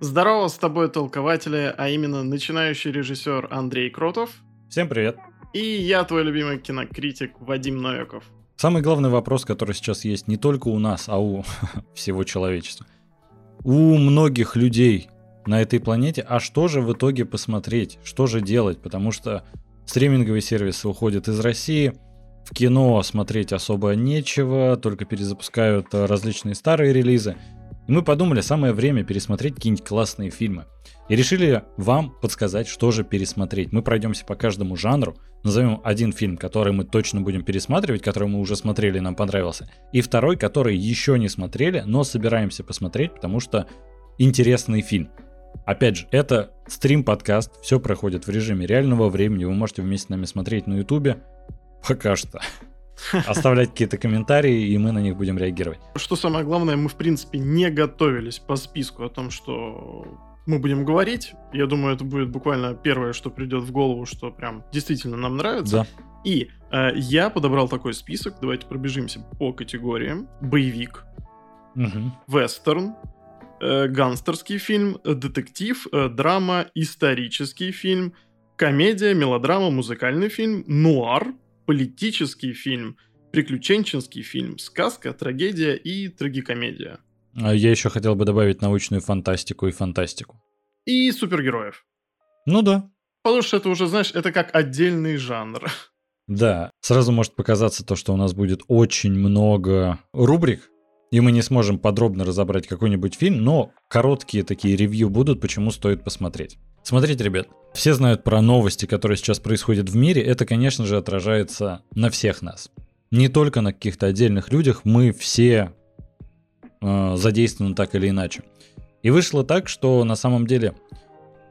Здорово, с тобой толкователи, а именно начинающий режиссер Андрей Кротов. Всем привет. И я, твой любимый кинокритик Вадим Новиков. Самый главный вопрос, который сейчас есть не только у нас, а у всего человечества. У многих людей на этой планете, а что же в итоге посмотреть, что же делать, потому что стриминговые сервисы уходят из России, в кино смотреть особо нечего, только перезапускают различные старые релизы. И мы подумали, самое время пересмотреть какие-нибудь классные фильмы. И решили вам подсказать, что же пересмотреть. Мы пройдемся по каждому жанру, назовем один фильм, который мы точно будем пересматривать, который мы уже смотрели и нам понравился, и второй, который еще не смотрели, но собираемся посмотреть, потому что интересный фильм. Опять же, это стрим-подкаст, все проходит в режиме реального времени, вы можете вместе с нами смотреть на ютубе, пока что. Оставлять какие-то комментарии, и мы на них будем реагировать. Что самое главное, мы, в принципе, не готовились по списку о том, что мы будем говорить. Я думаю, это будет буквально первое, что придет в голову, что прям действительно нам нравится. Да. И э, я подобрал такой список. Давайте пробежимся по категориям. Боевик, Мгм. вестерн, э, гангстерский фильм, детектив, э, драма, исторический фильм, комедия, мелодрама, музыкальный фильм, нуар, политический фильм, приключенческий фильм, сказка, трагедия и трагикомедия. А Я еще хотел бы добавить научную фантастику и фантастику. И супергероев. Ну да, Потому что это уже, знаешь, это как отдельный жанр. Да, сразу может показаться то, что у нас будет очень много рубрик, и мы не сможем подробно разобрать какой-нибудь фильм, но короткие такие ревью будут, почему стоит посмотреть. Смотрите, ребят, все знают про новости, которые сейчас происходят в мире, это, конечно же, отражается на всех нас. Не только на каких-то отдельных людях, мы все э, задействованы так или иначе. И вышло так, что на самом деле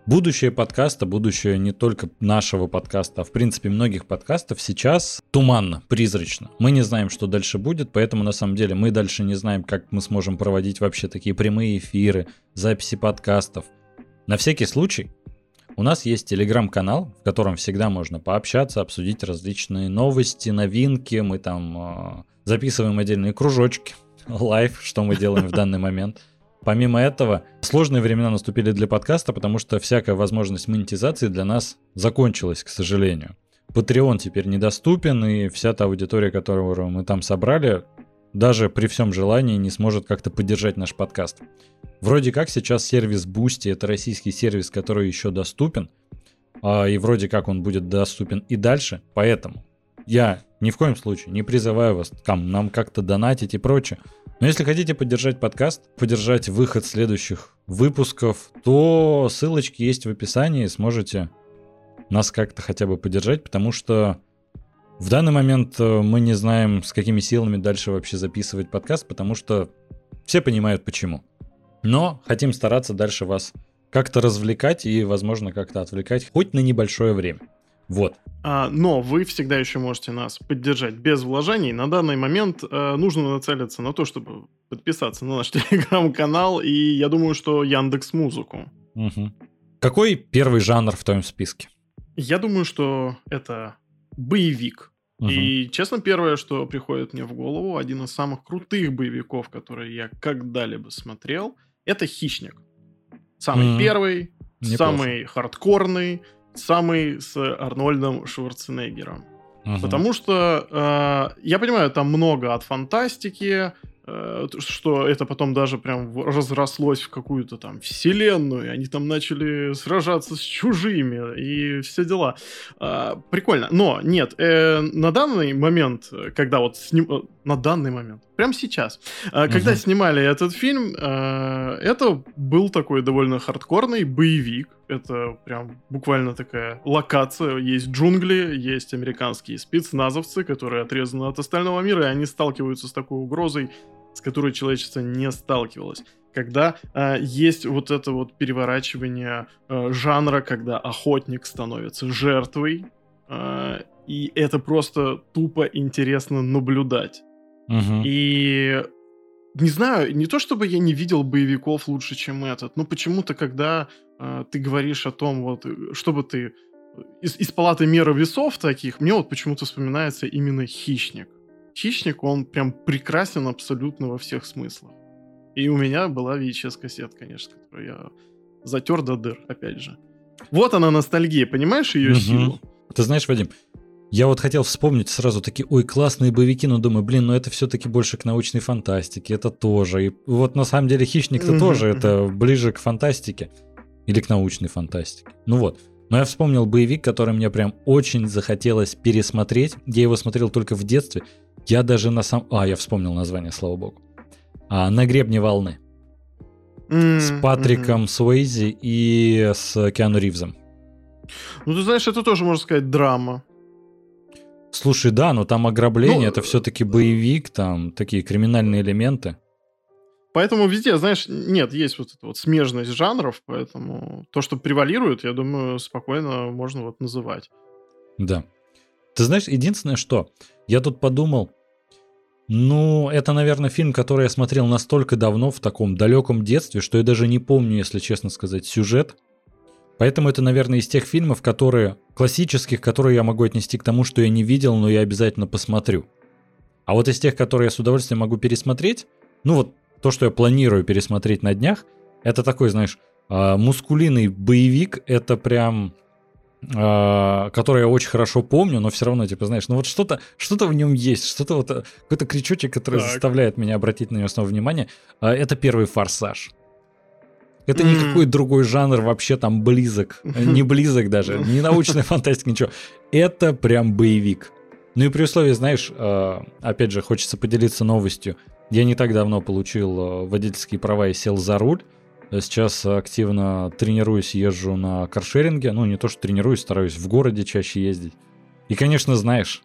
Будущее подкаста, будущее не только нашего подкаста, а в принципе многих подкастов сейчас туманно, призрачно. Мы не знаем, что дальше будет, поэтому на самом деле мы дальше не знаем, как мы сможем проводить вообще такие прямые эфиры, записи подкастов. На всякий случай, у нас есть телеграм-канал, в котором всегда можно пообщаться, обсудить различные новости, новинки. Мы там э, записываем отдельные кружочки, live, что мы делаем в данный момент. Помимо этого, сложные времена наступили для подкаста, потому что всякая возможность монетизации для нас закончилась, к сожалению. Patreon теперь недоступен, и вся та аудитория, которую мы там собрали, даже при всем желании не сможет как-то поддержать наш подкаст. Вроде как сейчас сервис Boosty, это российский сервис, который еще доступен, а, и вроде как он будет доступен и дальше, поэтому я ни в коем случае не призываю вас там нам как-то донатить и прочее. Но если хотите поддержать подкаст, поддержать выход следующих выпусков, то ссылочки есть в описании, сможете нас как-то хотя бы поддержать, потому что в данный момент э, мы не знаем, с какими силами дальше вообще записывать подкаст, потому что все понимают почему. Но хотим стараться дальше вас как-то развлекать и, возможно, как-то отвлекать хоть на небольшое время. Вот. А, но вы всегда еще можете нас поддержать без вложений. На данный момент э, нужно нацелиться на то, чтобы подписаться на наш телеграм-канал, и я думаю, что Яндекс Музыку. Мгм. Какой первый жанр в твоем списке? Я думаю, что это боевик. Мгм. И, честно, первое, что приходит мне в голову, один из самых крутых боевиков, которые я когда-либо смотрел, это «Хищник». Самый Мгм. первый, Неплохо. самый хардкорный, самый с Арнольдом Шварценеггером. Мгм. Потому что э, я понимаю, там много от фантастики, что это потом даже прям разрослось в какую-то там вселенную, они там начали сражаться с чужими и все дела. А, прикольно. Но нет, э, на данный момент, э, когда вот сним... э, на данный момент, прямо сейчас, э, когда Мгм. снимали этот фильм, э, это был такой довольно хардкорный боевик. Это прям буквально такая локация. Есть джунгли, есть американские спецназовцы, которые отрезаны от остального мира, и они сталкиваются с такой угрозой, с которой человечество не сталкивалось. Когда э, есть вот это вот переворачивание э, жанра, когда охотник становится жертвой, э, и это просто тупо интересно наблюдать. Мгм. И не знаю, не то чтобы я не видел боевиков лучше, чем этот, но почему-то, когда э, ты говоришь о том, вот, э, чтобы ты из, из палаты меры весов таких, мне вот почему-то вспоминается именно хищник. Хищник, он прям прекрасен абсолютно во всех смыслах. И у меня была VHS-кассета, конечно, которую я затер до дыр, опять же. Вот она ностальгия, понимаешь ее угу. силу? Ты знаешь, Вадим, я вот хотел вспомнить сразу такие, ой, классные боевики, но думаю, блин, ну это все-таки больше к научной фантастике, это тоже. И вот на самом деле хищник-то тоже, это ближе к фантастике или к научной фантастике. Ну вот. Но я вспомнил боевик, который мне прям очень захотелось пересмотреть. Я его смотрел только в детстве. Я даже на сам... А, я вспомнил название, слава богу. А, «На гребне волны». Mm-hmm. С Патриком mm-hmm. Суэйзи и с Киану Ривзом. Ну, ты знаешь, это тоже, можно сказать, драма. Слушай, да, но там ограбление, ну, это все-таки боевик, там такие криминальные элементы. Поэтому везде, знаешь, нет, есть вот эта вот смежность жанров, поэтому то, что превалирует, я думаю, спокойно можно вот называть. Да. Ты знаешь, единственное, что я тут подумал, ну, это, наверное, фильм, который я смотрел настолько давно, в таком далеком детстве, что я даже не помню, если честно сказать, сюжет. Поэтому это, наверное, из тех фильмов, которые классических, которые я могу отнести к тому, что я не видел, но я обязательно посмотрю. А вот из тех, которые я с удовольствием могу пересмотреть, ну вот то, что я планирую пересмотреть на днях, это такой, знаешь, а, мускулиный боевик, это прям который я очень хорошо помню, но все равно, типа, знаешь, ну вот что-то что в нем есть, что-то вот, какой-то крючочек, который так. заставляет меня обратить на него снова внимание. А, это первый «Форсаж». Это mm. никакой другой жанр вообще там близок, не близок даже, не научная фантастика, ничего. Это прям боевик. Ну и при условии, знаешь, э, опять же, хочется поделиться новостью. Я не так давно получил э, водительские права и сел за руль. Сейчас активно тренируюсь, езжу на каршеринге. Ну, не то, что тренируюсь, стараюсь в городе чаще ездить. И, конечно, знаешь,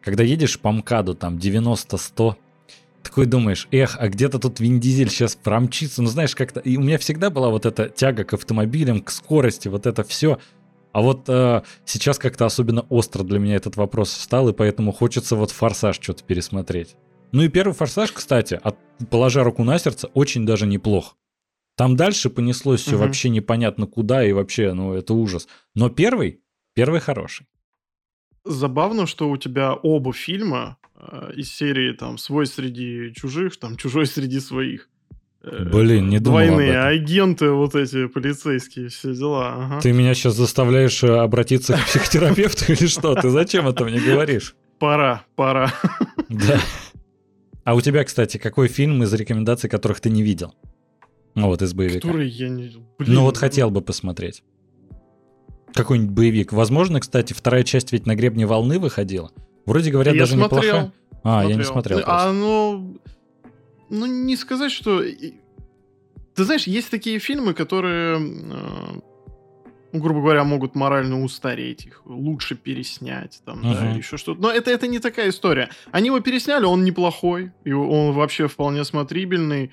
когда едешь по МКАДу, там 90-100, такой думаешь, эх, а где-то тут Вин Дизель сейчас промчится. Ну, знаешь, как-то... И у меня всегда была вот эта тяга к автомобилям, к скорости, вот это все. А вот э, сейчас как-то особенно остро для меня этот вопрос встал, и поэтому хочется вот «Форсаж» что-то пересмотреть. Ну и первый «Форсаж», кстати, от, положа руку на сердце, очень даже неплох. Там дальше понеслось все угу. вообще непонятно куда, и вообще, ну, это ужас. Но первый, первый хороший. Забавно, что у тебя оба фильма э, из серии там «Свой среди чужих», там «Чужой среди своих». Э, Блин, не думал Двойные агенты вот эти полицейские, все дела. Ага. Ты меня сейчас заставляешь э, обратиться к психотерапевту или что? Ты зачем это мне говоришь? Пора, пора. Да. А у тебя, кстати, какой фильм из рекомендаций, которых ты не видел? Ну вот из боевика. Который я не... Блин. Ну вот хотел бы посмотреть. Какой-нибудь боевик. Возможно, кстати, вторая часть ведь на гребне волны выходила. Вроде говорят, я даже смотрел. неплохая. А, смотрел. я не смотрел. А, ну... Ну, не сказать, что... Ты знаешь, есть такие фильмы, которые, э, грубо говоря, могут морально устареть, их лучше переснять, там, uh-huh. да, еще что-то. Но это, это не такая история. Они его пересняли, он неплохой, и он вообще вполне смотрибельный.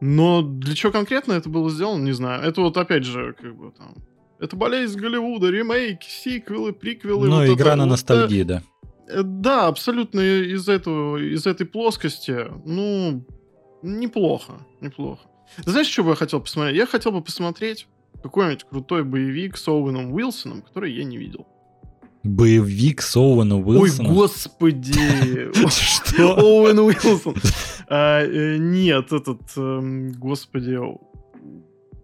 Но для чего конкретно это было сделано, не знаю. Это вот опять же, как бы там... Это болезнь Голливуда, ремейки, сиквелы, приквелы. Ну, вот игра это, на вот, ностальгии, да. Э, да, абсолютно из этого, из этой плоскости, ну, неплохо, неплохо. Ты знаешь, что бы я хотел посмотреть? Я хотел бы посмотреть какой-нибудь крутой боевик с Оуэном Уилсоном, который я не видел. Боевик с Оуэном Уилсоном? Ой, господи! Что? Оуэн Уилсон. А, э, нет, этот, эм, господи...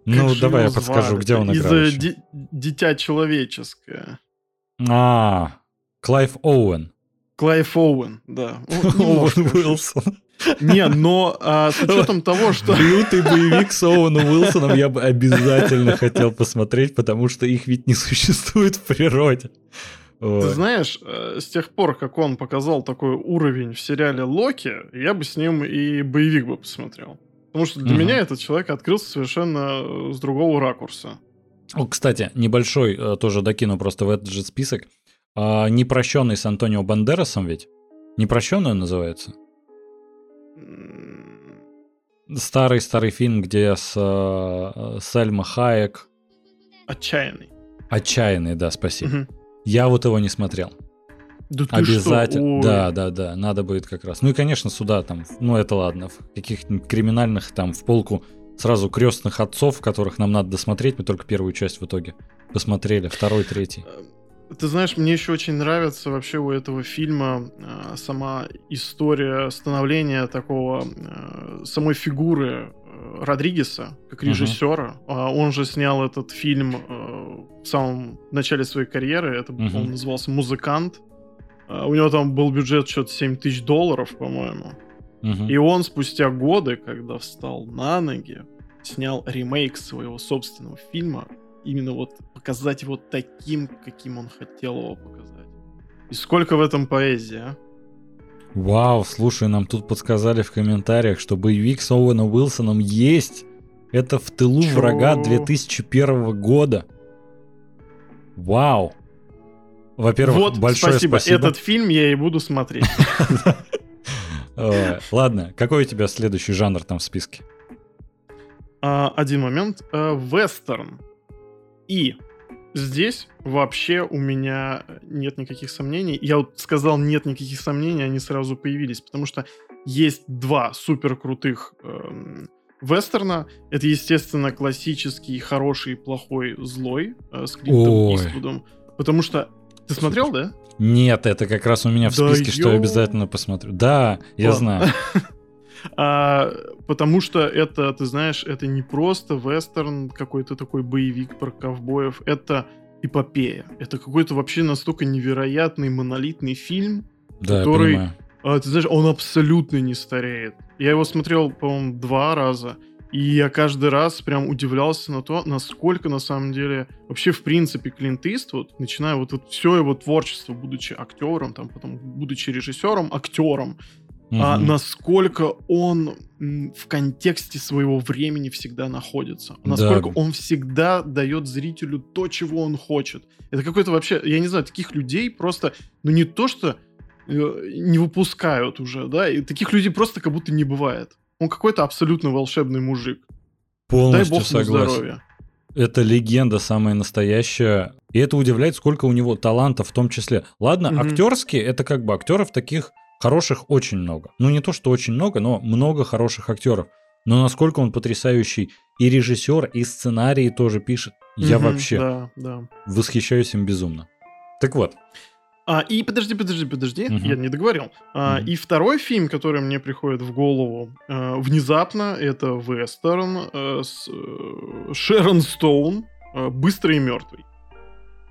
Ну, давай я подскажу, где он играет. Из «Дитя человеческое». А, Клайв Оуэн. Клайв Оуэн, да. Оуэн Уилсон. Не, но а, с учетом того, что... Лютый боевик с Оуэном Уилсоном я бы обязательно хотел посмотреть, потому что их ведь не существует в природе. Ты знаешь, э, с тех пор, как он показал такой уровень в сериале Локи, я бы с ним и боевик бы посмотрел. Потому что для угу. меня этот человек открылся совершенно э, с другого ракурса. О, кстати, небольшой э, тоже докину просто в этот же список. А, непрощенный с Антонио Бандерасом ведь? Непрощенный он называется? Старый-старый фильм, где с э, Сельма Хаек. Отчаянный. Отчаянный, да, спасибо. Угу. Я вот его не смотрел. Да Обязательно. Да, да, да. Надо будет как раз. Ну и, конечно, сюда там, ну это ладно, в каких-нибудь криминальных там в полку сразу крестных отцов, которых нам надо досмотреть. Мы только первую часть в итоге посмотрели, второй, третий. Ты знаешь, мне еще очень нравится вообще у этого фильма э, сама история становления такого, э, самой фигуры э, Родригеса, как режиссера. Uh-huh. Uh, он же снял этот фильм э, в самом начале своей карьеры. Это uh-huh. он назывался «Музыкант». Uh, у него там был бюджет что-то 7 тысяч долларов, по-моему. Uh-huh. И он спустя годы, когда встал на ноги, снял ремейк своего собственного фильма, именно вот показать его таким, каким он хотел его показать. И сколько в этом поэзии, а? Вау, слушай, нам тут подсказали в комментариях, что боевик с Оуэном Уилсоном есть. Это в тылу Чё? врага 2001 года. Вау. Во-первых, вот, большое спасибо. спасибо. Этот фильм я и буду смотреть. Ладно, какой у тебя следующий жанр там в списке? А, один момент. А, вестерн. И здесь вообще у меня нет никаких сомнений. Я вот сказал нет никаких сомнений, они сразу появились, потому что есть два супер крутых эм, вестерна. Это, естественно, классический хороший, плохой, злой э, с Клинтом Иствудом. Потому что ты смотрел, да? Нет, это как раз у меня в да списке, ё... что я обязательно посмотрю. Да, я Ладно. знаю. А, потому что это, ты знаешь, это не просто вестерн, какой-то такой боевик про ковбоев, это эпопея. Это какой-то вообще настолько невероятный монолитный фильм, да, который, а, ты знаешь, он абсолютно не стареет. Я его смотрел, по-моему, два раза. И я каждый раз прям удивлялся на то, насколько на самом деле вообще в принципе Клинт Иствуд, начиная вот, вот все его творчество, будучи актером, там потом будучи режиссером, актером, угу. а, насколько он в контексте своего времени всегда находится. Насколько да. он всегда дает зрителю то, чего он хочет. Это какой-то вообще, я не знаю, таких людей просто, ну не то, что э, не выпускают уже, да, и таких людей просто как будто не бывает. Он какой-то абсолютно волшебный мужик. Полностью Дай бог согласен. здоровья. Это легенда самая настоящая. И это удивляет, сколько у него таланта в том числе. Ладно, угу. актерские, это как бы актеров таких Хороших очень много. Ну, не то, что очень много, но много хороших актеров. Но насколько он потрясающий и режиссер, и сценарии тоже пишет. Я угу, вообще да, да. восхищаюсь им безумно. Так вот. А, и подожди, подожди, подожди, угу. я не договорил. А, угу. И второй фильм, который мне приходит в голову э, внезапно, это вестерн э, с э, Шерон Стоун э, «Быстрый и мертвый».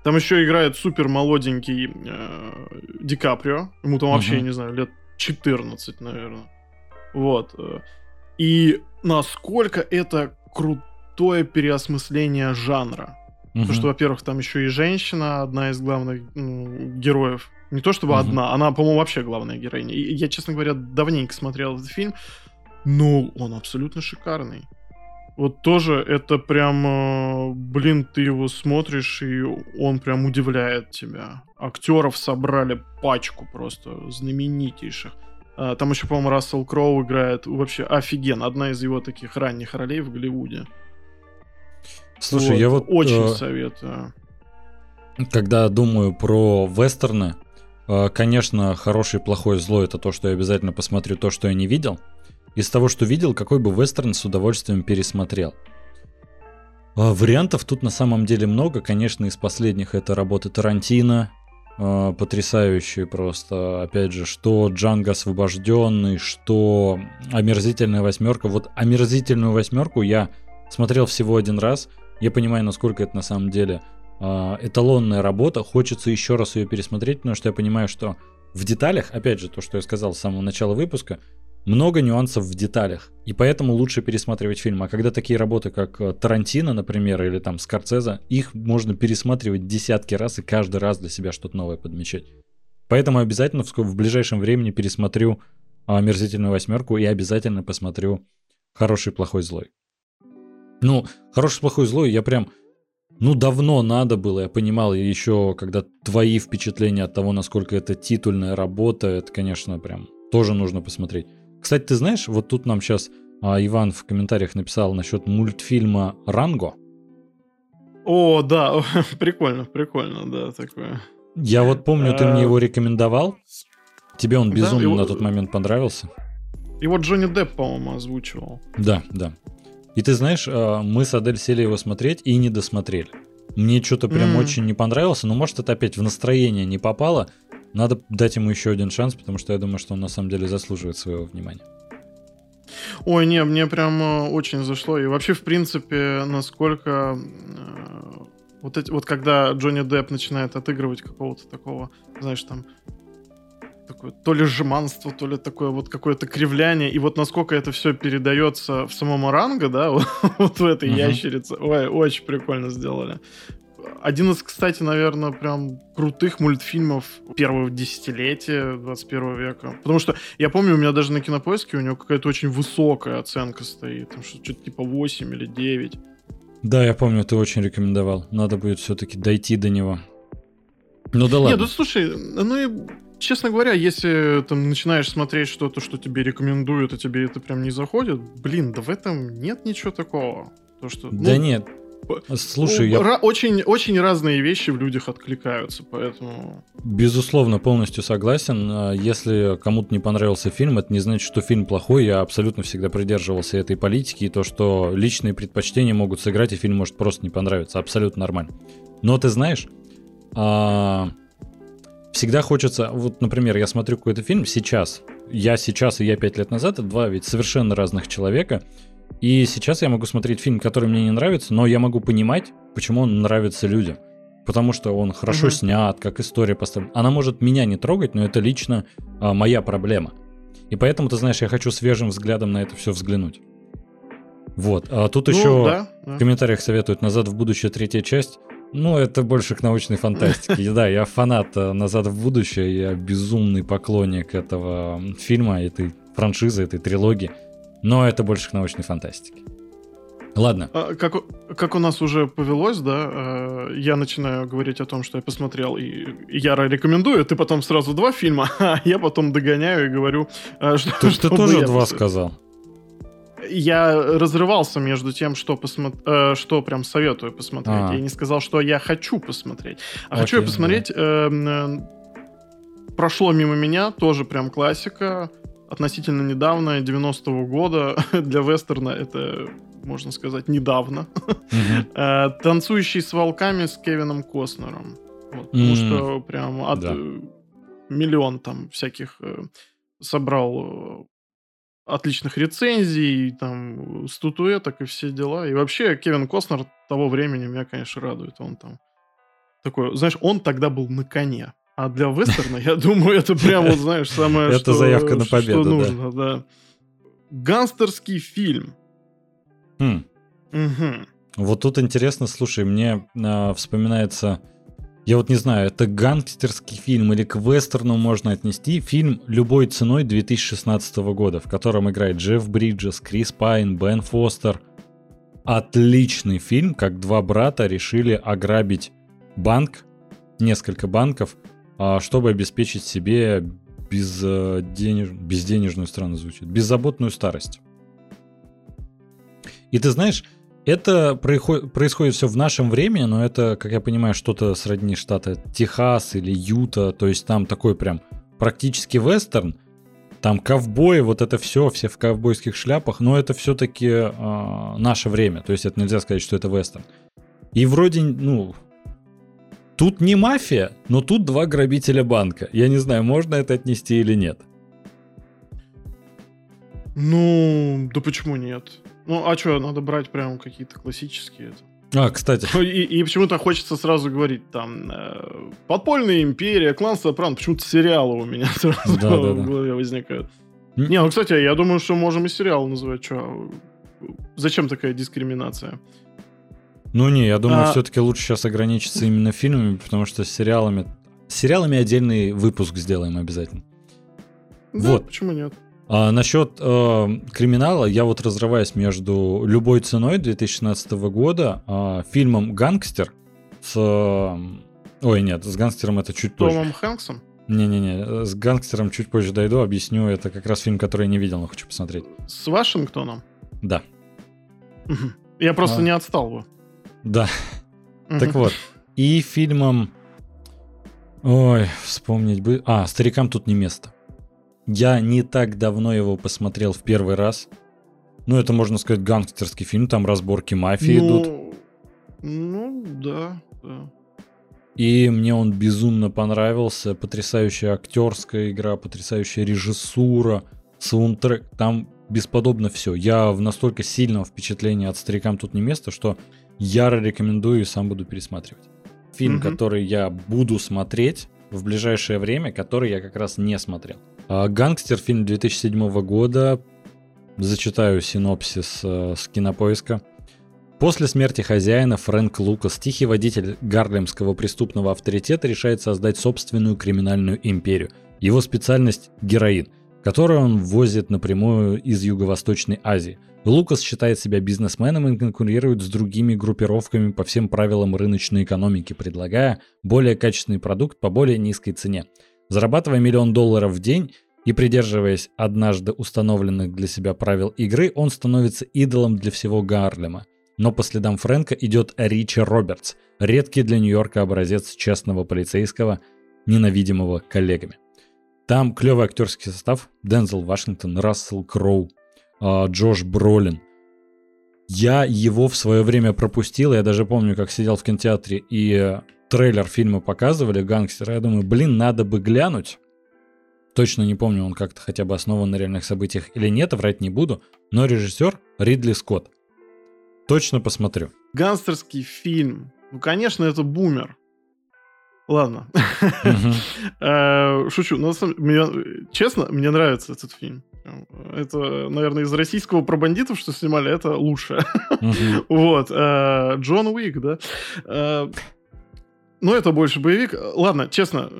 Там еще играет супер молоденький э, Ди Каприо. Ему там вообще, uh-huh. не знаю, лет 14, наверное. Вот. Э. И насколько это крутое переосмысление жанра. Uh-huh. Потому что, во-первых, там еще и женщина, одна из главных ну, героев. Не то чтобы uh-huh. одна, она, по-моему, вообще главная героиня. И я, честно говоря, давненько смотрел этот фильм. Но он абсолютно шикарный. Вот тоже это прям, э, блин, ты его смотришь, и он прям удивляет тебя. Актеров собрали пачку просто знаменитейших. А, там еще, по-моему, Рассел Кроу играет. Вообще офигенно. Одна из его таких ранних ролей в Голливуде. Слушай, вот, я вот... Очень э, советую. Когда думаю про вестерны, э, конечно, хороший, плохой, злой это то, что я обязательно посмотрю то, что я не видел. Из того, что видел, какой бы вестерн с удовольствием пересмотрел. А, вариантов тут на самом деле много. Конечно, из последних это работы Тарантино, а, потрясающие просто. Опять же, что Джанго освобожденный, что омерзительная восьмерка. Вот омерзительную восьмерку я смотрел всего один раз. Я понимаю, насколько это на самом деле э, эталонная работа. Хочется еще раз ее пересмотреть, потому что я понимаю, что в деталях, опять же, то, что я сказал с самого начала выпуска, много нюансов в деталях, и поэтому лучше пересматривать фильм. А когда такие работы, как э, Тарантино, например, или там Скорцеза, их можно пересматривать десятки раз и каждый раз для себя что-то новое подмечать. Поэтому обязательно в, в ближайшем времени пересмотрю «Омерзительную восьмерку» и обязательно посмотрю «Хороший, плохой, злой». Ну, «Хороший, плохой, злой» я прям... Ну, давно надо было, я понимал еще, когда твои впечатления от того, насколько это титульная работа, это, конечно, прям тоже нужно посмотреть. Кстати, ты знаешь, вот тут нам сейчас а, Иван в комментариях написал насчет мультфильма «Ранго». О, да, прикольно, прикольно, да, такое. Я вот помню, ты мне а, его рекомендовал. Тебе он безумно да, на тот момент понравился. Его Джонни Депп, по-моему, озвучивал. Да, да. И ты знаешь, а, мы с Адель сели его смотреть и не досмотрели. Мне что-то прям mm. очень не понравился, но может это опять в настроение не попало. Надо дать ему еще один шанс, потому что я думаю, что он на самом деле заслуживает своего внимания. Ой, не, мне прям э, очень зашло. И вообще, в принципе, насколько э, вот эти, вот когда Джонни Депп начинает отыгрывать какого-то такого, знаешь, там такое то ли жеманство, то ли такое вот какое-то кривляние, и вот насколько это все передается в самом Оранго, да, вот, в этой uh-huh. ящерице, ой, очень прикольно сделали. Один из, кстати, наверное, прям крутых мультфильмов первого десятилетия 21 века. Потому что я помню, у меня даже на кинопоиске у него какая-то очень высокая оценка стоит. Там что-то типа 8 или 9. Да, я помню, ты очень рекомендовал. Надо будет все-таки дойти до него. Ну да ладно. Нет, ну слушай, ну и честно говоря, если там начинаешь смотреть что-то, что тебе рекомендуют, а тебе это прям не заходит, блин, да в этом нет ничего такого. То, что, да ну, нет, Слушай, ну, я... Очень, очень разные вещи в людях откликаются, поэтому... Безусловно, полностью согласен. А если кому-то не понравился фильм, это не значит, что фильм плохой. Я абсолютно всегда придерживался этой политики, и то, что личные предпочтения могут сыграть, и фильм может просто не понравиться. Абсолютно нормально. Но ты знаешь, а... всегда хочется... Вот, например, я смотрю какой-то фильм сейчас. Я сейчас и я пять лет назад, это два ведь совершенно разных человека. И сейчас я могу смотреть фильм, который мне не нравится, но я могу понимать, почему он нравится людям. Потому что он хорошо угу. снят, как история поставлена. Она может меня не трогать, но это лично а, моя проблема. И поэтому, ты знаешь, я хочу свежим взглядом на это все взглянуть. Вот. А тут ну, еще да, да. в комментариях советуют «Назад в будущее» третья часть. Ну, это больше к научной фантастике. Да, я фанат э, «Назад в будущее», я безумный поклонник этого фильма, этой франшизы, этой трилогии. Но это больше к научной фантастике. Ладно. А, как, как у нас уже повелось, да, э, я начинаю говорить о том, что я посмотрел, и Яра рекомендую, ты потом сразу два фильма, а я потом догоняю и говорю, э, что... Ты, ты тоже я... два сказал. Я разрывался между тем, что, посмотр... э, что прям советую посмотреть. А. Я не сказал, что я хочу посмотреть. А Окей, хочу я посмотреть... Да. Э, э, прошло мимо меня, тоже прям классика относительно недавно, 90-го года, для вестерна это, можно сказать, недавно. Э, «Танцующий с волками» с Кевином Костнером. потому что прям от миллион там всяких э, собрал э, отличных рецензий, там, статуэток и все дела. И вообще Кевин Костнер того времени меня, конечно, радует. Он там такой, знаешь, он тогда был на коне. А для вестерна, я думаю, это прям, вот знаешь, самое, Это заявка на победу, что нужно, да. Гангстерский фильм. Хм. Вот тут интересно, слушай, мне а, вспоминается... Я вот не знаю, это гангстерский фильм или к вестерну можно отнести. Фильм «Любой ценой» 2016 года, в котором играет Джефф Бриджес, Крис Пайн, Бен Фостер. Отличный фильм, как два брата решили ограбить банк, несколько банков, чтобы обеспечить себе без, э, денеж... безденежную страну звучит, беззаботную старость. И ты знаешь, это происходит, происходит все в нашем времени, но это, как я понимаю, что-то сродни штата Техас или Юта, то есть там такой прям практически вестерн, там ковбои, вот это все, все в ковбойских шляпах, но это все-таки э, а, наше время, то есть это нельзя сказать, что это вестерн. И вроде, ну, Тут не мафия, но тут два грабителя банка. Я не знаю, можно это отнести или нет. Ну, да почему нет? Ну, а что, надо брать прям какие-то классические. А, кстати. И, и почему-то хочется сразу говорить там э, «Подпольная империя», «Клан Сопрано», почему-то сериалы у меня сразу да, да, в голове возникают. Mm. Не, ну, кстати, я думаю, что можем и сериал называть. Что? Зачем такая дискриминация? Ну не, я думаю, а... все-таки лучше сейчас ограничиться именно фильмами, потому что с сериалами... С сериалами отдельный выпуск сделаем обязательно. Да, вот. почему нет? А насчет э, криминала, я вот разрываюсь между «Любой ценой» 2016 года, э, фильмом «Гангстер» с... Э, ой, нет, с «Гангстером» это чуть позже. Томом Хэнксом? Не-не-не, с «Гангстером» чуть позже дойду, объясню. Это как раз фильм, который я не видел, но хочу посмотреть. С Вашингтоном? Да. Я просто а... не отстал бы. Да. Так вот. И фильмом... Ой, вспомнить бы... А, «Старикам тут не место». Я не так давно его посмотрел в первый раз. Ну, это, можно сказать, гангстерский фильм, там разборки мафии ну, идут. Ну, да, да. И мне он безумно понравился. Потрясающая актерская игра, потрясающая режиссура, саундтрек. Там бесподобно все. Я в настолько сильном впечатлении от старикам тут не место, что яро рекомендую и сам буду пересматривать. Фильм, mm-hmm. который я буду смотреть в ближайшее время, который я как раз не смотрел. А, Гангстер, фильм 2007 года. Зачитаю синопсис э, с кинопоиска. После смерти хозяина Фрэнк Лукас, тихий водитель гарлемского преступного авторитета, решает создать собственную криминальную империю. Его специальность – героин, который он возит напрямую из Юго-Восточной Азии. Лукас считает себя бизнесменом и конкурирует с другими группировками по всем правилам рыночной экономики, предлагая более качественный продукт по более низкой цене. Зарабатывая миллион долларов в день и придерживаясь однажды установленных для себя правил игры, он становится идолом для всего Гарлема – но по следам Фрэнка идет Ричи Робертс, редкий для Нью-Йорка образец честного полицейского, ненавидимого коллегами. Там клевый актерский состав. Дензел Вашингтон, Рассел Кроу, э, Джош Бролин. Я его в свое время пропустил. Я даже помню, как сидел в кинотеатре и трейлер фильма показывали, гангстера. Я думаю, блин, надо бы глянуть. Точно не помню, он как-то хотя бы основан на реальных событиях или нет, врать не буду. Но режиссер Ридли Скотт. Точно посмотрю. Гангстерский фильм. Ну, конечно, это бумер. Ладно. Э, шучу. Но честно, мне нравится этот фильм. Это, наверное, из российского про бандитов, что снимали, это лучше. Вот. Э, Джон Уик, да. Э, ну, это больше боевик. Ладно, честно,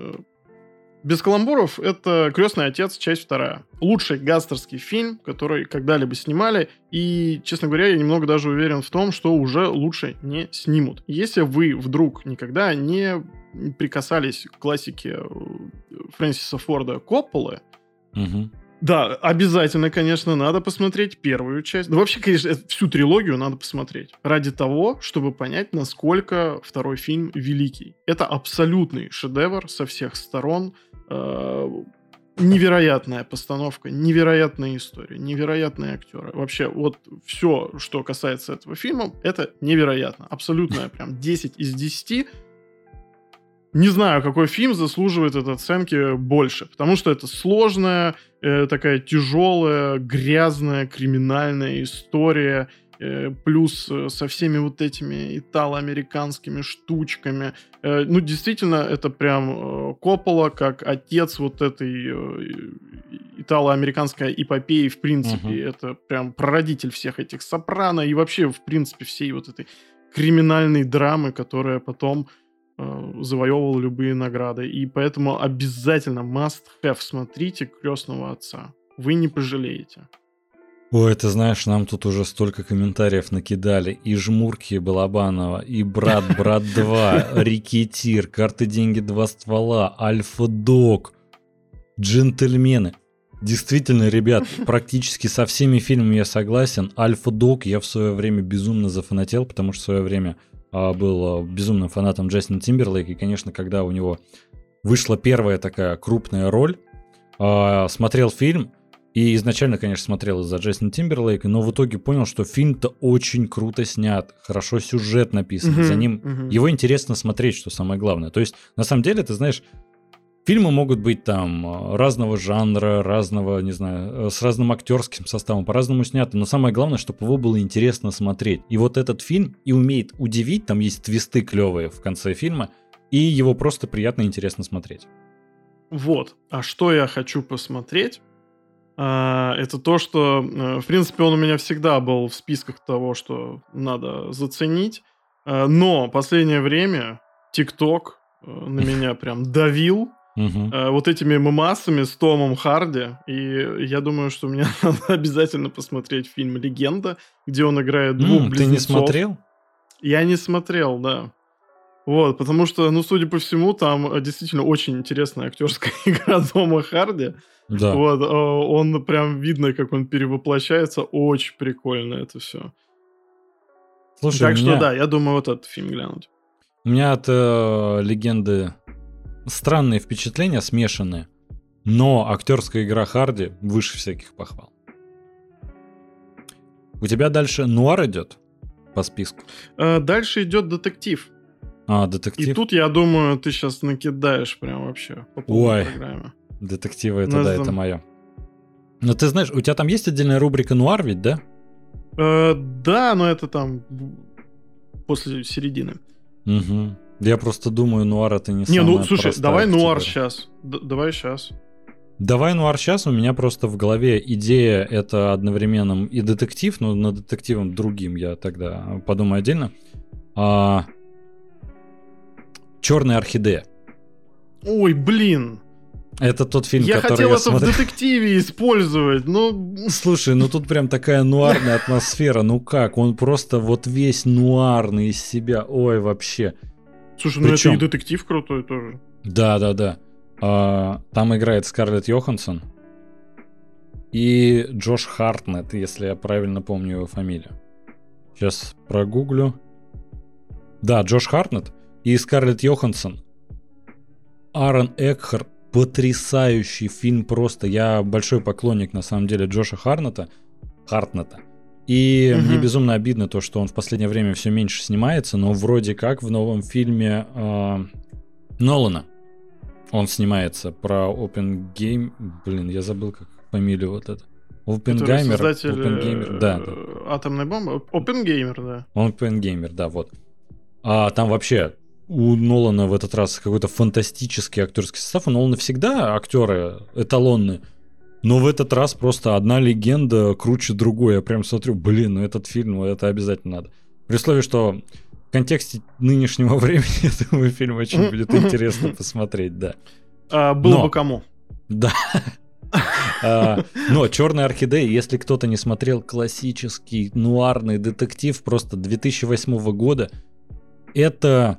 без каламбуров это «Крестный отец», часть вторая. Лучший гастерский фильм, который когда-либо снимали. И, честно говоря, я немного даже уверен в том, что уже лучше не снимут. Если вы вдруг никогда не прикасались к классике э, Фрэнсиса Форда Копполы, угу. Да, обязательно, конечно, надо посмотреть первую часть. Да вообще, конечно, всю трилогию надо посмотреть. Ради того, чтобы понять, насколько второй фильм великий. Это абсолютный шедевр со всех сторон. Э, невероятная постановка, невероятная история, невероятные актеры. Вообще, вот все, что касается этого фильма, это невероятно. Абсолютная прям 10 из 10. Не знаю, какой фильм заслуживает этой оценки больше, потому что это сложная, э, такая тяжелая, грязная, криминальная история, Э, плюс э, со всеми вот этими итало-американскими штучками. Э, ну, действительно, это прям Коппола как отец вот этой итало-американской эпопеи, в принципе. Uh-huh. Это прям прародитель всех этих сопрано и вообще, в принципе, всей вот этой криминальной драмы, которая потом завоевывала любые награды. И поэтому обязательно must have смотрите «Крестного отца». Вы не пожалеете. Ой, ты знаешь, нам тут уже столько комментариев накидали. И Жмурки Балабанова, и Брат, Брат 2, Рикетир, Карты, Деньги, Два ствола, Альфа-Дог, Джентльмены. Действительно, ребят, практически со всеми фильмами я согласен. Альфа-Дог я в свое время безумно зафанател, потому что в свое время был а, безумным фанатом Джастина Тимберлейка. И, конечно, когда у него вышла первая такая крупная роль, а, смотрел фильм, и изначально, конечно, смотрел из-за Джейсона Тимберлейка, но в итоге понял, что фильм-то очень круто снят, хорошо сюжет написан, uh-huh, за ним uh-huh. его интересно смотреть, что самое главное. То есть, на самом деле, ты знаешь, фильмы могут быть там э, разного жанра, разного, не знаю, э, с разным актерским составом, по-разному сняты, но самое главное, чтобы его было интересно смотреть. И вот этот фильм и умеет удивить, там есть твисты клевые в конце фильма, и его просто приятно и интересно смотреть. Вот. А что я хочу посмотреть? А, это то, что, э, в принципе, он у меня всегда был в списках того, что надо заценить. Но последнее время э, на меня прям давил uh вот этими мемасами с Томом Харди. И я думаю, что мне надо обязательно посмотреть фильм «Легенда», где он играет двух mm, близнецов. Ты не смотрел? Я не смотрел, да. Вот, потому что, ну, судя по всему, там э, действительно очень интересная актерская игра Дома Харди. Да. Вот, э, он прям видно, как он перевоплощается. Очень прикольно это все. Слушай, так что меня... да, я думаю, вот этот фильм глянуть. У меня от э, легенды странные впечатления, смешанные. Но актерская игра Харди выше всяких похвал. У тебя дальше нуар идет? по списку. Э, Дальше идет детектив. А, детектив? И тут, я думаю, ты сейчас накидаешь прям вообще по Ой. программе. Детективы, это Нас да, там- это мое. Но ты знаешь, у тебя там есть отдельная рубрика «Нуар» ведь, да? Э, Да, но это там после середины. Угу. Я просто думаю, «Нуар» это не Не, ну слушай, давай нуар сейчас. Давай сейчас. Давай нуар сейчас. У меня просто в голове идея это одновременно и детектив, но над детективом другим я тогда подумаю отдельно. А... Черная орхидея. Ой, блин. Это тот фильм, я который хотел я это смотрел. в детективе использовать, но... Слушай, ну тут прям такая нуарная атмосфера. Ну как? Он просто вот весь нуарный из себя. Ой, вообще. Слушай, ну Причем- это и детектив крутой тоже. Да, да, да. А, там играет Скарлетт Йоханссон и Джош Хартнет, если я правильно помню его фамилию. Сейчас прогуглю. Да, Джош Хартнет и Скарлетт Йоханссон. Аарон Экхар. Потрясающий фильм просто. Я большой поклонник, на самом деле, Джоша Харнета. Хартнета. И Мгм. мне безумно обидно то, что он в последнее время все меньше снимается, но вроде как в новом фильме а, Нолана он снимается про Open Game. Блин, я забыл, как фамилию вот это. Который Опенгеймер. создатель Опенгеймер, да, да. э, атомной бомбы. Опенгеймер, да. Опенгеймер, да, вот. А там вообще у Нолана в этот раз какой-то фантастический актерский состав. У Нолана всегда актеры эталонные. Но в этот раз просто одна легенда круче другой. Я прям смотрю, блин, ну этот фильм, ну это обязательно надо. При условии, что в контексте нынешнего времени, я думаю, фильм очень будет интересно посмотреть, да. А, был Но. бы кому. Да. А, Но Черная орхидея, если кто-то не смотрел классический нуарный детектив просто 2008 года, это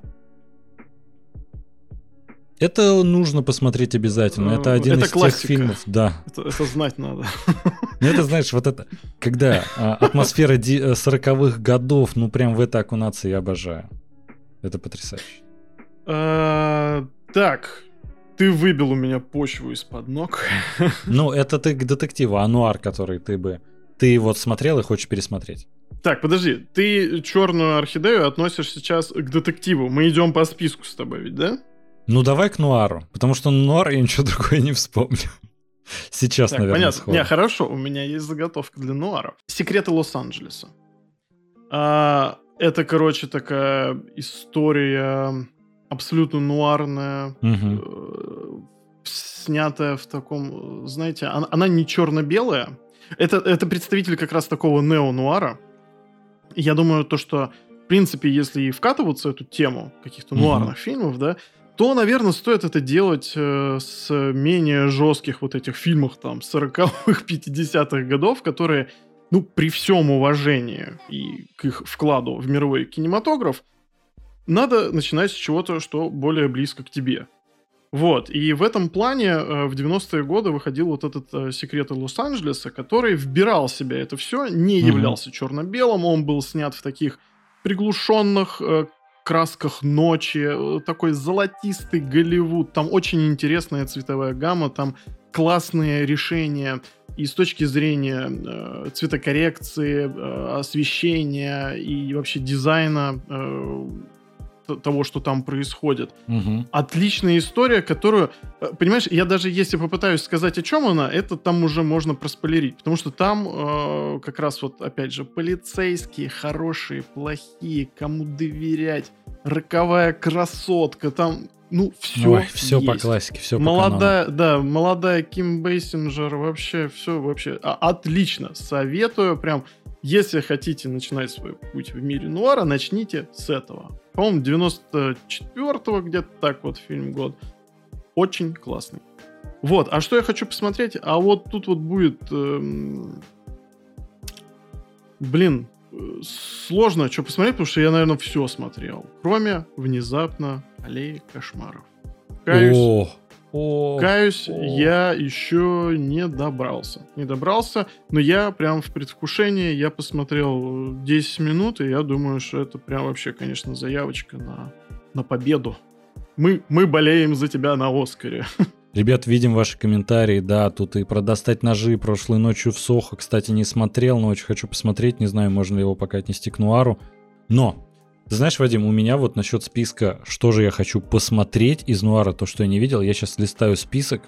это нужно посмотреть обязательно. Это Э, один это из классика. тех фильмов, да. Это, это знать надо. Ну это знаешь, вот это, когда а, атмосфера ди- э, 40-х годов, ну прям в это окунаться я обожаю. Это потрясающе. А, Так, ты выбил у меня почву из-под ног. Ну это ты к детективу, а нуар, который ты бы ты вот смотрел и хочешь пересмотреть. Так, подожди, ты черную орхидею относишь сейчас к детективу. Мы идем по списку с тобой, ведь, да? Ну давай к нуару, потому что нуар я ничего другое не вспомню. Сейчас, Так, наверное, понятно. Не, хорошо, у меня есть заготовка для нуара. Секреты Лос-Анджелеса. А, это, короче, такая история абсолютно нуарная, э, снятая в таком, знаете, она, она не черно-белая. Это, это представитель как раз такого нео-нуара. Я думаю, то, что, в принципе, если и вкатываться в эту тему каких-то Мгм. нуарных фильмов, да, то, наверное, стоит это делать э, с менее жестких вот этих фильмов там 40-х, 50-х годов, которые, ну, при всем уважении и к их вкладу в мировой кинематограф, надо начинать с чего-то, что более близко к тебе. Вот, и в этом плане э, в 90-е годы выходил вот этот э, «Секреты Лос-Анджелеса», который вбирал в себя это все, не Мгм. являлся черно-белым, он был снят в таких приглушенных э, красках ночи, э, такой золотистый Голливуд, там очень интересная цветовая гамма, там классные решения и с точки зрения э, цветокоррекции, э, освещения и вообще дизайна э, того, что там происходит. Мгм. Отличная история, которую, э, понимаешь, я даже если попытаюсь сказать, о чем она, это там уже можно проспойлерить, потому что там э, как раз вот, опять же, полицейские, хорошие, плохие, кому доверять, роковая красотка, там, ну, все Ой, все по классике, все по канону. Молодая, да, молодая Ким Бейсинджер, вообще все вообще а- отлично. Советую прям, если хотите начинать свой путь в мире нуара, начните с этого. По-моему, 94-го где-то так вот фильм год. Очень классный. Вот, а что я хочу посмотреть? А вот тут вот будет... эм, Блин, э, сложно что посмотреть, потому что я, наверное, все смотрел. Кроме внезапно аллеи кошмаров. Каюсь, О, о, Каюсь, О. я еще не добрался. Не добрался, но я прям в предвкушении, я посмотрел э, 10 минут, и я думаю, что это прям вообще, конечно, заявочка на, на победу. Мы, мы болеем за тебя на Оскаре. Ребят, видим ваши комментарии, да, тут и про достать ножи прошлой ночью в Сохо, кстати, не смотрел, но очень хочу посмотреть, не знаю, можно ли его пока отнести к нуару. Но, ты знаешь, Вадим, у меня вот насчет списка, что же я хочу посмотреть из нуара, то, что я не видел, я сейчас листаю список.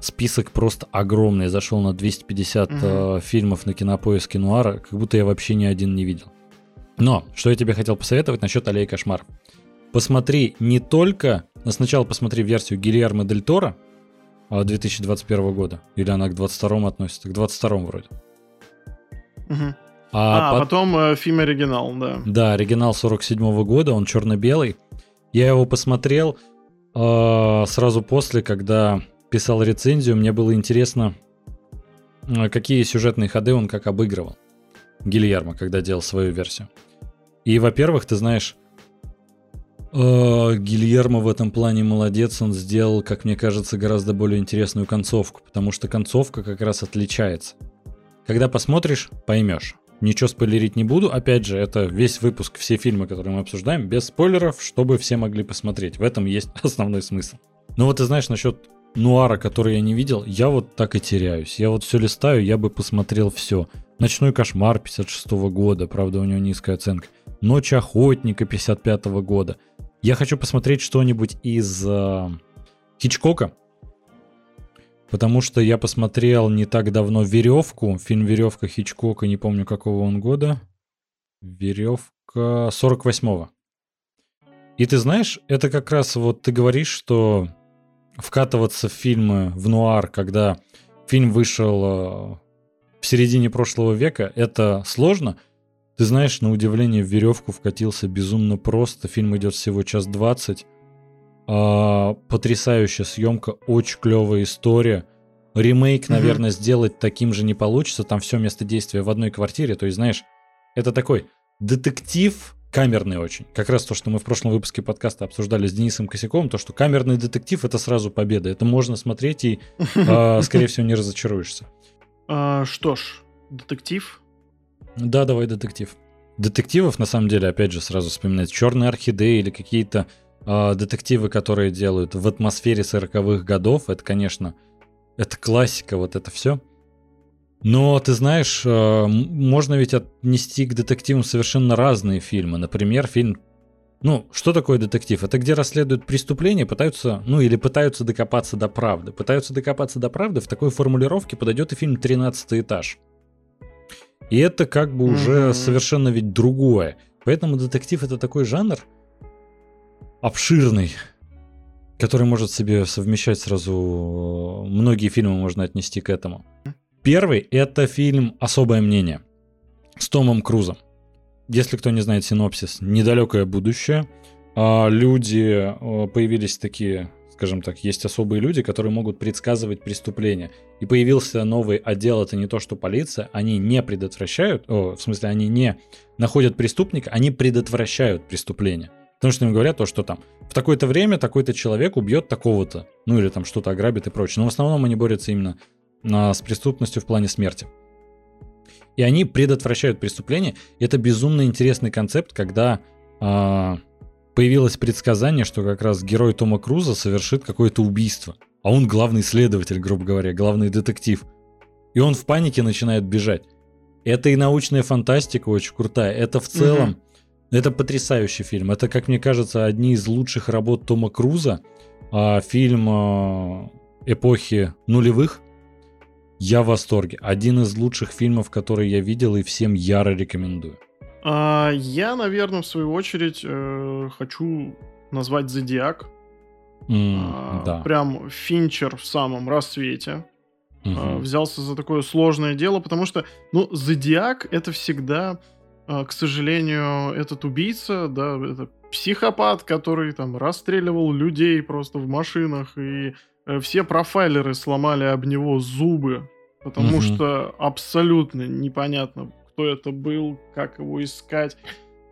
Список просто огромный. Я зашел на 250 угу. э, фильмов на кинопоиске нуара, как будто я вообще ни один не видел. Но, что я тебе хотел посоветовать насчет Аллеи Кошмар. Посмотри не только... Но сначала посмотри версию Гильермо Дель Торо 2021 года. Или она к 22 относится? К 22 вроде. Угу. А, а под... потом э, фильм оригинал, да. Да, оригинал 47 -го года, он черно-белый. Я его посмотрел э, сразу после, когда писал рецензию. Мне было интересно, э, какие сюжетные ходы он как обыгрывал. Гильермо, когда делал свою версию. И, во-первых, ты знаешь, э, Гильермо в этом плане молодец, он сделал, как мне кажется, гораздо более интересную концовку, потому что концовка как раз отличается. Когда посмотришь, поймешь. Ничего спойлерить не буду. Опять же, это весь выпуск, все фильмы, которые мы обсуждаем, без спойлеров, чтобы все могли посмотреть. В этом есть основной смысл. Но вот ты знаешь, насчет нуара, который я не видел, я вот так и теряюсь. Я вот все листаю, я бы посмотрел все. Ночной кошмар 56 -го года, правда, у него низкая оценка. Ночь охотника 55 -го года. Я хочу посмотреть что-нибудь из э, Хичкока, Потому что я посмотрел не так давно «Веревку», фильм «Веревка» Хичкока, не помню какого он года. «Веревка» 48-го. И ты знаешь, это как раз вот ты говоришь, что вкатываться в фильмы в нуар, когда фильм вышел э, в середине прошлого века, это сложно. Ты знаешь, на удивление в веревку вкатился безумно просто. Фильм идет всего час двадцать. А, потрясающая съемка, очень клевая история. Ремейк, наверное, mm-hmm. сделать таким же не получится. Там все место действия в одной квартире. То есть, знаешь, это такой детектив камерный очень. Как раз то, что мы в прошлом выпуске подкаста обсуждали с Денисом Косяковым, то, что камерный детектив это сразу победа. Это можно смотреть и, э, скорее всего, не разочаруешься. А, что ж, детектив? Да, давай детектив. Детективов, на самом деле, опять же, сразу вспоминать Черные орхидеи или какие-то э, детективы, которые делают в атмосфере 40-х годов, это, конечно, это классика, вот это все. Но ты знаешь, э, можно ведь отнести к детективам совершенно разные фильмы. Например, фильм... Ну, что такое детектив? Это где расследуют преступления, пытаются, ну или пытаются докопаться до правды. Пытаются докопаться до правды, в такой формулировке подойдет и фильм «Тринадцатый этаж». И это как бы уже mm-hmm. совершенно ведь другое. Поэтому детектив это такой жанр, обширный, который может себе совмещать сразу многие фильмы можно отнести к этому. Первый это фильм «Особое мнение» с Томом Крузом. Если кто не знает синопсис, недалекое будущее. А, люди, появились такие, скажем так, есть особые люди, которые могут предсказывать преступления. И появился новый отдел, это не то, что полиция, они не предотвращают, о, в смысле, они не находят преступника, они предотвращают преступление. Потому что им говорят то, что там в такое-то время такой-то человек убьет такого-то, ну или там что-то ограбит и прочее. Но в основном они борются именно а, с преступностью в плане смерти. И они предотвращают преступление. Это безумно интересный концепт, когда а, появилось предсказание, что как раз герой Тома Круза совершит какое-то убийство. А он главный следователь, грубо говоря, главный детектив. И он в панике начинает бежать. Это и научная фантастика очень крутая. Это в целом угу. Это потрясающий фильм. Это, как мне кажется, одни из лучших работ Тома Круза. А, фильм а, эпохи нулевых. Я в восторге. Один из лучших фильмов, которые я видел и всем яро рекомендую. А, я, наверное, в свою очередь э, хочу назвать «Зодиак». Mm, а, да. Прям Финчер в самом рассвете. Угу. взялся за такое сложное дело, потому что, ну, «Зодиак» — это всегда а, к сожалению, этот убийца, да, это психопат, который там расстреливал людей просто в машинах, и э, все профайлеры сломали об него зубы, потому угу. что абсолютно непонятно, кто это был, как его искать,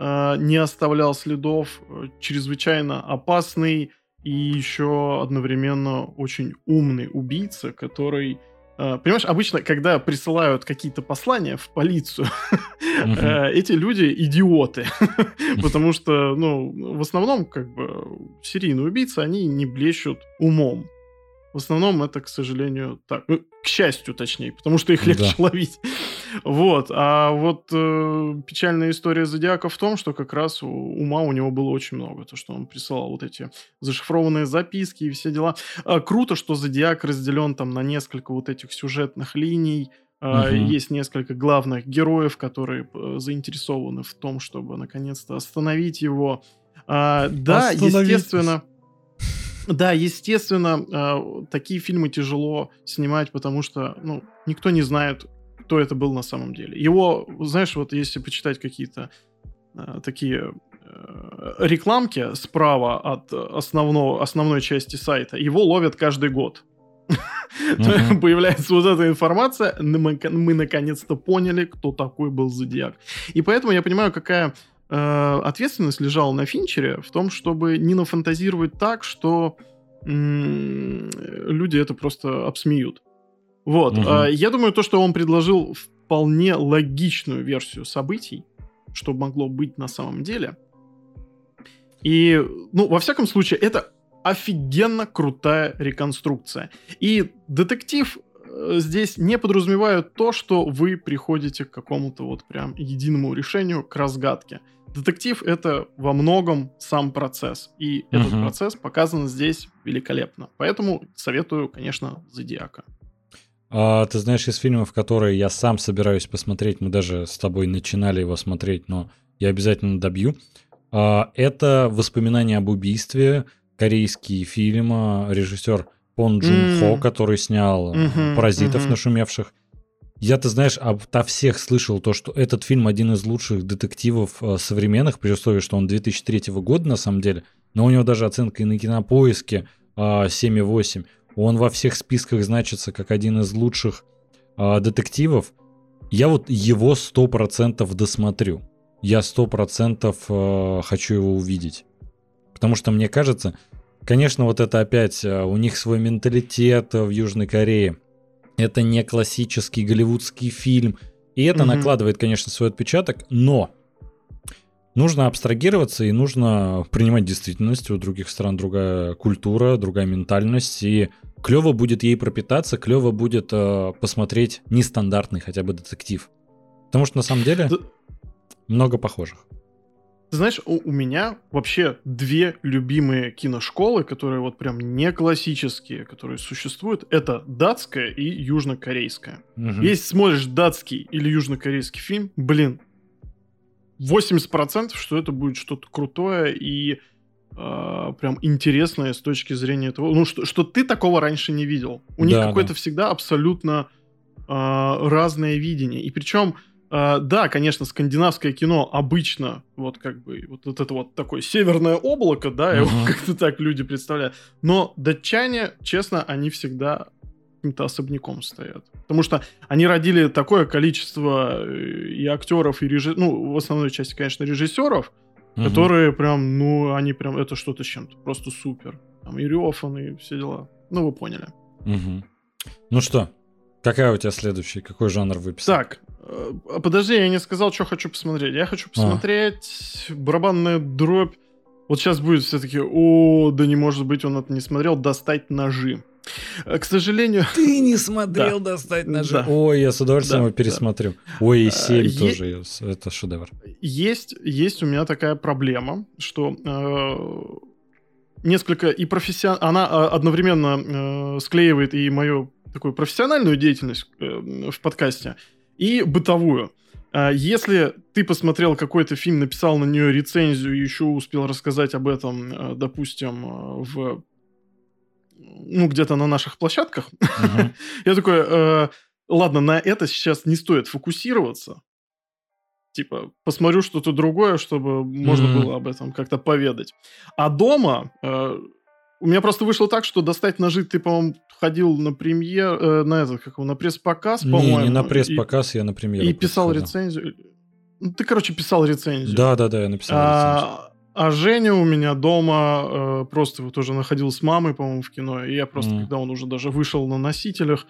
э, не оставлял следов, э, чрезвычайно опасный и еще одновременно очень умный убийца, который понимаешь, обычно, когда присылают какие-то послания в полицию, uh эти люди идиоты. Потому что, ну, в основном, как бы, серийные убийцы, они не блещут умом. В основном это, к сожалению, так. Ну, к счастью, точнее, потому что их легче да. ловить. Вот. А вот э, печальная история Зодиака в том, что как раз у, ума у него было очень много. То, что он присылал вот эти зашифрованные записки и все дела. А, круто, что Зодиак разделен там на несколько вот этих сюжетных линий. Uh-huh. Есть несколько главных героев, которые э, заинтересованы в том, чтобы наконец-то остановить его. А, да, естественно. Да, естественно, а, такие фильмы тяжело снимать, потому что ну, никто не знает, кто это был на самом деле. Его, знаешь, вот если почитать какие-то э, такие э, рекламки справа от основного, основной части сайта, его ловят каждый год. Uh-huh. Появляется вот эта информация, мы, мы наконец-то поняли, кто такой был Зодиак. И поэтому я понимаю, какая э, ответственность лежала на Финчере в том, чтобы не нафантазировать так, что м- люди это просто обсмеют. Вот. Угу. Э, я думаю, то, что он предложил вполне логичную версию событий, что могло быть на самом деле. И, ну, во всяком случае, это офигенно крутая реконструкция. И детектив здесь не подразумевает то, что вы приходите к какому-то вот прям единому решению, к разгадке. Детектив — это во многом сам процесс, и uh-huh. этот процесс показан здесь великолепно. Поэтому советую, конечно, «Зодиака». А, ты знаешь, из фильмов, которые я сам собираюсь посмотреть, мы даже с тобой начинали его смотреть, но я обязательно добью, а, это «Воспоминания об убийстве», корейский фильм, режиссер Пон Джун. Хо, который снял mm-hmm, «Паразитов» нашумевших. Я, ты знаешь, ото всех слышал то, что этот фильм один из лучших детективов э, современных, при условии, что он 2003 года на самом деле, но у него даже оценка и на кинопоиске э, 7,8. Он во всех списках значится как один из лучших э, детективов. Я вот его 100% досмотрю. Я 100% э, хочу его увидеть. Потому что мне кажется, конечно, вот это опять, э, у них свой менталитет в Южной Корее. Это не классический голливудский фильм. И это mm-hmm. накладывает, конечно, свой отпечаток, но нужно абстрагироваться и нужно принимать действительность. У других стран другая культура, другая ментальность. И клево будет ей пропитаться, клево будет э, посмотреть нестандартный хотя бы детектив. Потому что на самом деле много похожих. Знаешь, у, у меня вообще две любимые киношколы, которые вот прям не классические, которые существуют. Это датская и южнокорейская. Угу. Если смотришь датский или южнокорейский фильм, блин, 80% что это будет что-то крутое и э, прям интересное с точки зрения того, ну что, что ты такого раньше не видел. У да, них какое-то да. всегда абсолютно э, разное видение. И причем Uh, да, конечно, скандинавское кино обычно вот как бы вот, вот это вот такое северное облако, да, uh-huh. его как-то так люди представляют. Но датчане, честно, они всегда каким-то особняком стоят. Потому что они родили такое количество э, и актеров, и режиссеров, ну, в основной части, конечно, режиссеров, uh-huh. которые прям, ну, они прям, это что-то с чем-то, просто супер. Там и Рёфан, и все дела. Ну, вы поняли. Uh-huh. Ну что, какая у тебя следующий? Какой жанр выписал? Так, Э, подожди, я не сказал, что хочу посмотреть. Я хочу а. посмотреть а. барабанная дробь. Вот сейчас будет все-таки, о, да не может быть, он это не смотрел, достать ножи. Э, к сожалению... Ты не смотрел да. «Достать ножи»? Да. Ой, я с удовольствием да, его пересмотрю. Да. Ой, и 7 а, тоже, е... это шедевр. Есть, есть у меня такая проблема, что э, несколько и профессионально... Она одновременно э, склеивает и мою такую профессиональную деятельность э, в подкасте, и бытовую. А, если ты посмотрел какой-то фильм, написал на нее рецензию и еще успел рассказать об этом, э, допустим, э, в ну, где-то на наших площадках, uh-huh. я такой, ладно, на это сейчас не стоит фокусироваться. Типа, посмотрю что-то другое, чтобы uh-huh. можно было об этом как-то поведать. А дома у меня просто вышло так, что достать ножи ты, по-моему, ходил на премьер, э, на этот, как его, на пресс-показ, по-моему. Не, не на пресс-показ, я на премьеру. И писал ходил. рецензию. Ну, ты, короче, писал рецензию. Да, да, да, я написал а, рецензию. А Женя у меня дома э, просто вот уже находил с мамой, по-моему, в кино, и я просто, mm. когда он уже даже вышел на носителях,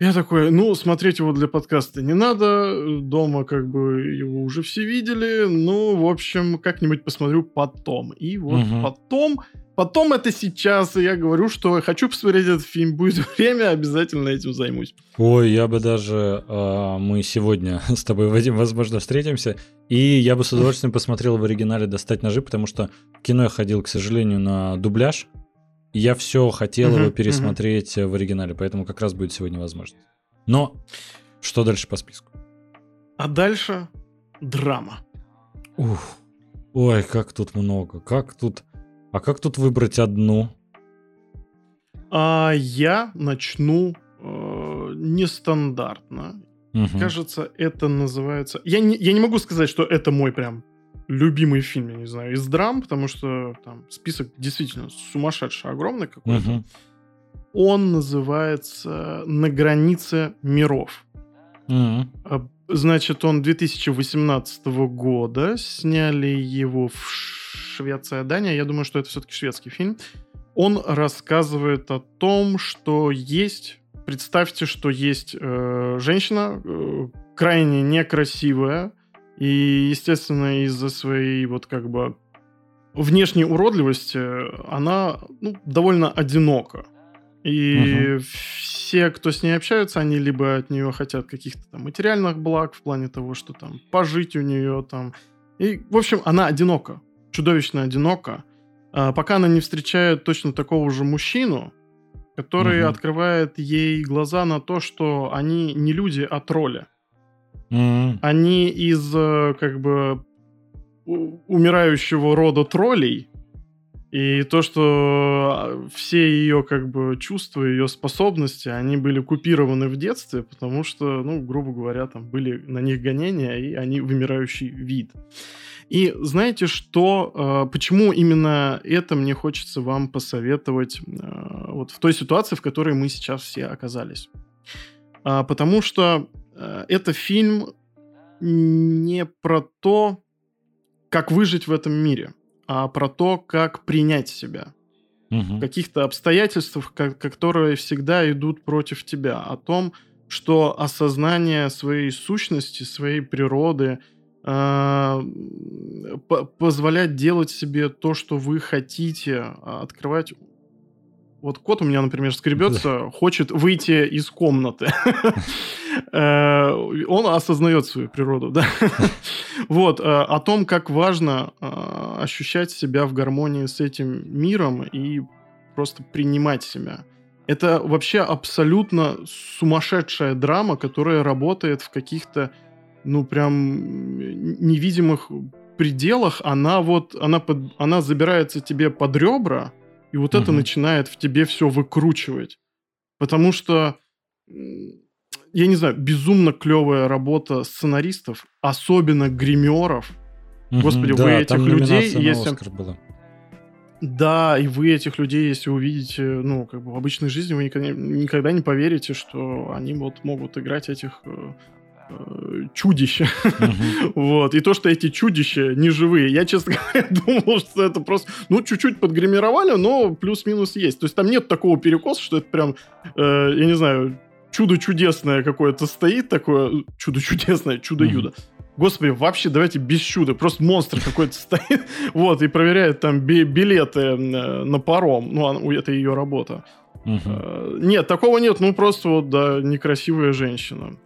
Я такой, ну, смотреть его для подкаста не надо, дома как бы его уже все видели, ну, в общем, как-нибудь посмотрю потом. И вот угу. потом, потом это сейчас, и я говорю, что хочу посмотреть этот фильм, будет время, обязательно этим займусь. Ой, я бы даже, э, мы сегодня с тобой, Вадим, возможно, встретимся, и я бы с удовольствием посмотрел в оригинале «Достать ножи», потому что в кино я ходил, к сожалению, на дубляж, я все хотел его пересмотреть uh-huh. в оригинале, поэтому как раз будет сегодня возможность. Но что дальше по списку? А дальше драма. Ух. Ой, как тут много. Как тут... А как тут выбрать одну? А я начну э, нестандартно. Угу. Кажется, это называется... Я не, я не могу сказать, что это мой прям любимый фильм, я не знаю, из драм, потому что там список действительно сумасшедший, огромный какой-то. Угу. Он называется «На границе миров». Угу. Значит, он 2018 года. Сняли его в Швеция, Дания. Я думаю, что это все-таки шведский фильм. Он рассказывает о том, что есть... Представьте, что есть э, женщина, э, крайне некрасивая, и, естественно, из-за своей вот как бы внешней уродливости она ну, довольно одинока. И угу. все, кто с ней общаются, они либо от нее хотят каких-то там материальных благ в плане того, что там пожить у нее там. И, в общем, она одинока, чудовищно одинока, а, пока она не встречает точно такого же мужчину, который угу. открывает ей глаза на то, что они не люди, а тролли. Mm. Они из э, как бы умирающего рода троллей. И то, что а, все ее как бы чувства, ее способности, они были купированы в детстве, потому что, ну, грубо говоря, там были на них гонения, и они вымирающий вид. И знаете что, э, почему именно это мне хочется вам посоветовать э, вот в той ситуации, в которой мы сейчас все оказались? А, потому что Э, это фильм не про то, как выжить в этом мире, а про то, как принять себя. Угу. Каких-то обстоятельствах, которые всегда идут против тебя. О том, что осознание своей сущности, своей природы позволять делать себе то, что вы хотите, а открывать вот кот у меня, например, скребется, хочет выйти из комнаты. Э, он осознает свою природу, да. Вот, э, о том, как важно э, ощущать себя в гармонии с этим миром и просто принимать себя. Это вообще абсолютно сумасшедшая драма, которая работает в каких-то, ну, прям невидимых пределах. Она вот, она, под, она забирается тебе под ребра, и вот угу. это начинает в тебе все выкручивать. Потому что я не знаю, безумно клевая работа сценаристов, особенно гримеров. Угу, Господи, да, вы этих людей, если... Была. Да, и вы этих людей, если увидите, ну, как бы в обычной жизни, вы никогда, никогда не поверите, что они вот могут играть этих э, э, чудищ. Uh-huh. вот. И то, что эти чудища не живые. Я, честно говоря, думал, что это просто, ну, чуть-чуть подгримировали, но плюс-минус есть. То есть там нет такого перекоса, что это прям, э, я не знаю, чудо чудесное какое-то стоит, такое чудо чудесное, чудо-юдо. Mm-hmm. Господи, вообще давайте без чуда. Просто монстр какой-то стоит, вот, и проверяет там билеты э, на паром. Ну, это ее работа. Угу. Нет, такого нет. Ну, просто вот, да, некрасивая женщина.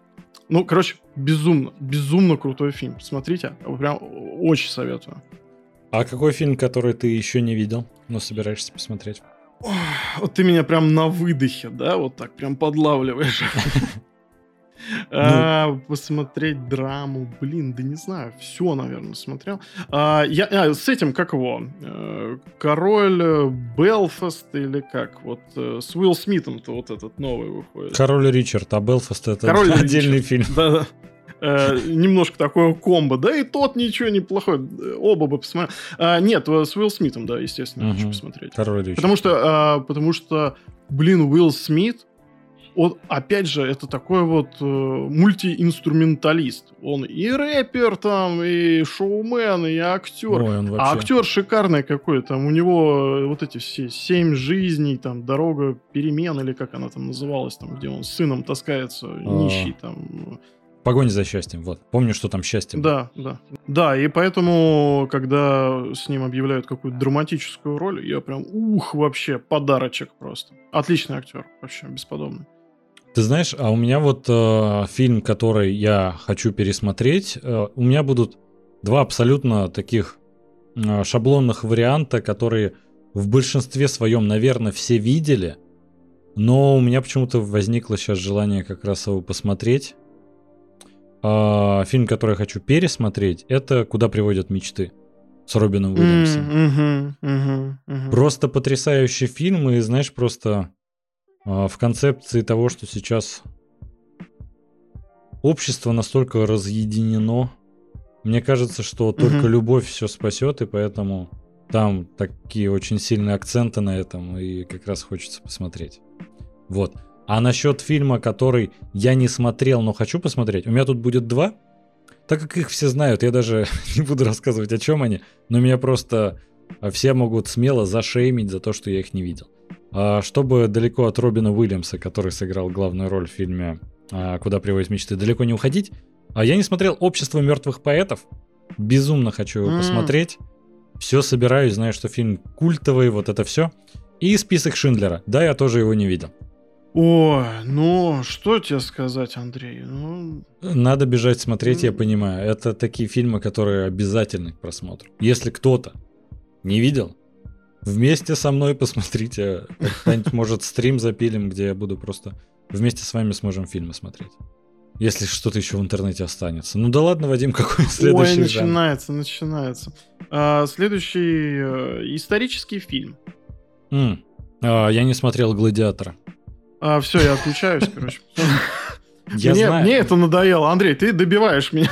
Ну, короче, безумно, безумно крутой фильм. Смотрите, прям очень советую. А какой фильм, который ты еще не видел, но собираешься посмотреть? Вот ты меня прям на выдохе, да, вот так прям подлавливаешь. А, ну. посмотреть драму, блин, да не знаю, все, наверное, смотрел. А, я а, с этим как его, э, король э, Белфаст или как, вот э, с Уилл Смитом-то вот этот новый выходит. Король Ричард, а Белфаст это отдельный Ричард. фильм. Да, да э, немножко такое комбо. Да и тот ничего неплохой. Оба бы посмотрел. А, нет, с Уилл Смитом, да, естественно, угу. хочу посмотреть. Король Потому что, а, потому что, блин, Уилл Смит, он, опять же, это такой вот э, мультиинструменталист. Он и рэпер там, и шоумен, и актер. Ой, он вообще... А актер шикарный какой. Там у него вот эти все семь жизней, там дорога перемен, или как она там называлась, там, где он с сыном таскается, а... нищий там. Погоня за счастьем, вот. Помню, что там счастье Да, да. Да, и поэтому, когда с ним объявляют какую-то драматическую роль, я прям, ух, вообще, подарочек просто. Отличный актер, вообще, бесподобный. Ты знаешь, а у меня вот э, фильм, который я хочу пересмотреть, э, у меня будут два абсолютно таких э, шаблонных варианта, которые в большинстве своем, наверное, все видели, но у меня почему-то возникло сейчас желание как раз его посмотреть. А, фильм, который я хочу пересмотреть, это «Куда приводят мечты» с Робином Уильямсом. Mm, mm-hmm, mm-hmm, mm-hmm. Просто потрясающий фильм, и знаешь, просто в концепции того, что сейчас общество настолько разъединено, мне кажется, что только mm-hmm. любовь все спасет, и поэтому там такие очень сильные акценты на этом, и как раз хочется посмотреть. Вот. А насчет фильма, который я не смотрел, но хочу посмотреть, у меня тут будет два. Так как их все знают, я даже не буду рассказывать, о чем они, но меня просто а, все могут смело зашеймить за то, что я их не видел. А чтобы далеко от Робина Уильямса, который сыграл главную роль в фильме а, «Куда приводят мечты», далеко не уходить, а я не смотрел «Общество мертвых поэтов». Безумно хочу его mm. посмотреть. Все собираюсь, знаю, что фильм культовый, вот это все. И список Шиндлера. Да, я тоже его не видел. О, ну, что тебе сказать, Андрей? Ну... Надо бежать смотреть, я понимаю. Это такие фильмы, которые обязательны к просмотру. Если кто-то не видел, вместе со мной посмотрите. Может, стрим запилим, где я буду просто вместе с вами сможем фильмы смотреть. Если что-то еще в интернете останется. Ну да ладно, Вадим, какой следующий Ой, начинается, жанр? начинается. А, следующий э, исторический фильм. М. А, я не смотрел «Гладиатора». А, все, я отключаюсь, короче. Я мне, знаю. мне это надоело. Андрей, ты добиваешь меня.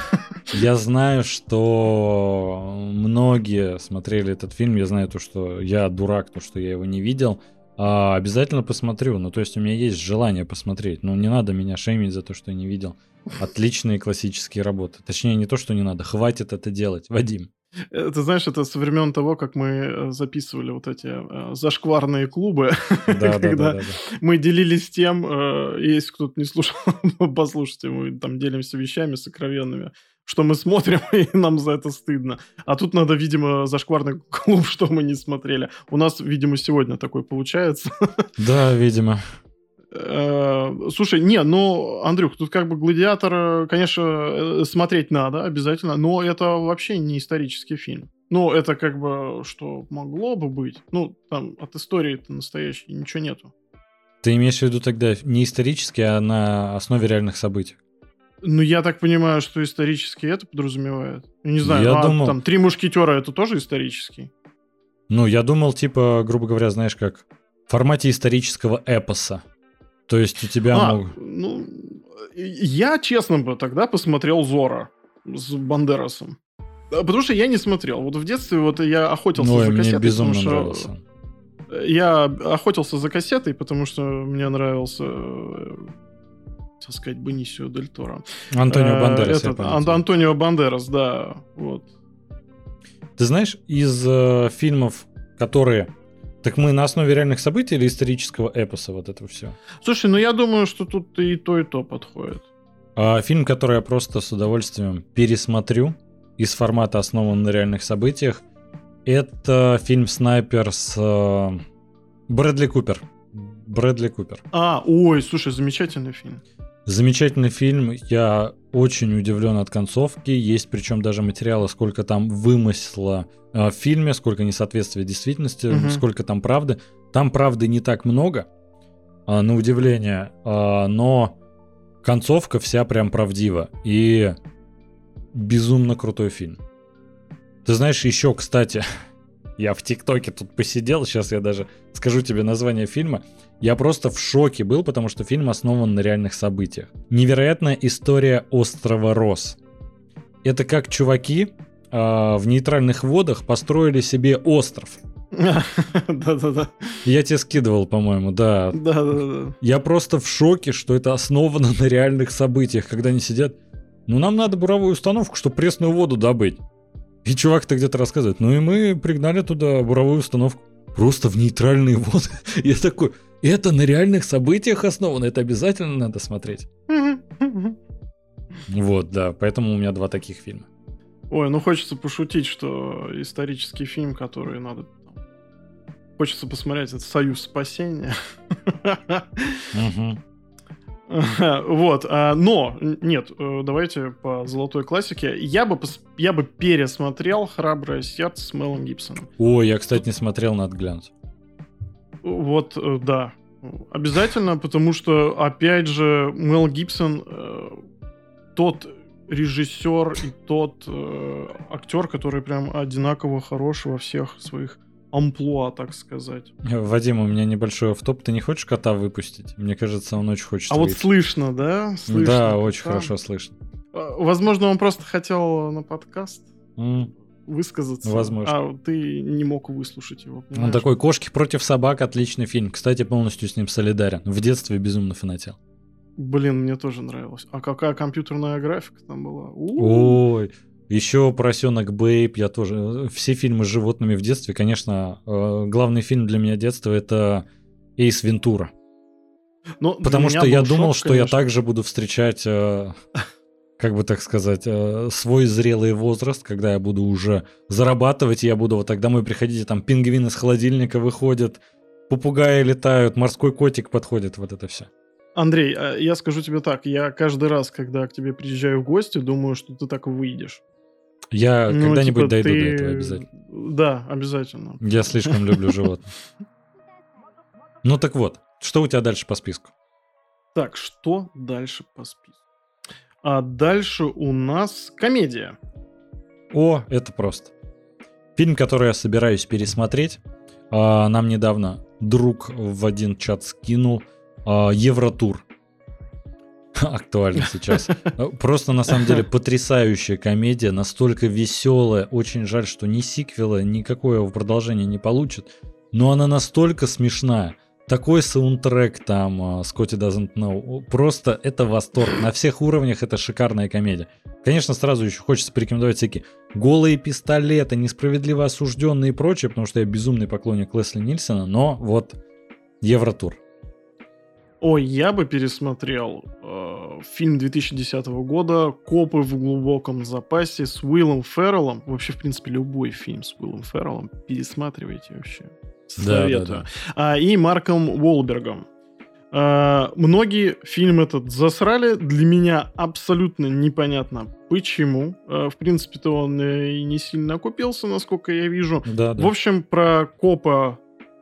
Я знаю, что многие смотрели этот фильм. Я знаю то, что я дурак, то, что я его не видел. А, обязательно посмотрю. Ну, то есть у меня есть желание посмотреть. Но не надо меня шеймить за то, что я не видел. Отличные классические работы. Точнее, не то, что не надо. Хватит это делать. Вадим. Э, ты знаешь, это со времен того, как мы э, записывали вот эти э, зашкварные клубы, да, когда да, да, мы делились тем, если кто-то не слушал, послушайте, мы там делимся вещами сокровенными, что мы смотрим, и нам за это стыдно. А тут надо, видимо, зашкварный клуб, что мы не смотрели. У нас, видимо, сегодня такой получается. Да, видимо. Э, слушай, не, ну, Андрюх, тут как бы «Гладиатор», э, конечно, э, смотреть надо обязательно, но это вообще не исторический фильм. Ну, это как бы, что могло бы быть. Ну, там от истории-то настоящей ничего нету. Ты имеешь в виду тогда не исторический, а на основе реальных событий? Ну, я так понимаю, что исторически это подразумевает. Ну, не знаю, я ну, а думал... а, там «Три мушкетера» это тоже исторический? Ну, я думал, типа, грубо говоря, знаешь, как в формате исторического эпоса. То есть у тебя... А, мог... ну, я, честно бы, тогда посмотрел Зора с Бандерасом. Потому что я не смотрел. Вот в детстве вот я охотился Ой, за кассетой. Мне безумно потому, нравился. Я охотился за кассетой, потому что мне нравился так сказать, Бенисио Дель Торо. Антонио Бандерас. Этот, Ан- Антонио Бандерас, да. Вот. Ты знаешь, из э, фильмов, которые так мы на основе реальных событий или исторического эпоса вот это все? Слушай, ну я думаю, что тут и то, и то подходит. А, фильм, который я просто с удовольствием пересмотрю из формата основан на реальных событиях, это фильм «Снайпер» с э, Брэдли Купер. Брэдли Купер. А, ой, слушай, замечательный фильм. Замечательный фильм. Я очень удивлен от концовки. Есть причем даже материалы, сколько там вымысла э, в фильме, сколько несоответствия действительности, угу. сколько там правды. Там правды не так много, э, на удивление, э, но концовка вся прям правдива. И безумно крутой фильм. Ты знаешь, еще, кстати, я в ТикТоке тут посидел, сейчас я даже скажу тебе название фильма. Я просто в шоке был, потому что фильм основан на реальных событиях. Невероятная история острова Рос. Это как чуваки э, в нейтральных водах построили себе остров. Да-да-да. Я тебе скидывал, по-моему, да. Да-да-да. Я просто в шоке, что это основано на реальных событиях, когда они сидят. Ну, нам надо буровую установку, чтобы пресную воду добыть. И чувак-то где-то рассказывает, ну и мы пригнали туда буровую установку. Просто в нейтральные воды. Я такой, это на реальных событиях основано, это обязательно надо смотреть. Вот, да, поэтому у меня два таких фильма. Ой, ну хочется пошутить, что исторический фильм, который надо... Хочется посмотреть, это «Союз спасения». Мгм. Вот, а, но, нет, э, давайте по золотой классике. Я бы, я бы пересмотрел «Храброе сердце» с Мелом Гибсоном. Ой, я, кстати, не смотрел, надо глянуть. Вот, э, да. Обязательно, потому что, опять же, Мел Гибсон э, тот режиссер и тот э, актер, который прям одинаково хорош во всех своих амплуа, так сказать. Вадим, у меня небольшой автоп. Ты не хочешь кота выпустить? Мне кажется, он очень хочет А вот выйти. слышно, да? Слышно Да, очень кота. хорошо слышно. А, Возможно, он просто хотел на подкаст М. высказаться. Возможно. А ты не мог выслушать его. Он понимаешь? такой «Кошки против собак» отличный фильм. Кстати, полностью с ним солидарен. В детстве безумно фанател. Блин, мне тоже нравилось. А какая компьютерная графика там была? У-у-у. Ой, еще «Поросенок Бэйб», я тоже... Все фильмы с животными в детстве, конечно, э, главный фильм для меня детства — это «Эйс Вентура». Для Потому что я был думал, шок, что я конечно. также буду встречать, э, как бы так сказать, э, свой зрелый возраст, когда я буду уже зарабатывать, и я буду вот так домой приходить, и там пингвин из холодильника выходит, попугаи летают, морской котик подходит, вот это все. Андрей, а я скажу тебе так, я каждый раз, когда к тебе приезжаю в гости, думаю, что ты так выйдешь. Я Ну, когда-нибудь типа, дойду ты- до этого обязательно. Да, обязательно. Я слишком люблю животных. Ну так вот, что у тебя дальше по списку? Так, что дальше по списку? А дальше у нас комедия. О, это просто. Фильм, который я собираюсь пересмотреть. А, нам недавно друг в один чат скинул. а, Евротур. Актуально сейчас. А, Просто на самом деле потрясающая комедия, настолько веселая. Очень жаль, что ни сиквела, никакого продолжения не получит. Но она настолько смешная. Такой саундтрек там, а, Scotty Doesn't Know. Просто это восторг. На всех уровнях это шикарная комедия. Конечно, сразу еще хочется порекомендовать всякие голые пистолеты, несправедливо осужденные и прочее, потому что я безумный поклонник Лесли Нильсона, но вот Евротур. Ой, я бы пересмотрел э, фильм 2010 года «Копы в глубоком запасе» с Уиллом Ферреллом. Вообще, в принципе, любой фильм с Уиллом Ферреллом пересматривайте вообще. Да, Советую. да, да. А, и Марком Уолбергом. А, многие фильм этот засрали. Для меня абсолютно непонятно, почему. А, в принципе-то он э, и не сильно окупился, насколько я вижу. Да, да. В общем, про копа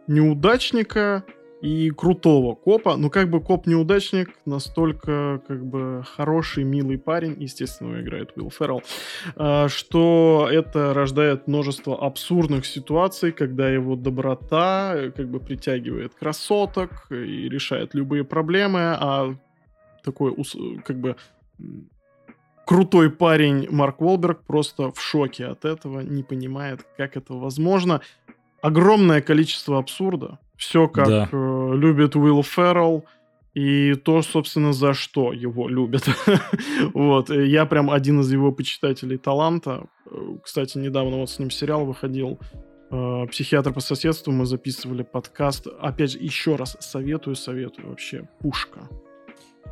неудачника и крутого копа. Ну, как бы коп-неудачник настолько, как бы, хороший, милый парень, естественно, его играет Уилл Феррелл, а, что это рождает множество абсурдных ситуаций, когда его доброта, э, как бы, притягивает красоток и решает любые проблемы, а такой, как бы, крутой парень Марк Уолберг просто в шоке от этого, не понимает, как это возможно. Огромное количество абсурда. Все как Да. э, любит Уилл Феррелл. И то, собственно, за что его любят. вот. Я прям один из его почитателей таланта. Э, Кстати, недавно вот с ним сериал выходил. э, Психиатр по соседству. Мы записывали подкаст. Опять же, еще раз советую, советую. Вообще, пушка.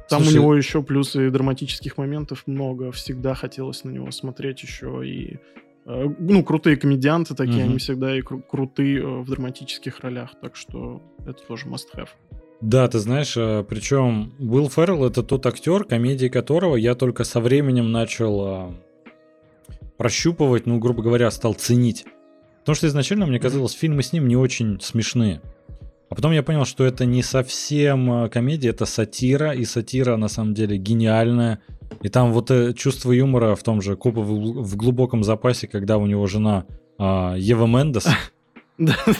Там Слушай, у него еще плюс и драматических моментов много. Всегда хотелось на него смотреть еще и ну, крутые комедианты такие, Мгм. они всегда и кру- крутые э, в драматических ролях, так что это тоже must-have. Да, ты знаешь, причем Уилл Феррелл это тот актер, комедии которого я только со временем начал прощупывать, ну, грубо говоря, стал ценить. Потому что изначально мне казалось, фильмы с ним не очень смешные. А потом я понял, что это не совсем а, комедия, это сатира, и сатира на самом деле гениальная. И там вот э, чувство юмора в том же Копа в, в глубоком запасе, когда у него жена а, Ева Мендес,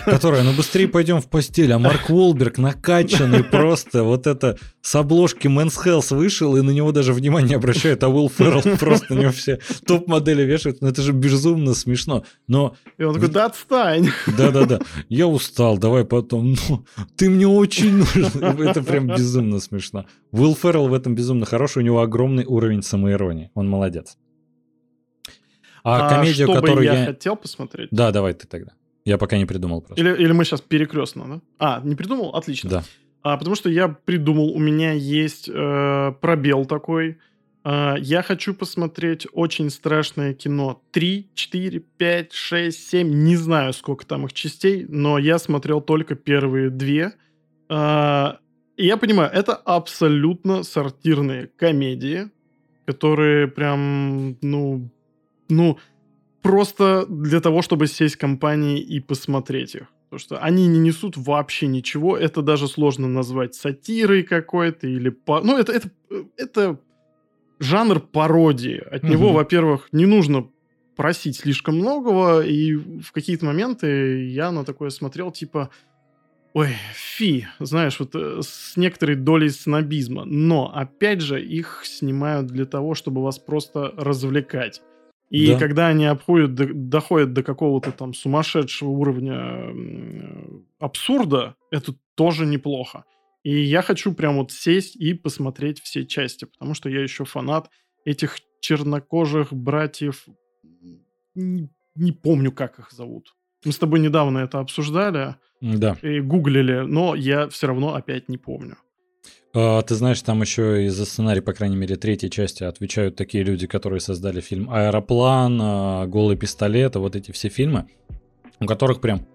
Которая, ну быстрее пойдем в постель, а Марк Уолберг накачанный просто, вот это с обложки Men's Health вышел, и на него даже внимание не обращают, а Уилл Феррелл просто на него все топ-модели вешают, ну это же безумно смешно, но... И он такой, да отстань! Да-да-да, я устал, давай потом, ну, ты мне очень нужен, это прям безумно смешно. Уилл Феррелл в этом безумно хороший, у него огромный уровень самоиронии, он молодец. А, а комедию, которую я... хотел посмотреть? Да, давай ты тогда. Я пока не придумал просто. Или, или мы сейчас перекрестно, да? А, не придумал? Отлично. Да. А, потому что я придумал, у меня есть э, пробел такой. Э, я хочу посмотреть очень страшное кино. 3, 4, 5, 6, 7, не знаю, сколько там их частей, но я смотрел только первые две. Э, и я понимаю, это абсолютно сортирные комедии, которые прям, ну, ну, просто для того, чтобы сесть в компании и посмотреть их. Потому что они не несут вообще ничего. Это даже сложно назвать сатирой какой-то или... По... Ну, это, это, это жанр пародии. От угу. него, во-первых, не нужно просить слишком многого, и в какие-то моменты я на такое смотрел, типа, ой, фи, знаешь, вот э, с некоторой долей снобизма. Но, опять же, их снимают для того, чтобы вас просто развлекать. И да. когда они обходят, доходят до какого-то там сумасшедшего уровня абсурда, это тоже неплохо. И я хочу прям вот сесть и посмотреть все части, потому что я еще фанат этих чернокожих братьев. Не, не помню, как их зовут. Мы с тобой недавно это обсуждали да. и гуглили, но я все равно опять не помню. А, ты знаешь, там еще и за сценарий, по крайней мере, третьей части отвечают такие люди, которые создали фильм «Аэроплан», а, «Голый пистолет», вот эти все фильмы, у которых прям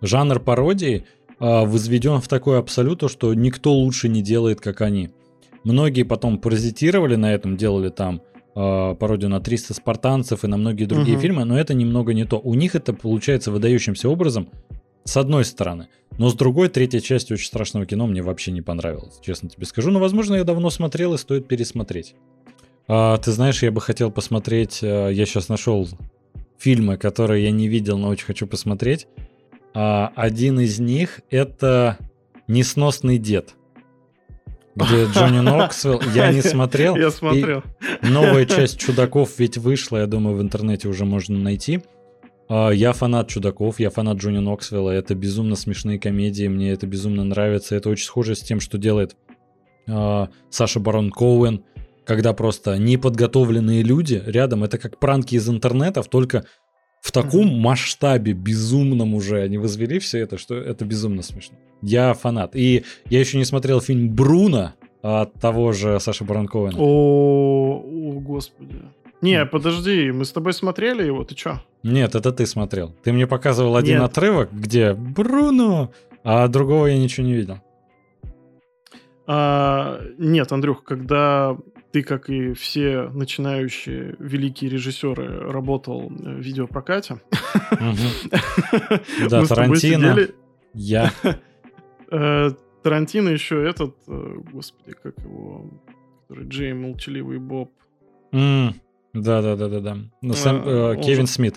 жанр пародии а, возведен в такой абсолют, что никто лучше не делает, как они. Многие потом паразитировали на этом, делали там пародию на 300 спартанцев и на многие другие угу. фильмы, но это немного не то. У них это получается выдающимся образом с одной стороны. Но с другой, третья часть очень страшного кино мне вообще не понравилась, честно тебе скажу. Но, возможно, я давно смотрел и стоит пересмотреть. А, ты знаешь, я бы хотел посмотреть, а, я сейчас нашел фильмы, которые я не видел, но очень хочу посмотреть. А, один из них это «Несносный дед», где Джонни Ноксвилл, я не смотрел. Я смотрел. Новая часть «Чудаков» ведь вышла, я думаю, в интернете уже можно найти. А, я фанат чудаков, я фанат Джонни Ноксвилла. Это безумно смешные комедии, мне это безумно нравится. Это очень схоже с тем, что делает э, Саша Барон Коуэн, когда просто неподготовленные люди рядом. Это как пранки из интернетов, только в таком mm-hmm. масштабе безумном уже они возвели все это, что это безумно смешно. Я фанат. И я еще не смотрел фильм Бруно от того же Саши Барон Коуэна. О, о, господи. Не, подожди, мы с тобой смотрели его, ты чё? Нет, это ты смотрел. Ты мне показывал один Нет. отрывок, где Бруно, а другого я ничего не видел. А, нет, Андрюх, когда ты, как и все начинающие великие режиссеры, работал в видеопрокате. Да, Тарантино. Я. Э, Тарантино еще этот, э, господи, как его, который Джей Молчаливый Боб. Да, да, да, да, да. Ну, Сэм, э, Кевин Смит.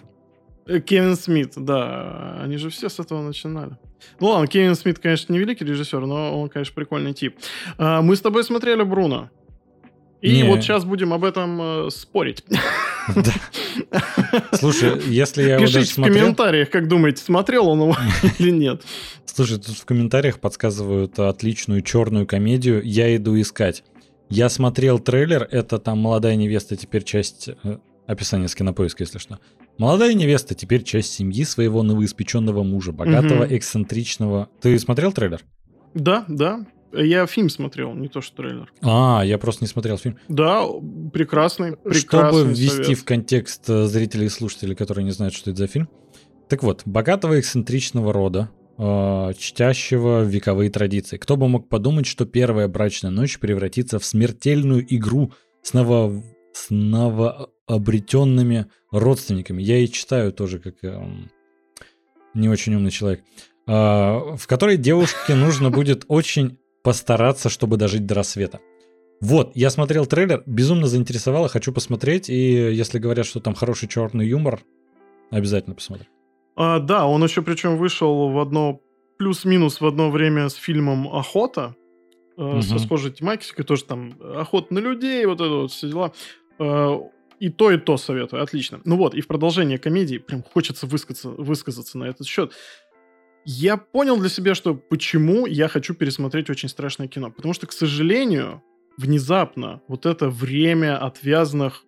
Э, Кевин Смит, да. Они же все с этого начинали. Ну ладно, Кевин Смит, конечно, не великий режиссер, но он, конечно, прикольный тип. А, мы с тобой смотрели Бруно. И не. вот сейчас будем об этом э, спорить. Да. Слушай, если я Пишите в смотрел... комментариях, как думаете, смотрел он его или нет. Слушай, тут в комментариях подсказывают отличную черную комедию «Я иду искать». Я смотрел трейлер, это там молодая невеста, теперь часть э, описания с кинопоиска, если что. Молодая невеста, теперь часть семьи своего новоиспеченного мужа, богатого, угу. эксцентричного. Ты смотрел трейлер? Да, да. Я фильм смотрел, не то что трейлер. А, я просто не смотрел фильм. Да, прекрасный, прекрасный Чтобы ввести совет. в контекст э, зрителей и слушателей, которые не знают, что это за фильм. Так вот, богатого эксцентричного рода, э, чтящего вековые традиции. Кто бы мог подумать, что первая брачная ночь превратится в смертельную игру с, ново... с новообретенными родственниками. Я и читаю тоже как э, не очень умный человек. Э, в которой девушке нужно будет очень постараться, чтобы дожить до рассвета. Вот, я смотрел трейлер, безумно заинтересовало, хочу посмотреть, и если говорят, что там хороший черный юмор, обязательно посмотрю. А, да, он еще причем вышел в одно плюс-минус в одно время с фильмом «Охота», угу. со схожей тематикой, тоже там охота на людей, вот это вот все дела. Э, и то, и то советую, отлично. Ну вот, и в продолжение комедии прям хочется высказаться, высказаться на этот счет. Я понял для себя, что почему я хочу пересмотреть очень страшное кино. Потому что, к сожалению, внезапно вот это время отвязанных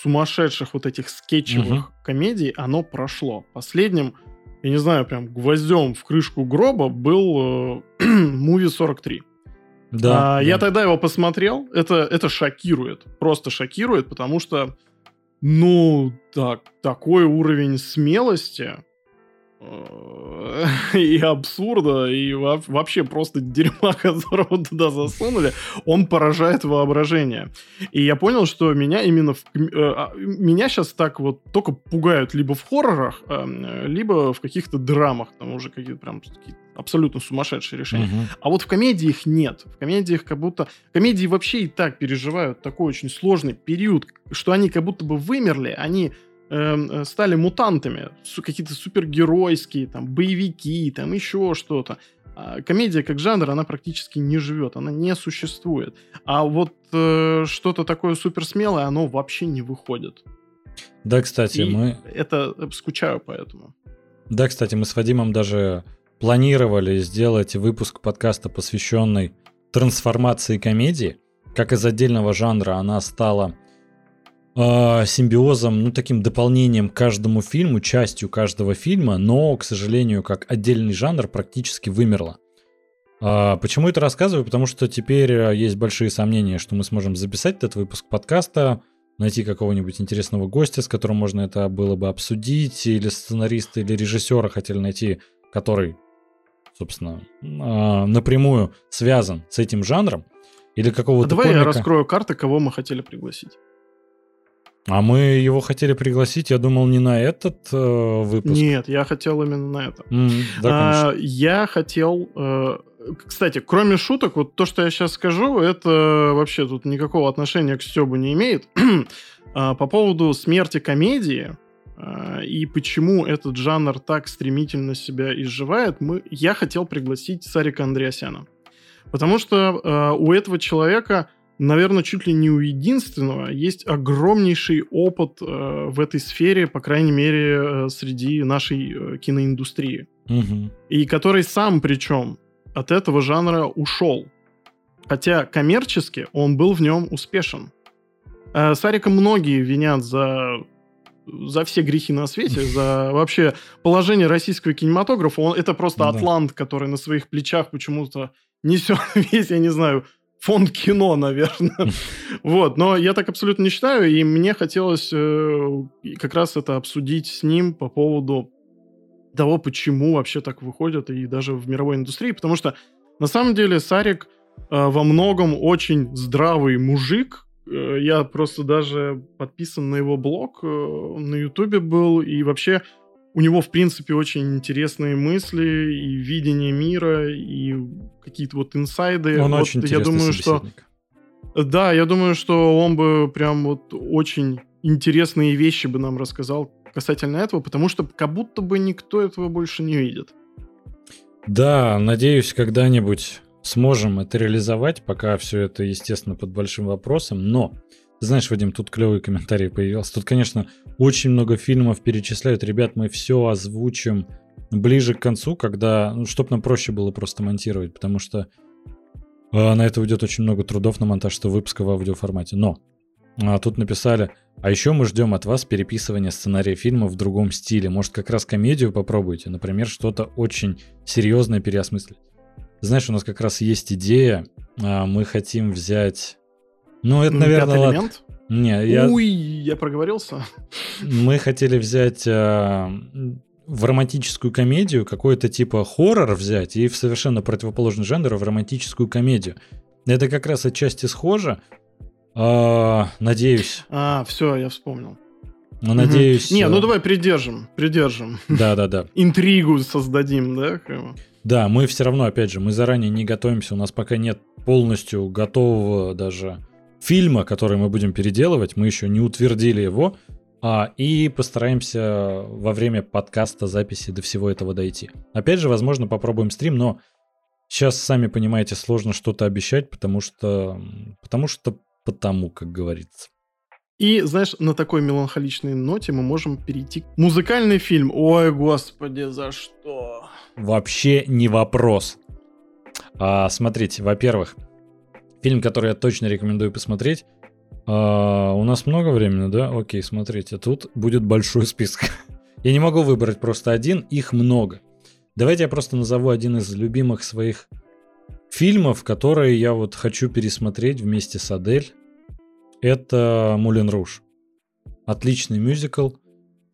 сумасшедших вот этих скетчевых угу. комедий, оно прошло. Последним, я не знаю, прям гвоздем в крышку гроба был э, Movie 43. Да, а, да. Я тогда его посмотрел. Это, это шокирует. Просто шокирует, потому что, ну, так, такой уровень смелости и абсурда, и вообще просто дерьма, которого туда засунули, он поражает воображение. И я понял, что меня именно... В, э, а, меня сейчас так вот только пугают либо в хоррорах, э, либо в каких-то драмах, там уже какие-то прям какие абсолютно сумасшедшие решения. Угу. А вот в комедиях нет. В комедиях как будто... Комедии вообще и так переживают такой очень сложный период, что они как будто бы вымерли, они Эм, э, стали мутантами, какие-то супергеройские, там, боевики, там, еще что-то. А комедия как жанр, она практически не живет, она не существует. А вот э, что-то такое суперсмелое, оно вообще не выходит. Да, кстати, И мы... Это э, скучаю поэтому. Да, кстати, мы с Вадимом даже планировали сделать выпуск подкаста, посвященный трансформации комедии. Как из отдельного жанра она стала э, симбиозом, ну, таким дополнением к каждому фильму, частью каждого фильма, но, к сожалению, как отдельный жанр практически вымерла. Э, почему это рассказываю? Потому что теперь э, есть большие сомнения, что мы сможем записать этот выпуск подкаста, найти какого-нибудь интересного гостя, с которым можно это было бы обсудить, или сценариста, или режиссера хотели найти, который, собственно, э, напрямую связан с этим жанром, или какого-то. А давай комика. я раскрою карты, кого мы хотели пригласить. А мы его хотели пригласить, я думал, не на этот э, выпуск. Нет, я хотел именно на это. Mm, да, а, я хотел... Э, кстати, кроме шуток, вот то, что я сейчас скажу, это вообще тут никакого отношения к Стебу не имеет. а, по поводу смерти комедии а, и почему этот жанр так стремительно себя изживает, мы, я хотел пригласить Сарика Андреасяна. Потому что э, у этого человека наверное, чуть ли не у единственного есть огромнейший опыт э, в этой сфере, по крайней мере, э, среди нашей э, киноиндустрии. Угу. И который сам, причем, от этого жанра ушел. Хотя коммерчески он был в нем успешен. Э, Сарика многие винят за за все грехи на свете, за вообще положение российского кинематографа. Он, это просто да. атлант, который на своих плечах почему-то несет весь, я не знаю, фонд кино, наверное. вот, но я так абсолютно не считаю, и мне хотелось э, как раз это обсудить с ним по поводу того, почему вообще так выходят и даже в мировой индустрии, потому что на самом деле Сарик э, во многом очень здравый мужик. Э, я просто даже подписан на его блог на Ютубе был, и вообще у него, в принципе, очень интересные мысли и видение мира, и какие-то вот инсайды. Он вот очень я думаю, что Да, я думаю, что он бы прям вот очень интересные вещи бы нам рассказал касательно этого, потому что как будто бы никто этого больше не видит. Да, надеюсь, когда-нибудь сможем это реализовать, пока все это, естественно, под большим вопросом, но знаешь, Вадим, тут клевый комментарий появился. Тут, конечно, очень много фильмов перечисляют. Ребят, мы все озвучим ближе к концу, когда, ну, чтобы нам проще было просто монтировать, потому что э, на это уйдет очень много трудов на монтаж этого выпуска в аудиоформате. Но а тут написали, а еще мы ждем от вас переписывания сценария фильма в другом стиле. Может, как раз комедию попробуйте, например, что-то очень серьезное переосмыслить. Знаешь, у нас как раз есть идея, а, мы хотим взять ну, это, наверное, Пятый элемент? Не, я... Уй, я проговорился. Мы хотели взять э, в романтическую комедию какой-то типа хоррор взять и в совершенно противоположный жанр в романтическую комедию. Это как раз отчасти схоже. Э, надеюсь. А, все, я вспомнил. Ну, надеюсь... Угу. Не, ну давай придержим, придержим. Да-да-да. Интригу создадим, да? Да, мы все равно, опять же, мы заранее не готовимся, у нас пока нет полностью готового даже фильма, который мы будем переделывать, мы еще не утвердили его, А, и постараемся во время подкаста, записи до всего этого дойти. Опять же, возможно, попробуем стрим, но сейчас, сами понимаете, сложно что-то обещать, потому что... Потому что потому, как говорится. И, знаешь, на такой меланхоличной ноте мы можем перейти к музыкальный фильм. Ой, господи, за что? Вообще не вопрос. А, смотрите, во-первых, фильм, который я точно рекомендую посмотреть, а, у нас много времени, да? Окей, смотрите, тут будет большой список. я не могу выбрать просто один, их много. Давайте я просто назову один из любимых своих фильмов, которые я вот хочу пересмотреть вместе с Адель. Это Мулен Руж. Отличный мюзикл,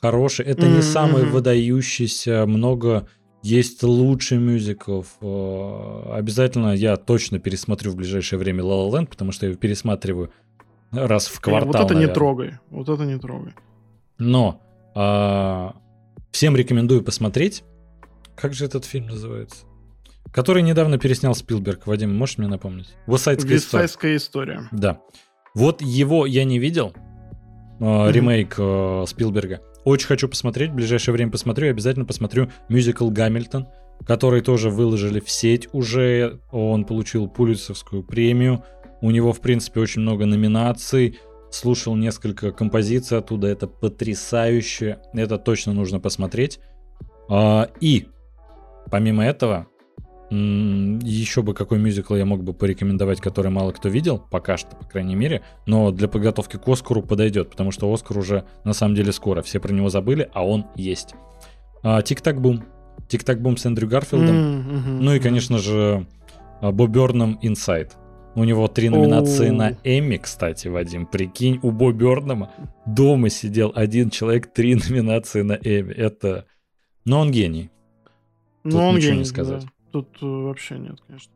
хороший. Это mm-hmm. не самый выдающийся, много есть лучше мюзиклов. А, обязательно я точно пересмотрю в ближайшее время La La Land, потому что я его пересматриваю раз в квартал. вот это наверное. не трогай, вот это не трогай. Но а, всем рекомендую посмотреть. Как же этот фильм называется? Который недавно переснял Спилберг. Вадим, можешь мне напомнить? Высайдская история. история. Да. Вот его я не видел. Mm-hmm. Ремейк э, Спилберга. Очень хочу посмотреть. В ближайшее время посмотрю. Обязательно посмотрю мюзикл Гамильтон, который тоже выложили в сеть уже. Он получил Пулицевскую премию. У него, в принципе, очень много номинаций. Слушал несколько композиций оттуда. Это потрясающе. Это точно нужно посмотреть. А, и, помимо этого, еще бы какой мюзикл я мог бы порекомендовать, который мало кто видел, пока что, по крайней мере, но для подготовки к Оскару подойдет, потому что Оскар уже на самом деле скоро. Все про него забыли, а он есть. А, Тик-так-бум. Тик-так-бум с Эндрю Гарфилдом. Mm-hmm. Ну и, конечно же, Боб Бёрном «Инсайд». У него три номинации на Эмми, кстати, Вадим. Прикинь, у Бо Бёрнама дома сидел один человек, три номинации на Эмми. Это... Но он гений. Тут ну, он ничего гений, не сказать. Да. Тут э, вообще нет, конечно.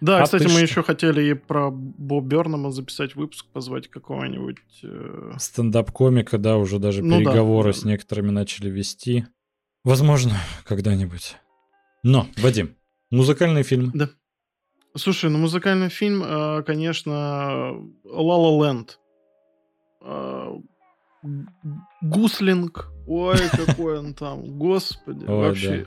Да, а кстати, мы что? еще хотели и про Бо Бернама записать выпуск, позвать какого-нибудь... Э... Стендап-комика, да, уже даже ну, переговоры да, с некоторыми начали вести. Возможно, когда-нибудь. Но, Вадим, музыкальный фильм. Да. Слушай, ну музыкальный фильм, э, конечно, La Land. Э, Гуслинг. Ой, какой он там. Господи. Вообще.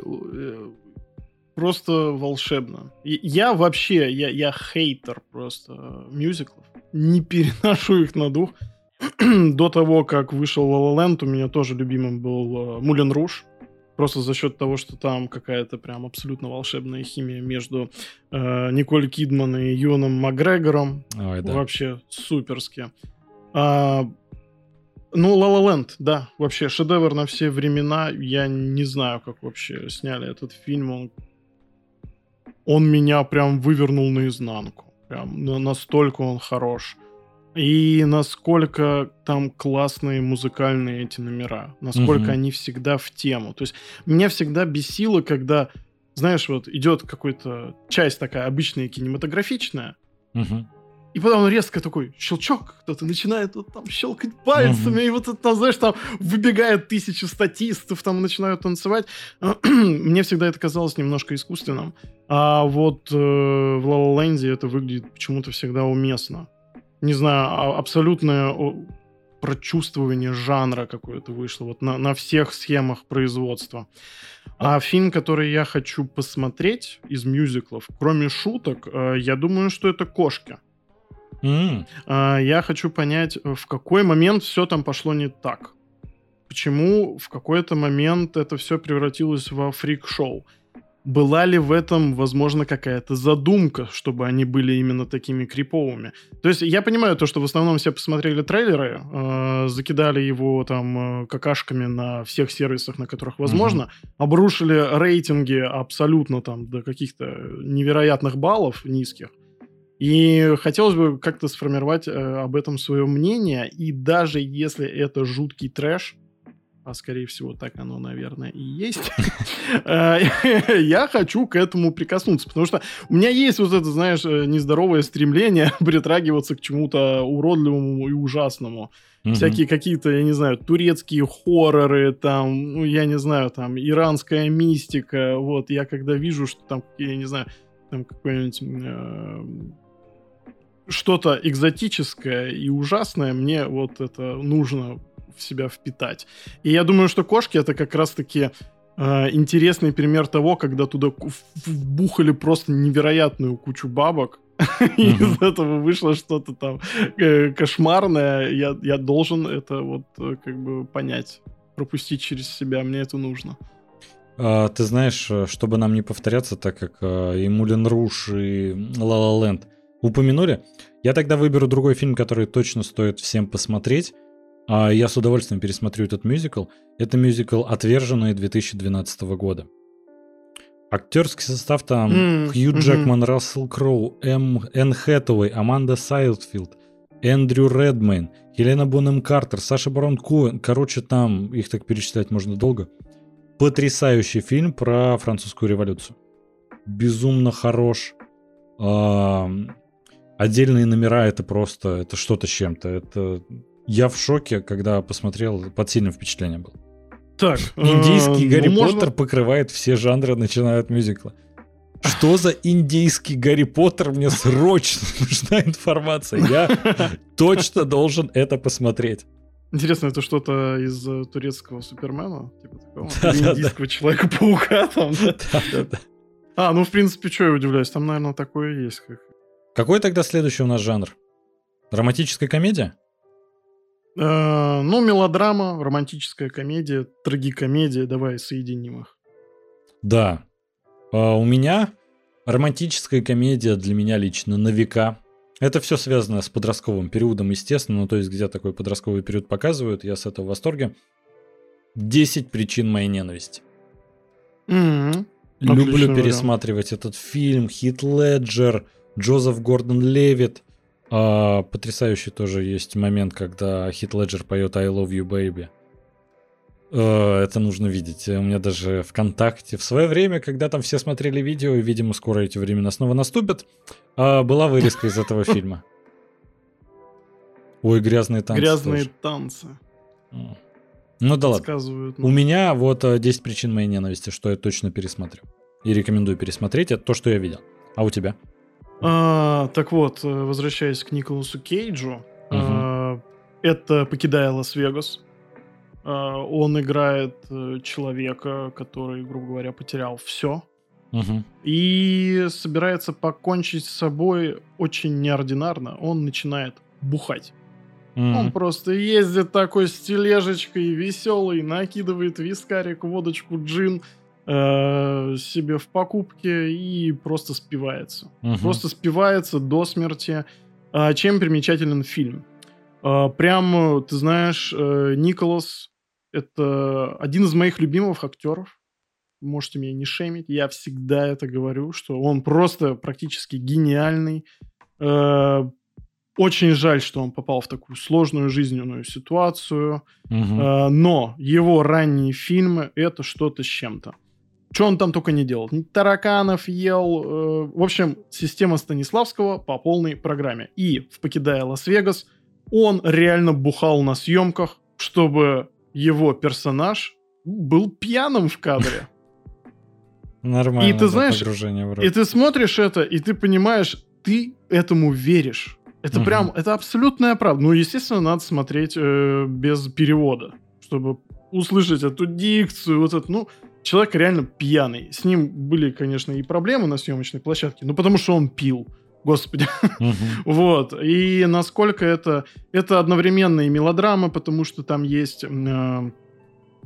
Просто волшебно. Я вообще, я, я хейтер просто мюзиклов. Не переношу их на дух. До того, как вышел La La Land, у меня тоже любимым был Мулен Руш. Просто за счет того, что там какая-то прям абсолютно волшебная химия между э, Николь Кидман и Юном Макгрегором. Ой, да. Вообще суперски. А, ну, La La Land, да, вообще шедевр на все времена. Я не знаю, как вообще сняли этот фильм. Он, он меня прям вывернул наизнанку. Прям настолько он хорош. И насколько там классные музыкальные эти номера, насколько угу. они всегда в тему. То есть меня всегда бесило, когда, знаешь, вот идет какой-то часть такая обычная кинематографичная, угу. И потом резко такой щелчок, кто-то начинает вот там щелкать пальцами, угу. и вот это, там, знаешь, там выбегает тысячи статистов, там начинают танцевать. Мне всегда это казалось немножко искусственным. А вот э, в La La это выглядит почему-то всегда уместно не знаю, а, абсолютное прочувствование жанра какое-то вышло вот на, на всех схемах производства. А фильм, который я хочу посмотреть из мюзиклов, кроме шуток, э, я думаю, что это «Кошки». Mm. Я хочу понять, в какой момент все там пошло не так. Почему в какой-то момент это все превратилось во фрик-шоу была ли в этом, возможно, какая-то задумка, чтобы они были именно такими криповыми. То есть я понимаю то, что в основном все посмотрели трейлеры, э, закидали его там э, какашками на всех сервисах, на которых возможно, mm-hmm. обрушили рейтинги абсолютно там до каких-то невероятных баллов низких. И хотелось бы как-то сформировать э, об этом свое мнение, и даже если это жуткий трэш, а скорее всего так оно, наверное, и есть, э, я хочу к этому прикоснуться, потому что у меня есть вот это, знаешь, э, нездоровое стремление притрагиваться к чему-то уродливому и ужасному. Всякие какие-то, я не знаю, турецкие хорроры, там, ну, я не знаю, там, иранская мистика, вот, я когда вижу, что там, я не знаю, там какой-нибудь э, что-то экзотическое и ужасное, мне вот это нужно в себя впитать. И я думаю, что кошки это как раз-таки э, интересный пример того, когда туда вбухали просто невероятную кучу бабок, и из этого вышло что-то там э, кошмарное. Я, я должен это вот э, как бы понять, пропустить через себя. Мне это нужно. А, ты знаешь, э, чтобы нам не повторяться, так как а, и Мулен Руш, и Ла Ла Ленд упомянули, я тогда выберу другой фильм, который точно стоит всем посмотреть. А я с удовольствием пересмотрю этот мюзикл. Это мюзикл «Отверженные» 2012 года. Актерский состав там mm, Хью mm-hmm. Джекман, Рассел Кроу, М. Энн Хэтэуэй, Аманда Сайлдфилд, Эндрю Редмейн, Хелена Бонем Картер, Саша Барон Коэн. Короче, там их так перечислять можно долго. Потрясающий фильм про французскую революцию. Безумно хорош. Отдельные номера это просто, это что-то с чем-то. Это я в шоке, когда посмотрел, под сильным впечатлением был. Так, индийский э, Гарри ну, Поттер можно... покрывает все жанры, начиная от мюзикла. Что за индийский Гарри Поттер? Мне срочно нужна информация. Я точно должен это посмотреть. Интересно, это что-то из э, турецкого Супермена? Типа такого? Да, Или индийского Человека-паука там? Да, да, да. А, ну, в принципе, что я удивляюсь, там, наверное, такое есть. Как... Какой тогда следующий у нас жанр? Романтическая комедия? Э, ну, мелодрама, романтическая комедия, трагикомедия. Давай соединим их. Да. А у меня романтическая комедия для меня лично на века. Это все связано с подростковым периодом, естественно. Ну, то есть, где такой подростковый период показывают, я с этого в восторге. 10 причин моей ненависти. Mm-hmm. Люблю Отличный пересматривать вариант. этот фильм. Хит Леджер, Джозеф Гордон Левит. А, потрясающий тоже есть момент, когда Хит Леджер поет I love you, baby. А, это нужно видеть. У меня даже ВКонтакте в свое время, когда там все смотрели видео, и, видимо, скоро эти времена снова наступят, а, была вырезка из этого фильма. Ой, грязные танцы. Грязные танцы. Ну да ладно. У меня вот 10 э, причин моей ненависти, что я точно пересмотрю. И рекомендую пересмотреть. Это то, что я видел. А у тебя? А, так вот, э, возвращаясь к Николасу Кейджу, угу. а, это «Покидая Лас-Вегас». А, он играет э, человека, который, грубо говоря, потерял все. Угу. И собирается покончить с собой очень неординарно. Он начинает бухать. Угу. Он просто ездит такой с тележечкой, веселый, накидывает вискарик, водочку, джин – э, себе в покупке и просто спивается. Угу. Просто спивается до смерти. А чем примечателен фильм? А, прям, ты знаешь, э, Николас это один из моих любимых актеров. Можете меня не шемить. Я всегда это говорю, что он просто практически гениальный. Э, очень жаль, что он попал в такую сложную жизненную ситуацию. Угу. Но его ранние фильмы это что-то с чем-то. Что он там только не делал. Тараканов ел. Э, в общем, система Станиславского по полной программе. И в «Покидая Лас-Вегас» он реально бухал на съемках, чтобы его персонаж был пьяным в кадре. Нормально. И ты знаешь, и ты смотришь это, и ты понимаешь, ты этому веришь. Это угу. прям, это абсолютная правда. Ну, естественно, надо смотреть э, без перевода, чтобы услышать эту дикцию, вот это, ну, человек реально пьяный. С ним были, конечно, и проблемы на съемочной площадке, но потому что он пил. Господи. Uh-huh. вот. И насколько это... Это одновременно и мелодрама, потому что там есть э,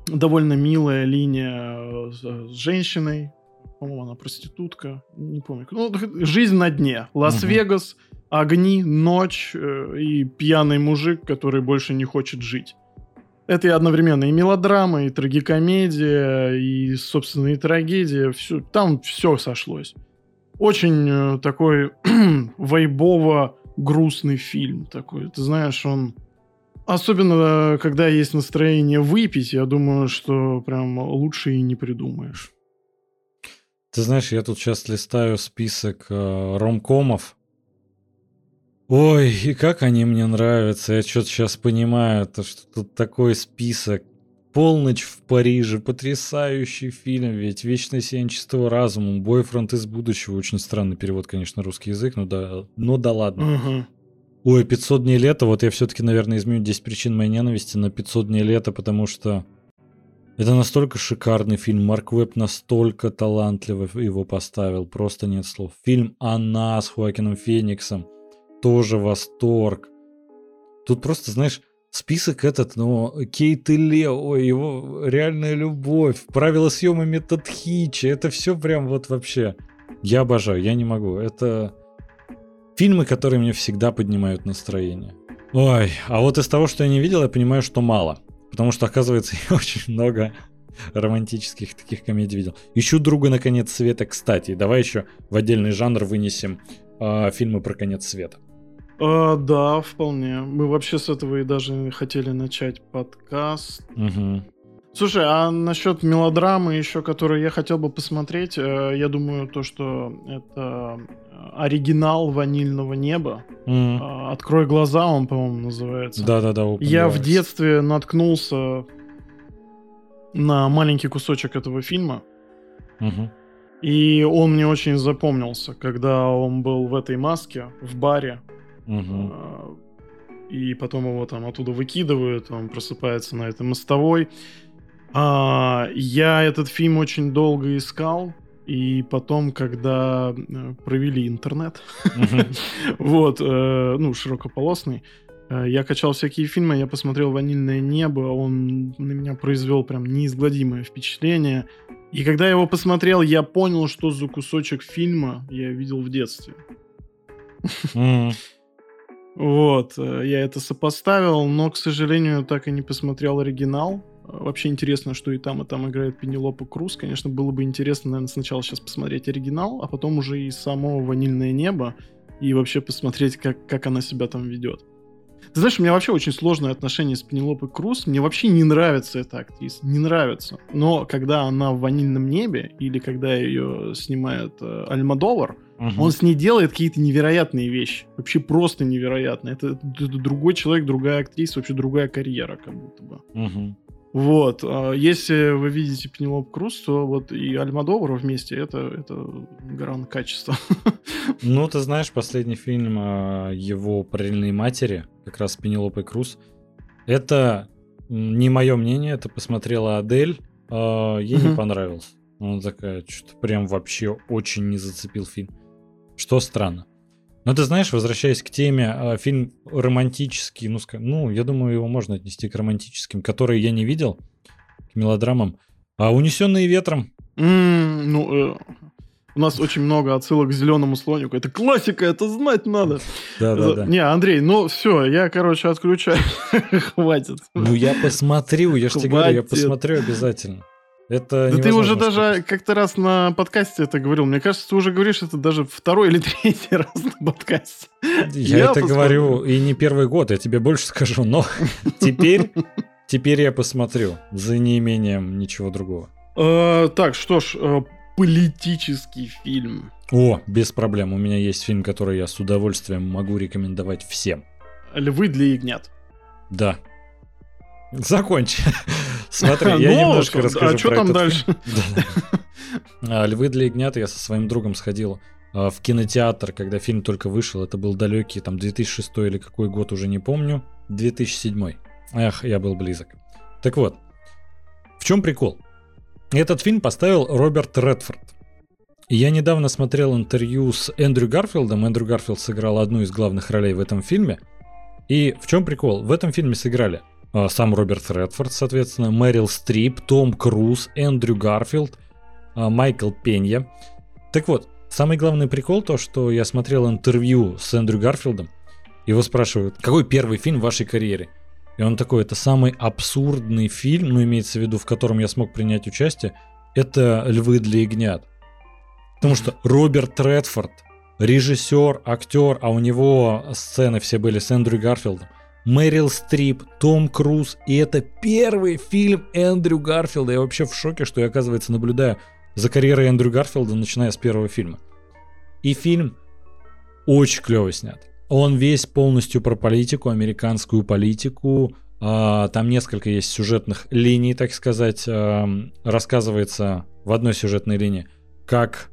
довольно милая линия с, с женщиной. По-моему, она проститутка. Не помню. Ну, жизнь на дне. Лас-Вегас, uh-huh. огни, ночь э, и пьяный мужик, который больше не хочет жить. Это и одновременно и мелодрама, и трагикомедия, и, собственно, и трагедия. Все, там все сошлось. Очень э, такой вайбово грустный фильм такой. Ты знаешь, он... Особенно, когда есть настроение выпить, я думаю, что прям лучше и не придумаешь. Ты знаешь, я тут сейчас листаю список э, ромкомов, Ой, и как они мне нравятся. Я что-то сейчас понимаю, то, что тут такой список. «Полночь в Париже», потрясающий фильм, ведь «Вечное сияние чистого разума», «Бойфренд из будущего», очень странный перевод, конечно, русский язык, но да, но да ладно. Угу. Ой, 500 дней лета, вот я все-таки, наверное, изменю 10 причин моей ненависти на 500 дней лета, потому что это настолько шикарный фильм. Марк Веб настолько талантливо его поставил, просто нет слов. Фильм «Она» с Хуакином Фениксом, тоже восторг. Тут просто, знаешь, список этот, ну, Кейт и Лео, его реальная любовь, правила съема метод Хичи, это все прям вот вообще. Я обожаю, я не могу. Это Фильмы, которые мне всегда поднимают настроение. Ой, а вот из того, что я не видел, я понимаю, что мало. Потому что, оказывается, я очень много романтических таких комедий видел. Ищу друга на конец света, кстати. Давай еще в отдельный жанр вынесем э, фильмы про конец света. А, да, вполне. Мы вообще с этого и даже хотели начать подкаст. Угу. Слушай, а насчет мелодрамы еще, которую я хотел бы посмотреть, э, я думаю, то, что это оригинал ванильного неба. Mm. Открой глаза, он, по-моему, называется. Да, да, да. Я в детстве наткнулся на маленький кусочек этого фильма. Угу. И он мне очень запомнился, когда он был в этой маске в баре. Угу. И потом его там оттуда выкидывают, он просыпается на этой мостовой. А, я этот фильм очень долго искал, и потом, когда э, провели интернет, вот, э, ну, широкополосный, э, я качал всякие фильмы, я посмотрел «Ванильное небо», он на меня произвел прям неизгладимое впечатление. И когда я его посмотрел, я понял, что за кусочек фильма я видел в детстве. Вот, я это сопоставил, но, к сожалению, так и не посмотрел оригинал. Вообще интересно, что и там, и там играет Пенелопа Круз. Конечно, было бы интересно, наверное, сначала сейчас посмотреть оригинал, а потом уже и само «Ванильное небо», и вообще посмотреть, как, как она себя там ведет. Ты знаешь, у меня вообще очень сложное отношение с Пенелопой Круз. Мне вообще не нравится эта актриса, не нравится. Но когда она в «Ванильном небе» или когда ее снимает э, Альмадовар, угу. он с ней делает какие-то невероятные вещи. Вообще просто невероятные. Это, это другой человек, другая актриса, вообще другая карьера как будто бы. Угу. Вот. А если вы видите Пенелоп Круз, то вот и Альмадовар вместе это, это гран качества. Ну, ты знаешь, последний фильм а, его «Параллельные матери», как раз с Пенелопой Круз, это не мое мнение, это посмотрела Адель, а, ей не понравился. Она такая, что-то прям вообще очень не зацепил фильм. Что странно. Но ты знаешь, возвращаясь к теме, а, фильм романтический, ну, ну, я думаю, его можно отнести к романтическим, которые я не видел, к мелодрамам. А «Унесенные ветром». Mm, ну, э, у нас очень много отсылок к зеленому слонику. Это классика, это знать надо. Да, да, да. Не, Андрей, ну все, я, короче, отключаю. Хватит. Ну я посмотрю, я же тебе говорю, я посмотрю обязательно. Это да ты уже даже как-то раз на подкасте это говорил. Мне кажется, ты уже говоришь это даже второй или третий раз на подкасте. Я, я это посмотрю. говорю и не первый год, я тебе больше скажу, но теперь, теперь я посмотрю за неимением ничего другого. А, так, что ж, э, политический фильм. О, без проблем. У меня есть фильм, который я с удовольствием могу рекомендовать всем. Львы для ягнят. Да. Закончи. Смотри, я ну, немножко расскажу А что там дальше? А, Львы для ягнят я со своим другом сходил а, в кинотеатр, когда фильм только вышел. Это был далекий, там, 2006 или какой год, уже не помню. 2007. Эх, я был близок. Так вот, в чем прикол? Этот фильм поставил Роберт Редфорд. Я недавно смотрел интервью с Эндрю Гарфилдом. Эндрю Гарфилд сыграл одну из главных ролей в этом фильме. И в чем прикол? В этом фильме сыграли сам Роберт Редфорд, соответственно, Мэрил Стрип, Том Круз, Эндрю Гарфилд, а, Майкл Пенья. Так вот, самый главный прикол то, что я смотрел интервью с Эндрю Гарфилдом, его спрашивают, какой первый фильм в вашей карьере? И он такой, это самый абсурдный фильм, ну имеется в виду, в котором я смог принять участие, это «Львы для ягнят». Потому что Роберт Редфорд, режиссер, актер, а у него сцены все были с Эндрю Гарфилдом. Мэрил Стрип, Том Круз. И это первый фильм Эндрю Гарфилда. Я вообще в шоке, что я, оказывается, наблюдаю за карьерой Эндрю Гарфилда, начиная с первого фильма. И фильм очень клево снят. Он весь полностью про политику, американскую политику. А, там несколько есть сюжетных линий, так сказать. А, рассказывается в одной сюжетной линии, как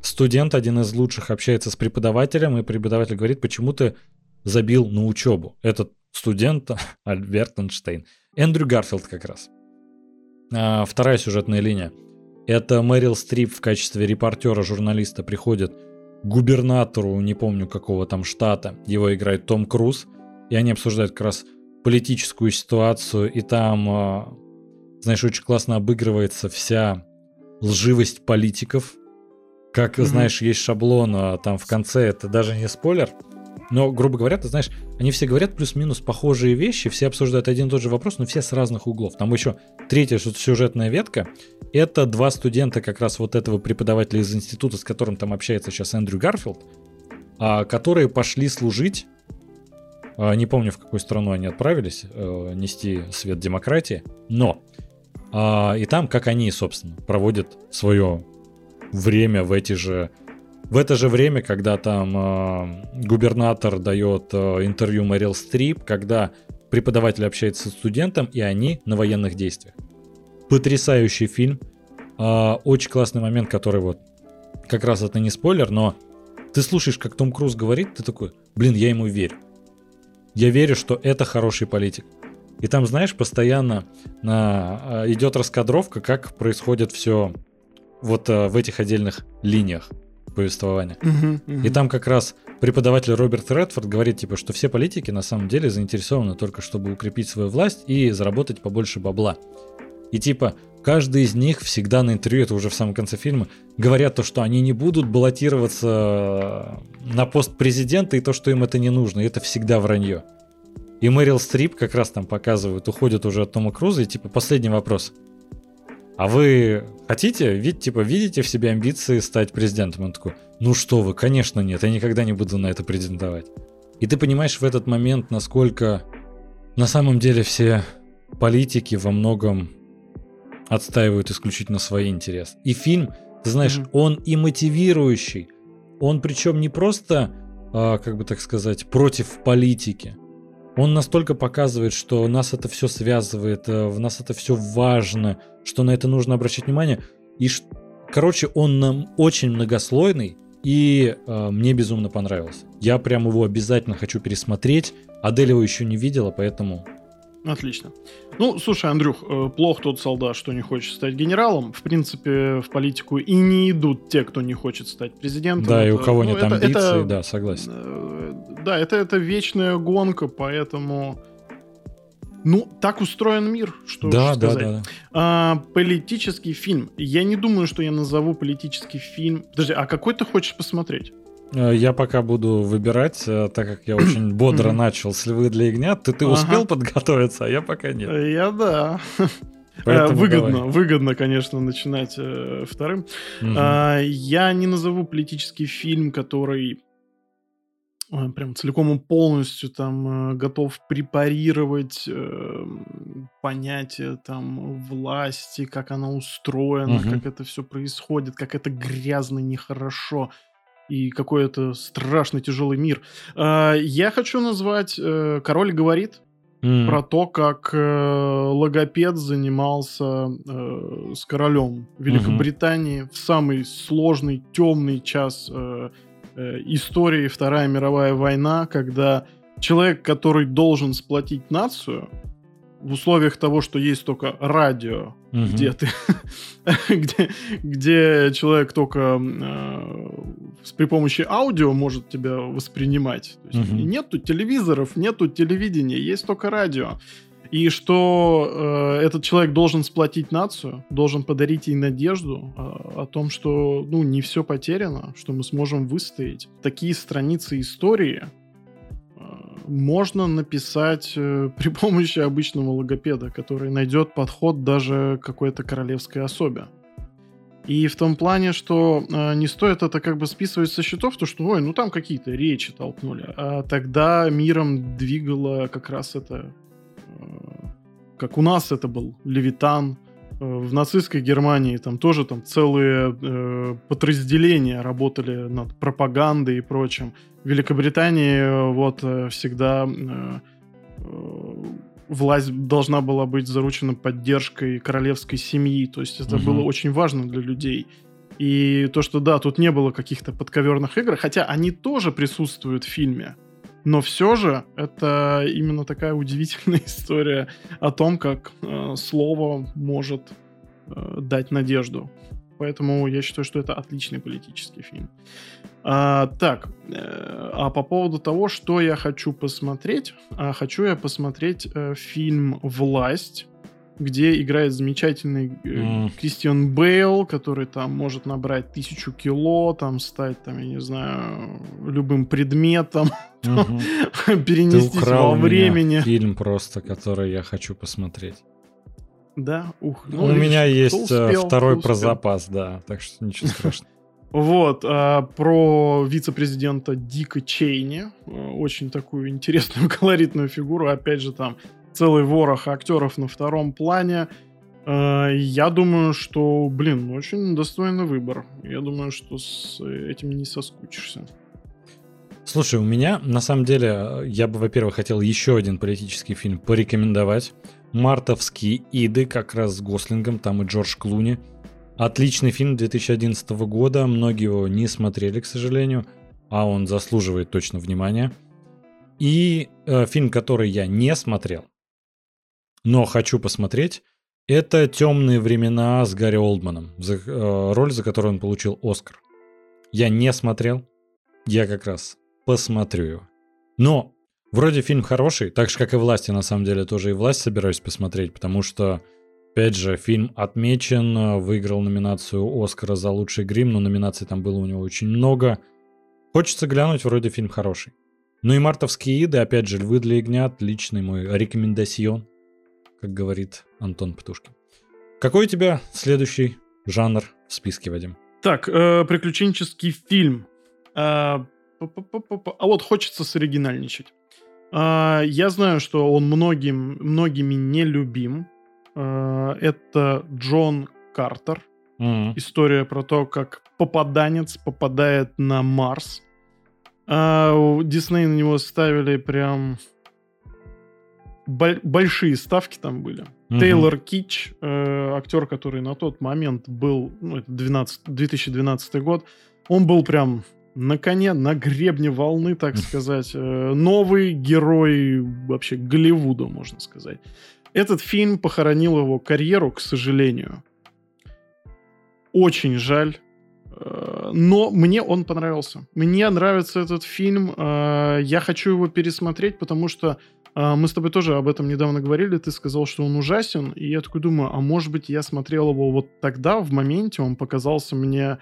студент, один из лучших, общается с преподавателем, и преподаватель говорит, почему ты забил на учебу. Этот студент Альберт Эйнштейн. Эндрю Гарфилд как раз. А, вторая сюжетная линия. Это Мэрил Стрип в качестве репортера, журналиста приходит к губернатору, не помню какого там штата. Его играет Том Круз. И они обсуждают как раз политическую ситуацию. И там, а, знаешь, очень классно обыгрывается вся лживость политиков. Как, mm-hmm. знаешь, есть шаблон, а там в конце, это даже не спойлер, но, грубо говоря, ты знаешь, они все говорят плюс-минус похожие вещи, все обсуждают один и тот же вопрос, но все с разных углов. Там еще третья сюжетная ветка. Это два студента как раз вот этого преподавателя из института, с которым там общается сейчас Эндрю Гарфилд, а, которые пошли служить а, не помню, в какую страну они отправились э, нести свет демократии, но а, и там, как они, собственно, проводят свое время в эти же в это же время, когда там э, губернатор дает э, интервью Мэрил Стрип, когда преподаватель общается с студентом, и они на военных действиях. Потрясающий фильм. Э, очень классный момент, который вот как раз это не спойлер, но ты слушаешь, как Том Круз говорит, ты такой, блин, я ему верю. Я верю, что это хороший политик. И там, знаешь, постоянно на, идет раскадровка, как происходит все вот в этих отдельных линиях повествования. Угу, угу. И там как раз преподаватель Роберт Редфорд говорит, типа, что все политики на самом деле заинтересованы только, чтобы укрепить свою власть и заработать побольше бабла. И типа, каждый из них всегда на интервью, это уже в самом конце фильма, говорят то, что они не будут баллотироваться на пост президента и то, что им это не нужно. И это всегда вранье. И Мэрил Стрип как раз там показывают, уходит уже от Тома Круза, и типа последний вопрос. А вы хотите, вид, типа, видите в себе амбиции стать президентом? Он такой, ну что вы, конечно нет, я никогда не буду на это претендовать. И ты понимаешь в этот момент, насколько на самом деле все политики во многом отстаивают исключительно свои интересы. И фильм, ты знаешь, mm-hmm. он и мотивирующий. Он причем не просто, а, как бы так сказать, против политики. Он настолько показывает, что нас это все связывает, э, в нас это все важно, что на это нужно обращать внимание. И, короче, он нам очень многослойный, и э, мне безумно понравился. Я прям его обязательно хочу пересмотреть. Адель его еще не видела, поэтому... Отлично. Ну, слушай, Андрюх, э, плох тот солдат, что не хочет стать генералом. В принципе, в политику и не идут те, кто не хочет стать президентом. Да, это, и у кого ну, нет это, амбиций, это, да, согласен. Э, да, это, это вечная гонка, поэтому ну, так устроен мир, что да, сказать. Да, да, да. А, политический фильм. Я не думаю, что я назову политический фильм. Подожди, а какой ты хочешь посмотреть? Э, я пока буду выбирать, э, так как я очень бодро начал с львы для ягнят. Ты, ты успел подготовиться, а я пока нет. Я да. Поэтому выгодно, давай. выгодно, конечно, начинать э, вторым. Угу. А, я не назову политический фильм, который прям целиком и полностью там э, готов препарировать э, понятие там власти, как она устроена, угу. как это все происходит, как это грязно, нехорошо и какой это страшный тяжелый мир. Э, я хочу назвать э, "Король говорит" mm. про то, как э, логопед занимался э, с королем Великобритании mm-hmm. в самый сложный темный час. Э, Э, истории Вторая мировая война, когда человек, который должен сплотить нацию, в условиях того, что есть только радио, угу. где ты, где, где человек только э, при помощи аудио может тебя воспринимать. То есть угу. Нету телевизоров, нету телевидения, есть только радио и что э, этот человек должен сплотить нацию, должен подарить ей надежду э, о том, что ну не все потеряно, что мы сможем выстоять. Такие страницы истории можно написать э, при помощи обычного логопеда, который найдет подход даже какой-то королевской особе. И в том плане, что э, не стоит это как бы списывать со счетов, то что, ой, ну там какие-то речи толкнули. А тогда миром двигало как раз это как у нас это был Левитан, э, в нацистской Германии там тоже там целые э, подразделения работали над пропагандой и прочим. В Великобритании э, вот э, всегда э, власть должна была быть заручена поддержкой королевской семьи, то есть это угу. было очень важно для людей. И то, что да, тут не было каких-то подковерных игр, хотя они тоже присутствуют в фильме, Но все же это именно такая удивительная история о том, как э, слово может э, дать надежду. Поэтому я считаю, что это отличный политический фильм. А, так, э, а по поводу того, что я хочу посмотреть, а хочу я посмотреть э, фильм «Власть», где играет замечательный mm. Кристиан Бейл, который там может набрать тысячу кило, там стать, там, я не знаю, любым предметом, mm-hmm. перенестись во времени. Фильм просто, который я хочу посмотреть. Да, ух. Ну, У меня есть э, успел, второй про запас, да, так что ничего страшного. Вот, а, про вице-президента Дика Чейни. Э, очень такую интересную, колоритную фигуру. Опять же, там целый ворох актеров на втором плане. Э, я думаю, что, блин, очень достойный выбор. Я думаю, что с этим не соскучишься. Слушай, у меня, на самом деле, я бы, во-первых, хотел еще один политический фильм порекомендовать. «Мартовские иды», как раз с Гослингом, там и Джордж Клуни. Отличный фильм 2011 года, многие его не смотрели, к сожалению, а он заслуживает точно внимания. И э, фильм, который я не смотрел, но хочу посмотреть. Это «Темные времена» с Гарри Олдманом, за, э, роль, за которую он получил Оскар. Я не смотрел, я как раз посмотрю его. Но вроде фильм хороший, так же, как и «Власти», на самом деле, тоже и «Власть» собираюсь посмотреть, потому что, опять же, фильм отмечен, выиграл номинацию Оскара за лучший грим, но номинаций там было у него очень много. Хочется глянуть, вроде фильм хороший. Ну и «Мартовские иды», опять же, «Львы для ягнят», отличный мой рекомендацион как говорит Антон Птушкин. Какой у тебя следующий жанр в списке, Вадим? Так, э, приключенческий фильм. Э, а вот хочется соригинальничать. Э, я знаю, что он многим, многими не любим. Э, это Джон Картер. Mm-hmm. История про то, как попаданец попадает на Марс. Э, Дисней на него ставили прям большие ставки там были. Угу. Тейлор Кич, э, актер, который на тот момент был, ну, это 12, 2012 год, он был прям на коне, на гребне волны, так сказать. Э, новый герой вообще Голливуда, можно сказать. Этот фильм похоронил его карьеру, к сожалению. Очень жаль. Э, но мне он понравился. Мне нравится этот фильм. Э, я хочу его пересмотреть, потому что а, мы с тобой тоже об этом недавно говорили, ты сказал, что он ужасен, и я такой думаю, а может быть я смотрел его вот тогда, в моменте, он показался мне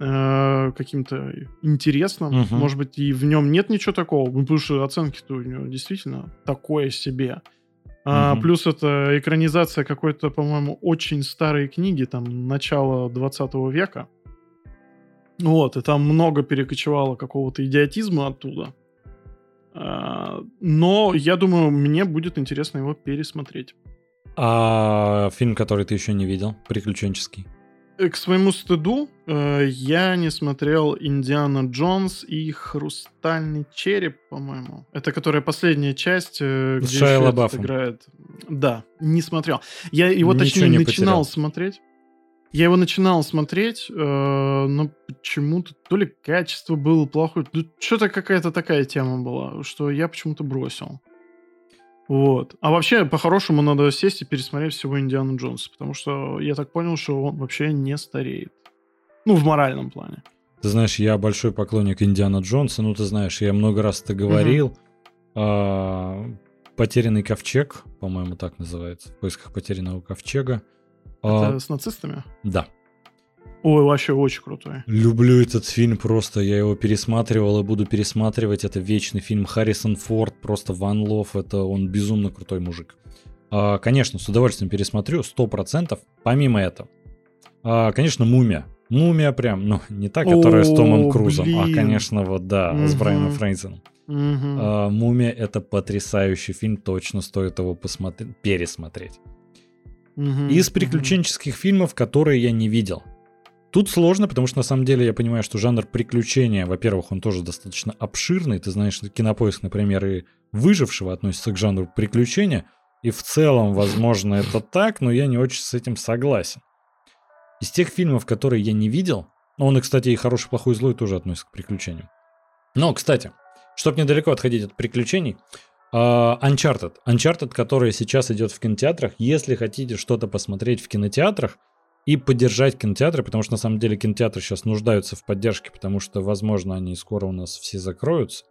э, каким-то интересным, угу. может быть и в нем нет ничего такого, ну, потому что оценки-то у него действительно такое себе. А, угу. Плюс это экранизация какой-то, по-моему, очень старой книги, там, начала 20 века. Вот, и там много перекочевало какого-то идиотизма оттуда. А, но я думаю, мне будет интересно его пересмотреть. А фильм, который ты еще не видел, приключенческий? Э, к своему стыду, э, я не смотрел Индиана Джонс и Хрустальный череп, по-моему. Это которая последняя часть, э, где Шайа играет. Да, не смотрел. Я его, Ничего точнее, не начинал потерял. смотреть. Я его начинал смотреть, э, но почему-то то ли качество было плохое, ну, что-то какая-то такая тема была, что я почему-то бросил. Вот. А вообще, по-хорошему, надо сесть и пересмотреть всего Индиану Джонса, потому что я так понял, что он вообще не стареет. Ну, в моральном плане. Ты знаешь, я большой поклонник Индиана Джонса, ну, ты знаешь, я много раз это говорил. Угу. Потерянный ковчег, по-моему, так называется, в поисках потерянного ковчега. Это а, с нацистами? Да. Ой, вообще очень крутой. Люблю этот фильм просто. Я его пересматривал и буду пересматривать. Это вечный фильм Харрисон Форд, просто Ван Лов. Это он безумно крутой мужик. А, конечно, с удовольствием пересмотрю, сто процентов. Помимо этого, а, конечно, Мумия. Мумия прям, ну, не та, которая О, с Томом Крузом, а, блин. а, конечно, вот, да, угу. с Брайаном Фрейзеном. Угу. А, Мумия это потрясающий фильм, точно стоит его посмотреть, пересмотреть. Угу, из приключенческих угу. фильмов, которые я не видел. Тут сложно, потому что на самом деле я понимаю, что жанр приключения, во-первых, он тоже достаточно обширный. Ты знаешь, кинопоиск, например, и выжившего относится к жанру приключения. И в целом, возможно, это так, но я не очень с этим согласен. Из тех фильмов, которые я не видел, он, и, кстати, и хороший, плохой, злой тоже относится к приключениям. Но, кстати, Чтоб недалеко отходить от приключений, uh, Uncharted. Uncharted, который сейчас идет в кинотеатрах. Если хотите что-то посмотреть в кинотеатрах и поддержать кинотеатры, потому что на самом деле кинотеатры сейчас нуждаются в поддержке, потому что, возможно, они скоро у нас все закроются,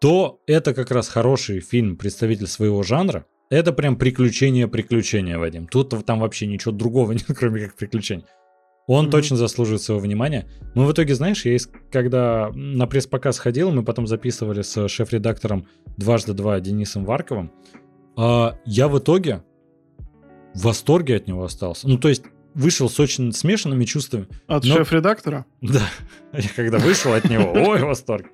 то это как раз хороший фильм, представитель своего жанра. Это прям приключение-приключение, Вадим. Тут там вообще ничего другого нет, кроме как приключений. Он mm-hmm. точно заслуживает своего внимания. Мы в итоге, знаешь, я когда на пресс-показ ходил, мы потом записывали с шеф-редактором дважды два Денисом Варковым, а я в итоге в восторге от него остался. Ну, то есть вышел с очень смешанными чувствами. От но... шеф-редактора? Да. Я когда вышел от него, ой, восторг.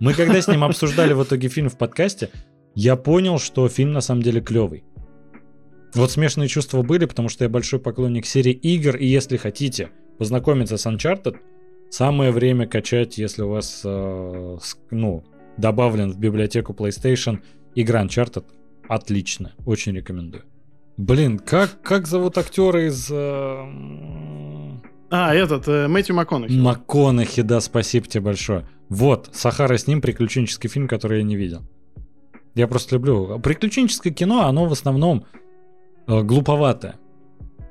Мы когда с ним обсуждали в итоге фильм в подкасте, я понял, что фильм на самом деле клевый. Вот смешанные чувства были, потому что я большой поклонник серии игр, и если хотите познакомиться с Uncharted, самое время качать, если у вас, э, ну, добавлен в библиотеку PlayStation игра Uncharted. Отлично, очень рекомендую. Блин, как, как зовут актера из... Э... А, этот, э, Мэтью МакКонахи. МакКонахи, да, спасибо тебе большое. Вот, Сахара с ним, приключенческий фильм, который я не видел. Я просто люблю. Приключенческое кино, оно в основном э, глуповатое.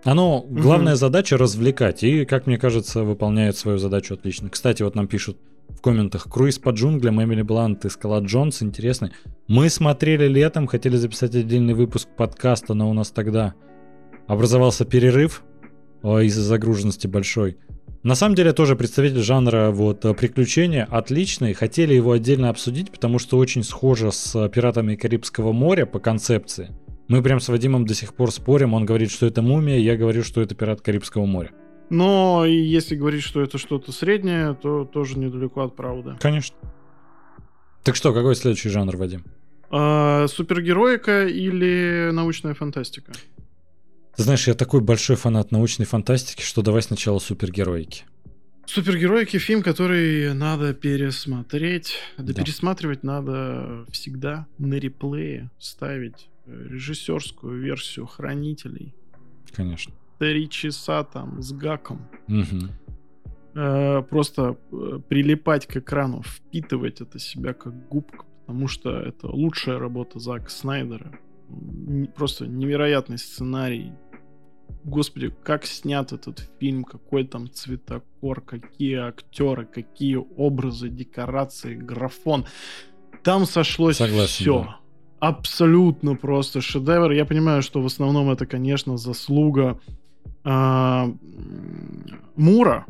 Оно, главная угу. задача развлекать, и, как мне кажется, выполняет свою задачу отлично. Кстати, вот нам пишут в комментах, круиз по джунглям, Эмили Блант и Скала Джонс, интересный. Мы смотрели летом, хотели записать отдельный выпуск подкаста, но у нас тогда образовался перерыв из-за загруженности большой. На самом деле тоже представитель жанра вот э, приключения отличный. Хотели его отдельно обсудить, потому что очень схоже с пиратами Карибского моря по концепции. Мы прям с Вадимом до сих пор спорим. Он говорит, что это мумия, я говорю, что это пират Карибского моря. Но если говорить, что это что-то среднее, то тоже недалеко от правды. Конечно. Так что, какой следующий жанр, Вадим? А, супергероика или научная фантастика? Ты знаешь, я такой большой фанат научной фантастики, что давай сначала супергероики. Супергероики фильм, который надо пересмотреть. Да, да. пересматривать надо всегда на реплее ставить режиссерскую версию хранителей. Конечно. Три часа там с гаком. Угу. Э, просто э, прилипать к экрану, впитывать это себя как губка, потому что это лучшая работа Зака Снайдера просто невероятный сценарий. Господи, как снят этот фильм, какой там цветокор, какие актеры, какие образы, декорации, графон. Там сошлось Согласен, все. Да. Абсолютно просто шедевр. Я понимаю, что в основном это, конечно, заслуга э, Мура,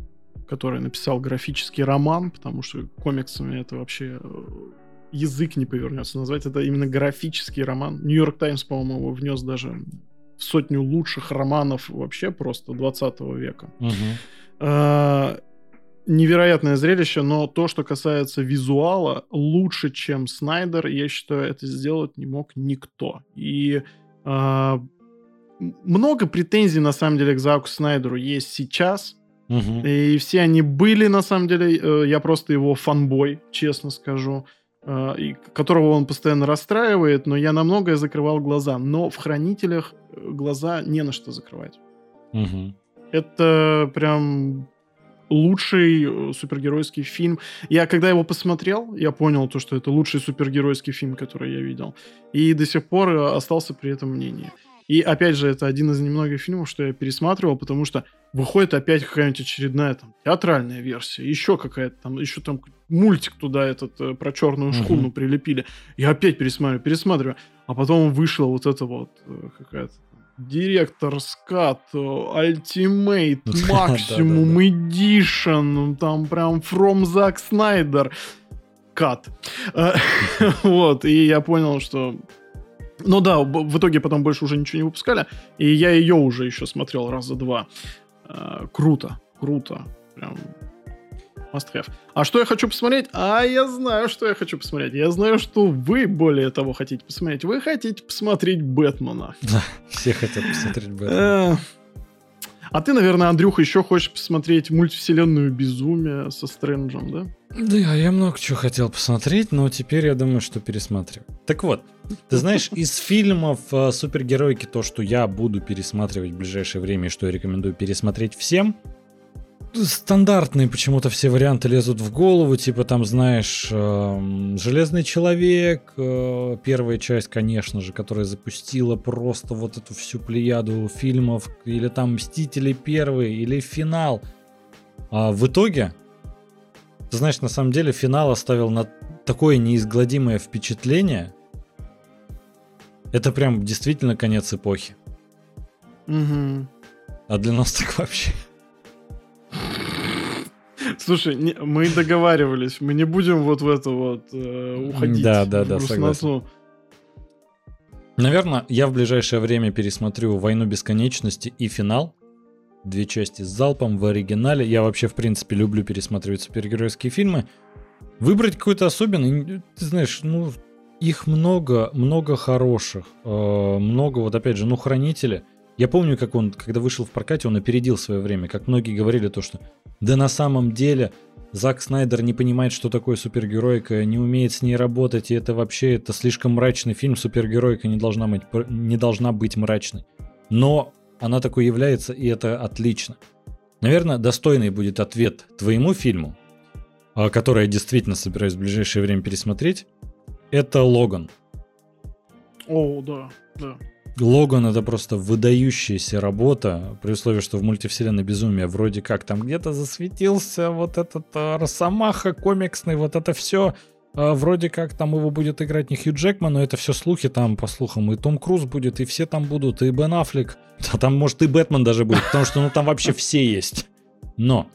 который написал графический роман, потому что комиксами это вообще э, язык не повернется назвать. Это именно графический роман. Нью-Йорк Таймс, по-моему, его внес даже в сотню лучших романов вообще просто 20 века. Угу. А, невероятное зрелище, но то, что касается визуала, лучше, чем Снайдер, я считаю, это сделать не мог никто. И а, много претензий, на самом деле, к Заку Снайдеру есть сейчас. Угу. И все они были, на самом деле. Э, я просто его фанбой, честно скажу. А, и которого он постоянно расстраивает, но я на многое закрывал глаза. Но в «Хранителях» э, глаза не на что закрывать. Угу. Это прям лучший э, супергеройский фильм. Я когда его посмотрел, я понял то, что это лучший супергеройский фильм, который я видел. И до сих пор э, остался при этом мнении. И опять же, это один из немногих фильмов, что я пересматривал, потому что выходит опять какая-нибудь очередная там театральная версия, еще какая-то там, еще там мультик туда этот э, про черную шхуну uh-huh. прилепили. Я опять пересматриваю, пересматриваю. А потом вышла вот эта вот какая-то директор скат, ультимейт, максимум, эдишн, там прям from Zack Snyder. Кат. вот, и я понял, что ну да, в итоге потом больше уже ничего не выпускали. И я ее уже еще смотрел раза два. Э, круто, круто. Прям must have. А что я хочу посмотреть? А я знаю, что я хочу посмотреть. Я знаю, что вы более того хотите посмотреть. Вы хотите посмотреть Бэтмена. Да, все хотят посмотреть Бэтмена. Э, а ты, наверное, Андрюха, еще хочешь посмотреть мультивселенную безумие со Стрэнджем, да? Да, я много чего хотел посмотреть, но теперь я думаю, что пересматриваю. Так вот, ты знаешь, из фильмов э, супергероики то, что я буду пересматривать в ближайшее время и что я рекомендую пересмотреть всем, стандартные почему-то все варианты лезут в голову, типа там, знаешь, э, Железный человек, э, первая часть, конечно же, которая запустила просто вот эту всю плеяду фильмов, или там Мстители первые, или финал. А в итоге, ты знаешь, на самом деле финал оставил на такое неизгладимое впечатление. Это прям действительно конец эпохи. Угу. А для нас так вообще. Слушай, не, мы договаривались, мы не будем вот в это вот э, уходить. Да, да, да, согласен. Наверное, я в ближайшее время пересмотрю «Войну бесконечности» и «Финал». Две части с залпом в оригинале. Я вообще, в принципе, люблю пересматривать супергеройские фильмы. Выбрать какой-то особенный, ты знаешь, ну, их много, много хороших. Э, много, вот опять же, ну, «Хранители». Я помню, как он, когда вышел в прокате, он опередил свое время. Как многие говорили то, что да на самом деле Зак Снайдер не понимает, что такое супергеройка, не умеет с ней работать, и это вообще это слишком мрачный фильм. Супергеройка не должна быть, не должна быть мрачной. Но она такой является, и это отлично. Наверное, достойный будет ответ твоему фильму, а, который я действительно собираюсь в ближайшее время пересмотреть, это Логан. О, да, да. Логан это просто выдающаяся работа, при условии, что в мультивселенной безумия вроде как там где-то засветился вот этот э, Росомаха комиксный, вот это все. Э, вроде как там его будет играть не Хью Джекман, но это все слухи там, по слухам, и Том Круз будет, и все там будут, и Бен Аффлек. Да там может и Бэтмен даже будет, потому что ну там вообще все есть. Но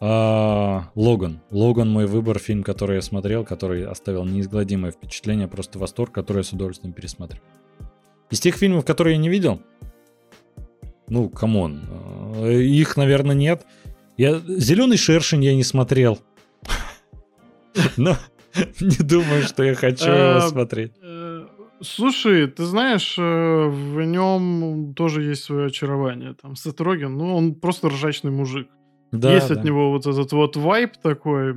э, Логан. Логан мой выбор, фильм, который я смотрел, который оставил неизгладимое впечатление, просто восторг, который я с удовольствием пересмотрю. Из тех фильмов, которые я не видел, ну, come on, э, их, наверное, нет. Я «Зеленый шершень» я не смотрел. Но не думаю, что я хочу его э, смотреть. Э, слушай, ты знаешь, в нем тоже есть свое очарование. Там Сет Роген, ну, он просто ржачный мужик. Да, есть да. от него вот этот вот вайб такой.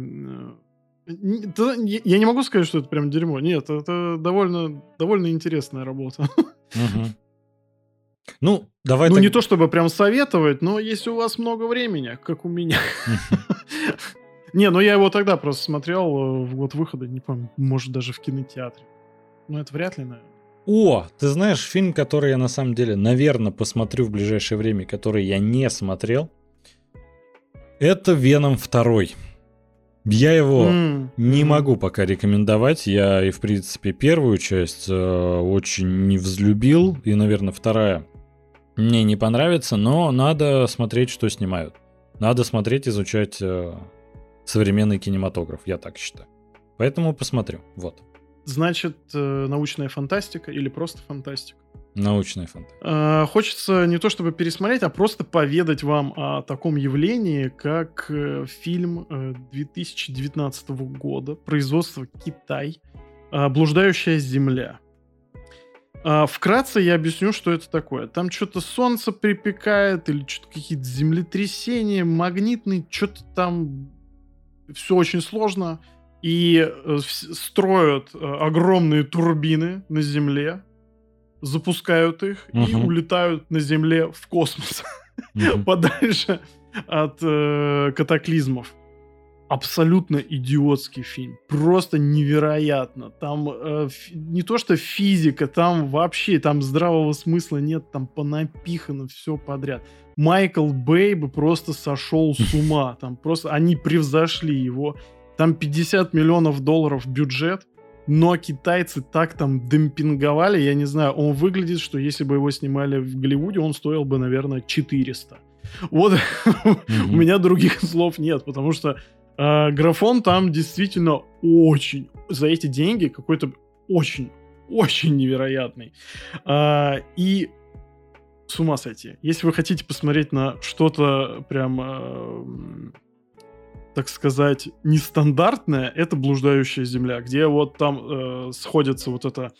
Я не могу сказать, что это прям дерьмо. Нет, это довольно, довольно интересная работа. Ну, давай. Ну, так... не то чтобы прям советовать, но если у вас много времени, как у меня. Не, ну я его тогда просто смотрел э, в год выхода, не помню, может даже в кинотеатре. Но это вряд ли, наверное. О, ты знаешь, фильм, который я на самом деле, наверное, посмотрю в ближайшее время, который я не смотрел, это «Веном 2». Я его mm. не могу пока рекомендовать. Я и, в принципе, первую часть э, очень не взлюбил. И, наверное, вторая мне не понравится. Но надо смотреть, что снимают. Надо смотреть, изучать э, современный кинематограф, я так считаю. Поэтому посмотрю. Вот. Значит, э, научная фантастика или просто фантастика? Научная фантастика. А, хочется не то чтобы пересмотреть, а просто поведать вам о таком явлении, как э, фильм 2019 э, года, производство Китай, «Блуждающая земля». А, вкратце я объясню, что это такое. Там что-то солнце припекает, или что-то какие-то землетрясения, магнитные, что-то там все очень сложно. И э, строят огромные турбины на Земле, запускают их угу. и улетают на Земле в космос угу. подальше от э, катаклизмов. Абсолютно идиотский фильм. Просто невероятно. Там э, не то что физика, там вообще там здравого смысла нет, там понапихано все подряд. Майкл Бэй бы просто сошел с ума. Там просто они превзошли его. Там 50 миллионов долларов бюджет но китайцы так там демпинговали, я не знаю, он выглядит, что если бы его снимали в Голливуде, он стоил бы, наверное, 400. Вот у меня других слов нет, потому что э, графон там действительно очень, за эти деньги какой-то очень, очень невероятный. Э, и с ума сойти. Если вы хотите посмотреть на что-то прям э, так сказать, нестандартная, это блуждающая земля, где вот там э, сходятся вот эта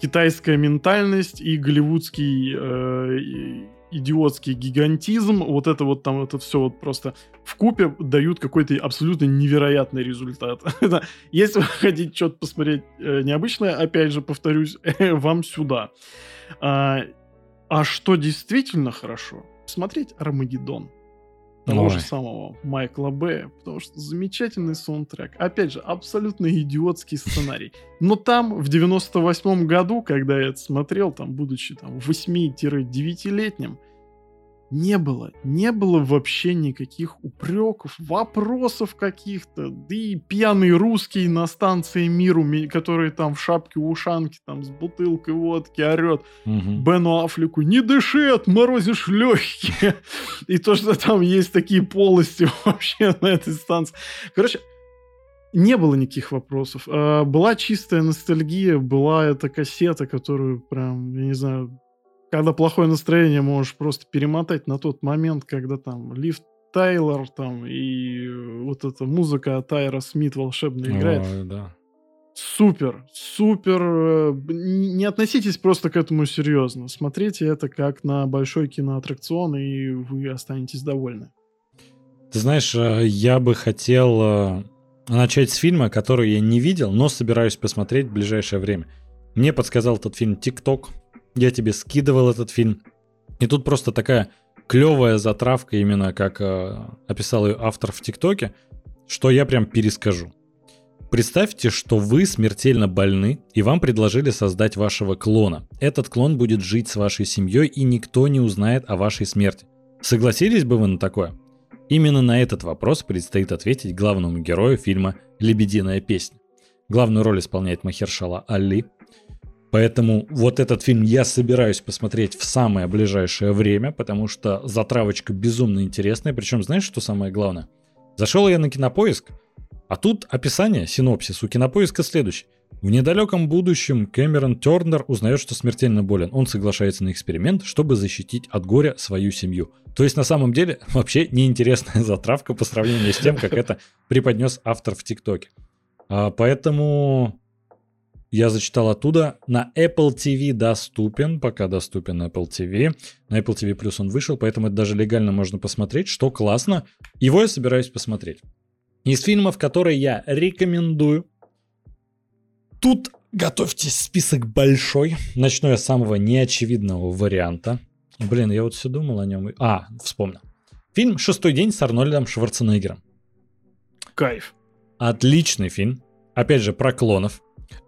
китайская ментальность и голливудский э, идиотский гигантизм, вот это вот там, это все вот просто в купе дают какой-то абсолютно невероятный результат. Если вы хотите что-то посмотреть э, необычное, опять же, повторюсь, вам сюда. А, а что действительно хорошо? Смотреть Армагеддон. Того Ой. же самого Майкла Бэя, потому что замечательный саундтрек. Опять же, абсолютно идиотский сценарий. Но там, в 98 году, когда я это смотрел, там, будучи там 8-9-летним, не было, не было вообще никаких упреков, вопросов каких-то, да и пьяный русский на станции Миру, ми- который там в шапке-ушанке, там с бутылкой водки орет, Мгм. Бену Аффлеку, не дыши, отморозишь легкие. И то, что там есть такие полости вообще на этой станции. Короче, не было никаких вопросов. А, Была чистая ностальгия, была эта кассета, которую прям, я не знаю, когда плохое настроение, можешь просто перемотать на тот момент, когда там Лив Тайлор там и э, вот эта музыка от Тайра Смит волшебная играет. Ой, да. Супер, супер. э, Не относитесь просто к этому серьезно. Смотрите это как на большой киноаттракцион, и вы останетесь довольны. Ты знаешь, э, я бы хотел начать с фильма, который я не видел, но собираюсь посмотреть в ближайшее время. Мне подсказал этот фильм ТикТок. Я тебе скидывал этот фильм. И тут просто такая клевая затравка, именно как э, описал ее автор в ТикТоке, что я прям перескажу. Представьте, что вы смертельно больны, и вам предложили создать вашего клона. Этот клон будет жить с вашей семьей, и никто не узнает о вашей смерти. Согласились бы вы на такое? Именно на этот вопрос предстоит ответить главному герою фильма «Лебединая песня». Главную роль исполняет Махершала Али. Поэтому вот этот фильм я собираюсь посмотреть в самое ближайшее время, потому что затравочка безумно интересная. Причем, знаешь, что самое главное? Зашел я на кинопоиск, а тут описание, синопсис у кинопоиска следующий. В недалеком будущем Кэмерон Тернер узнает, что смертельно болен. Он соглашается на эксперимент, чтобы защитить от горя свою семью. То есть на самом деле вообще неинтересная затравка по сравнению с тем, как это преподнес автор в ТикТоке. А, поэтому я зачитал оттуда. На Apple TV доступен, пока доступен Apple TV. На Apple TV Plus он вышел, поэтому это даже легально можно посмотреть, что классно. Его я собираюсь посмотреть. Из фильмов, которые я рекомендую, тут готовьтесь, список большой. Начну я с самого неочевидного варианта. Блин, я вот все думал о нем. А, вспомнил. Фильм «Шестой день» с Арнольдом Шварценеггером. Кайф. Отличный фильм. Опять же, про клонов.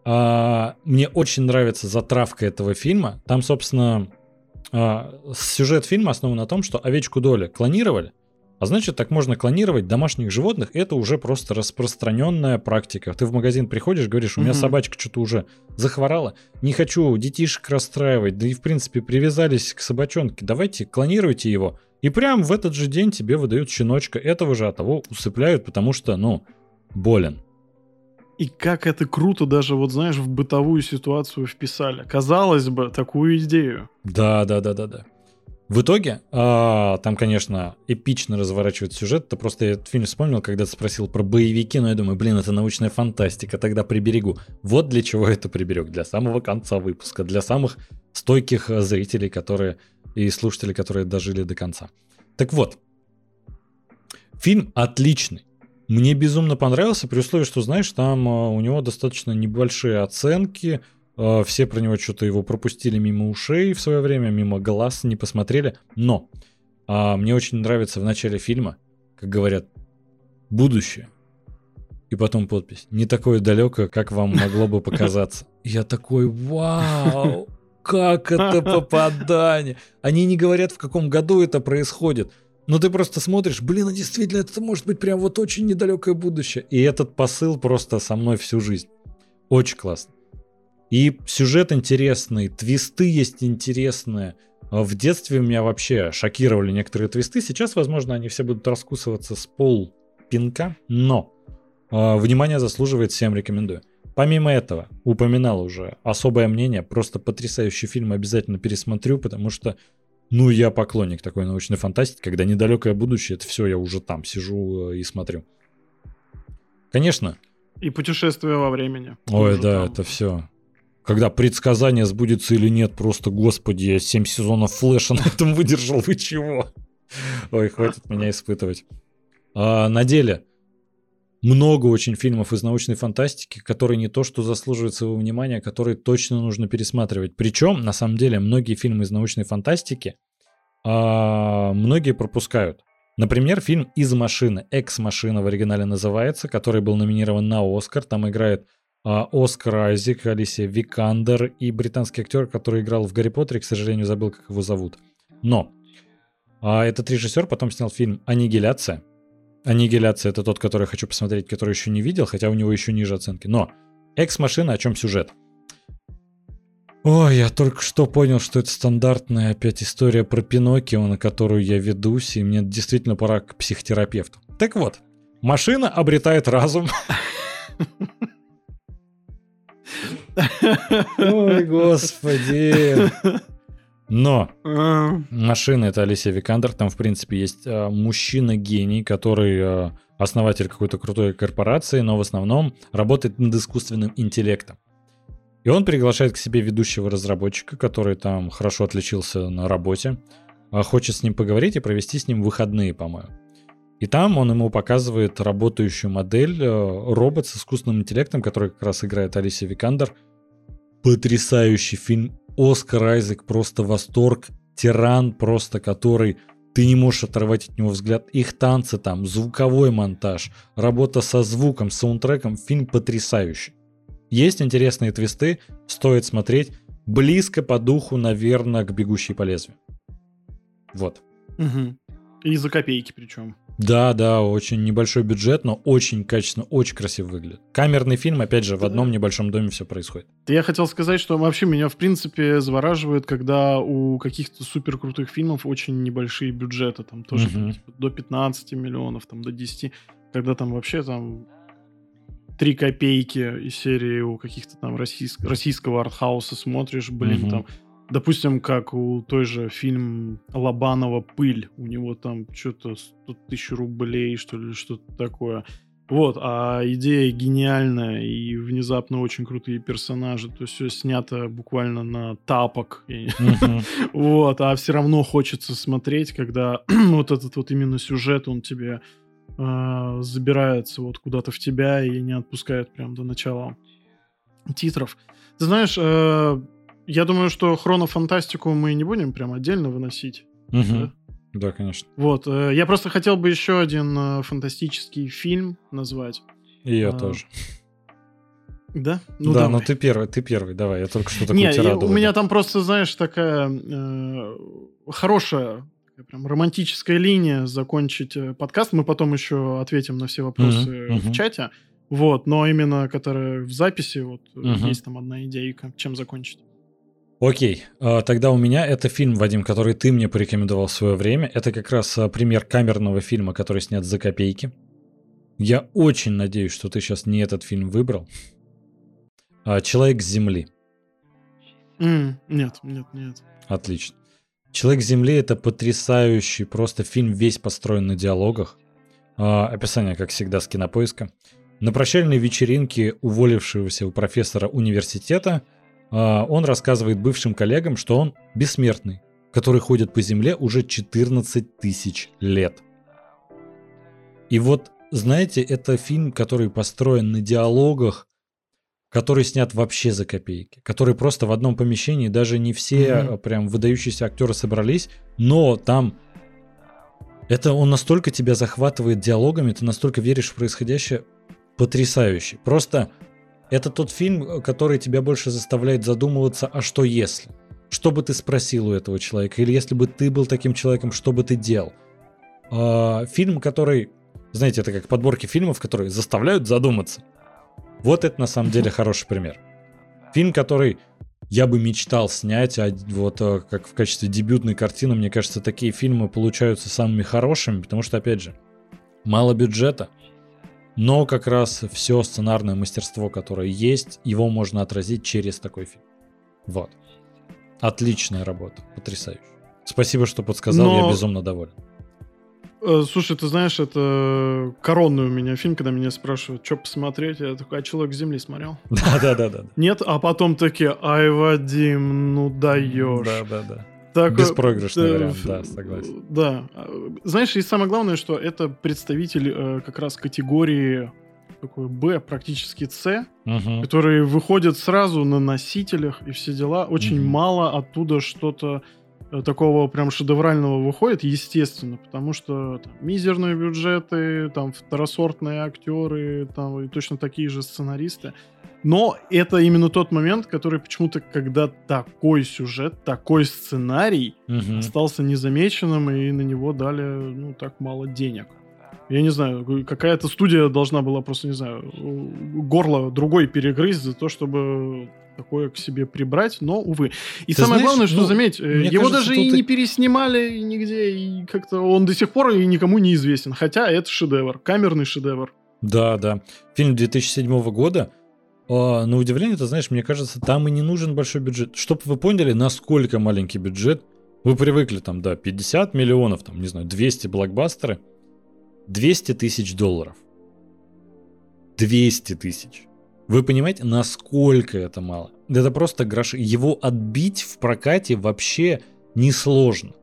А, мне очень нравится затравка этого фильма. Там, собственно, а, сюжет фильма основан на том, что овечку Доли клонировали, а значит, так можно клонировать домашних животных. Это уже просто распространенная практика. Ты в магазин приходишь, говоришь, у меня Мгм. собачка что-то уже захворала, не хочу детишек расстраивать, да и в принципе привязались к собачонке, давайте клонируйте его. И прям в этот же день тебе выдают щеночка этого же, а того усыпляют, потому что, ну, болен. И как это круто даже, вот знаешь, в бытовую ситуацию вписали. Казалось бы, такую идею. Да, да, да, да, да. В итоге, а, там, конечно, эпично разворачивает сюжет. Это просто этот фильм вспомнил, когда ты спросил про боевики, но я думаю, блин, это научная фантастика, тогда приберегу. Вот для чего это приберег. Для самого конца выпуска, для самых стойких э, зрителей, которые и слушателей, которые дожили до конца. Так вот, фильм отличный. Мне безумно понравился, при условии, что, знаешь, там э, у него достаточно небольшие оценки, э, все про него что-то его пропустили мимо ушей в свое время, мимо глаз, не посмотрели. Но а, мне очень нравится в начале фильма, как говорят, будущее. И потом подпись. Не такое далекое, как вам могло бы показаться. Я такой, вау, как это попадание. Они не говорят, в каком году это происходит. Но ты просто смотришь, блин, а действительно, это может быть прям вот очень недалекое будущее. И этот посыл просто со мной всю жизнь. Очень классно. И сюжет интересный, твисты есть интересные. В детстве меня вообще шокировали некоторые твисты. Сейчас, возможно, они все будут раскусываться с пол пинка. Но э, внимание заслуживает, всем рекомендую. Помимо этого, упоминал уже особое мнение, просто потрясающий фильм, обязательно пересмотрю, потому что, ну, я поклонник такой научной фантастики, когда недалекое будущее, это все, я уже там сижу э, и смотрю. Конечно, И путешествие во времени. Ой, да, там. это все. Когда предсказание сбудется или нет, просто, господи, я 7 сезонов флеша на этом выдержал, вы чего? Ой, хватит меня испытывать. А, на деле, много очень фильмов из научной фантастики, которые не то что заслуживают своего внимания, а которые точно нужно пересматривать. Причем, на самом деле, многие фильмы из научной фантастики а, многие пропускают. Например, фильм «Из машины», «Экс-машина» в оригинале называется, который был номинирован на Оскар. Там играет а, Оскар Айзек, Алисия Викандер и британский актер, который играл в «Гарри Поттере», к сожалению, забыл, как его зовут. Но а этот режиссер потом снял фильм «Аннигиляция». «Аннигиляция» — это тот, который я хочу посмотреть, который еще не видел, хотя у него еще ниже оценки. Но «Экс-машина» о чем сюжет? Ой, я только что понял, что это стандартная опять история про Пиноккио, на которую я ведусь, и мне действительно пора к психотерапевту. Так вот, машина обретает разум. Ой, господи. Но а. машина это Алисия Викандер, там в принципе есть а, мужчина-гений, который а, основатель какой-то крутой корпорации, но в основном работает над искусственным интеллектом. И он приглашает к себе ведущего разработчика, который там хорошо отличился на работе, хочет с ним поговорить и провести с ним выходные, по-моему. И там он ему показывает работающую модель, робот с искусственным интеллектом, который как раз играет Алисия Викандер. Потрясающий фильм, Оскар Айзек просто восторг, тиран просто, который ты не можешь оторвать от него взгляд. Их танцы там, звуковой монтаж, работа со звуком, саундтреком, фильм потрясающий. Есть интересные твисты, стоит смотреть. Близко по духу, наверное, к «Бегущей по лезвию». Вот. Угу. И за копейки причем. Да, да, очень небольшой бюджет, но очень качественно, очень красиво выглядит. Камерный фильм, опять же, в одном небольшом доме все происходит. Я хотел сказать, что вообще меня, в принципе, завораживает, когда у каких-то супер крутых фильмов очень небольшие бюджеты, там тоже угу. типа, до 15 миллионов, там до 10, когда там вообще там 3 копейки из серии у каких-то там российск... российского артхауса смотришь, блин, угу. там допустим, как у той же фильм Лобанова «Пыль», у него там что-то 100 тысяч рублей, что ли, что-то такое. Вот, а идея гениальная и внезапно очень крутые персонажи. То есть все снято буквально на тапок. Вот, а все равно хочется смотреть, когда вот этот вот именно сюжет, он тебе а, забирается вот куда-то в тебя и не отпускает прям до начала титров. Ты знаешь, э, я думаю, что хронофантастику мы не будем прям отдельно выносить. Угу. Да? да, конечно. Вот, э, я просто хотел бы еще один э, фантастический фильм назвать. И я а, тоже. Да? Ну, да, давай. но ты первый, ты первый, давай, я только что такой Не, у меня там просто, знаешь, такая э, хорошая прям романтическая линия закончить э, подкаст. Мы потом еще ответим на все вопросы uh-huh, uh-huh. в чате. Вот, но именно которая в записи, вот uh-huh. есть там одна идейка, чем закончить. Окей, а, тогда у меня это фильм, Вадим, который ты мне порекомендовал в свое время. Это как раз а, пример камерного фильма, который снят за копейки. Я очень надеюсь, что ты сейчас не этот фильм выбрал. А, Человек с Земли. Mm, нет, нет, нет. Отлично. Человек с Земли это потрясающий просто фильм, весь построен на диалогах. Описание, как всегда, с кинопоиска. На прощальной вечеринке уволившегося у профессора университета – он рассказывает бывшим коллегам, что он бессмертный, который ходит по земле уже 14 тысяч лет. И вот, знаете, это фильм, который построен на диалогах, который снят вообще за копейки, который просто в одном помещении, даже не все mm-hmm. прям выдающиеся актеры собрались, но там это он настолько тебя захватывает диалогами, ты настолько веришь в происходящее, потрясающий. Просто это тот фильм, который тебя больше заставляет задумываться, а что если? Что бы ты спросил у этого человека? Или если бы ты был таким человеком, что бы ты делал? А, фильм, который, знаете, это как подборки фильмов, которые заставляют задуматься. Вот это на самом деле хороший пример. Фильм, который я бы мечтал снять, а вот а, как в качестве дебютной картины, мне кажется, такие фильмы получаются самыми хорошими, потому что, опять же, мало бюджета – но как раз все сценарное мастерство, которое есть, его можно отразить через такой фильм. Вот. Отличная работа, потрясающе. Спасибо, что подсказал, Но... я безумно доволен. Э, слушай, ты знаешь, это коронный у меня фильм, когда меня спрашивают, что посмотреть, я такой, а «Человек земли» смотрел? Да-да-да. Нет, а потом такие, ай, Вадим, ну даешь. Да-да-да. Так, Беспроигрышный э, вариант, да, согласен. Да. Знаешь, и самое главное, что это представитель э, как раз категории такой Б, практически С, угу. которые выходят сразу на носителях и все дела. Очень угу. мало оттуда что-то э, такого прям шедеврального выходит, естественно, потому что там, мизерные бюджеты, там второсортные актеры, там и точно такие же сценаристы. Но это именно тот момент, который почему-то, когда такой сюжет, такой сценарий Мгм. остался незамеченным, и на него дали, ну, так мало денег. Я не знаю, какая-то студия должна была просто, не знаю, горло другой перегрызть за то, чтобы такое к себе прибрать, но, увы. И Ты самое знаешь, главное, что, ну, заметь, э, его кажется, даже и и- не переснимали нигде, и как-то он до сих пор и никому не известен. Хотя это шедевр, камерный шедевр. Да, да. Фильм 2007 года. А, на удивление, ты знаешь, мне кажется, там и не нужен большой бюджет. Чтобы вы поняли, насколько маленький бюджет. Вы привыкли там, да, 50 миллионов, там, не знаю, 200 блокбастеры. 200 тысяч долларов. 200 тысяч. Вы понимаете, насколько это мало? Это просто гроши. Его отбить в прокате вообще несложно.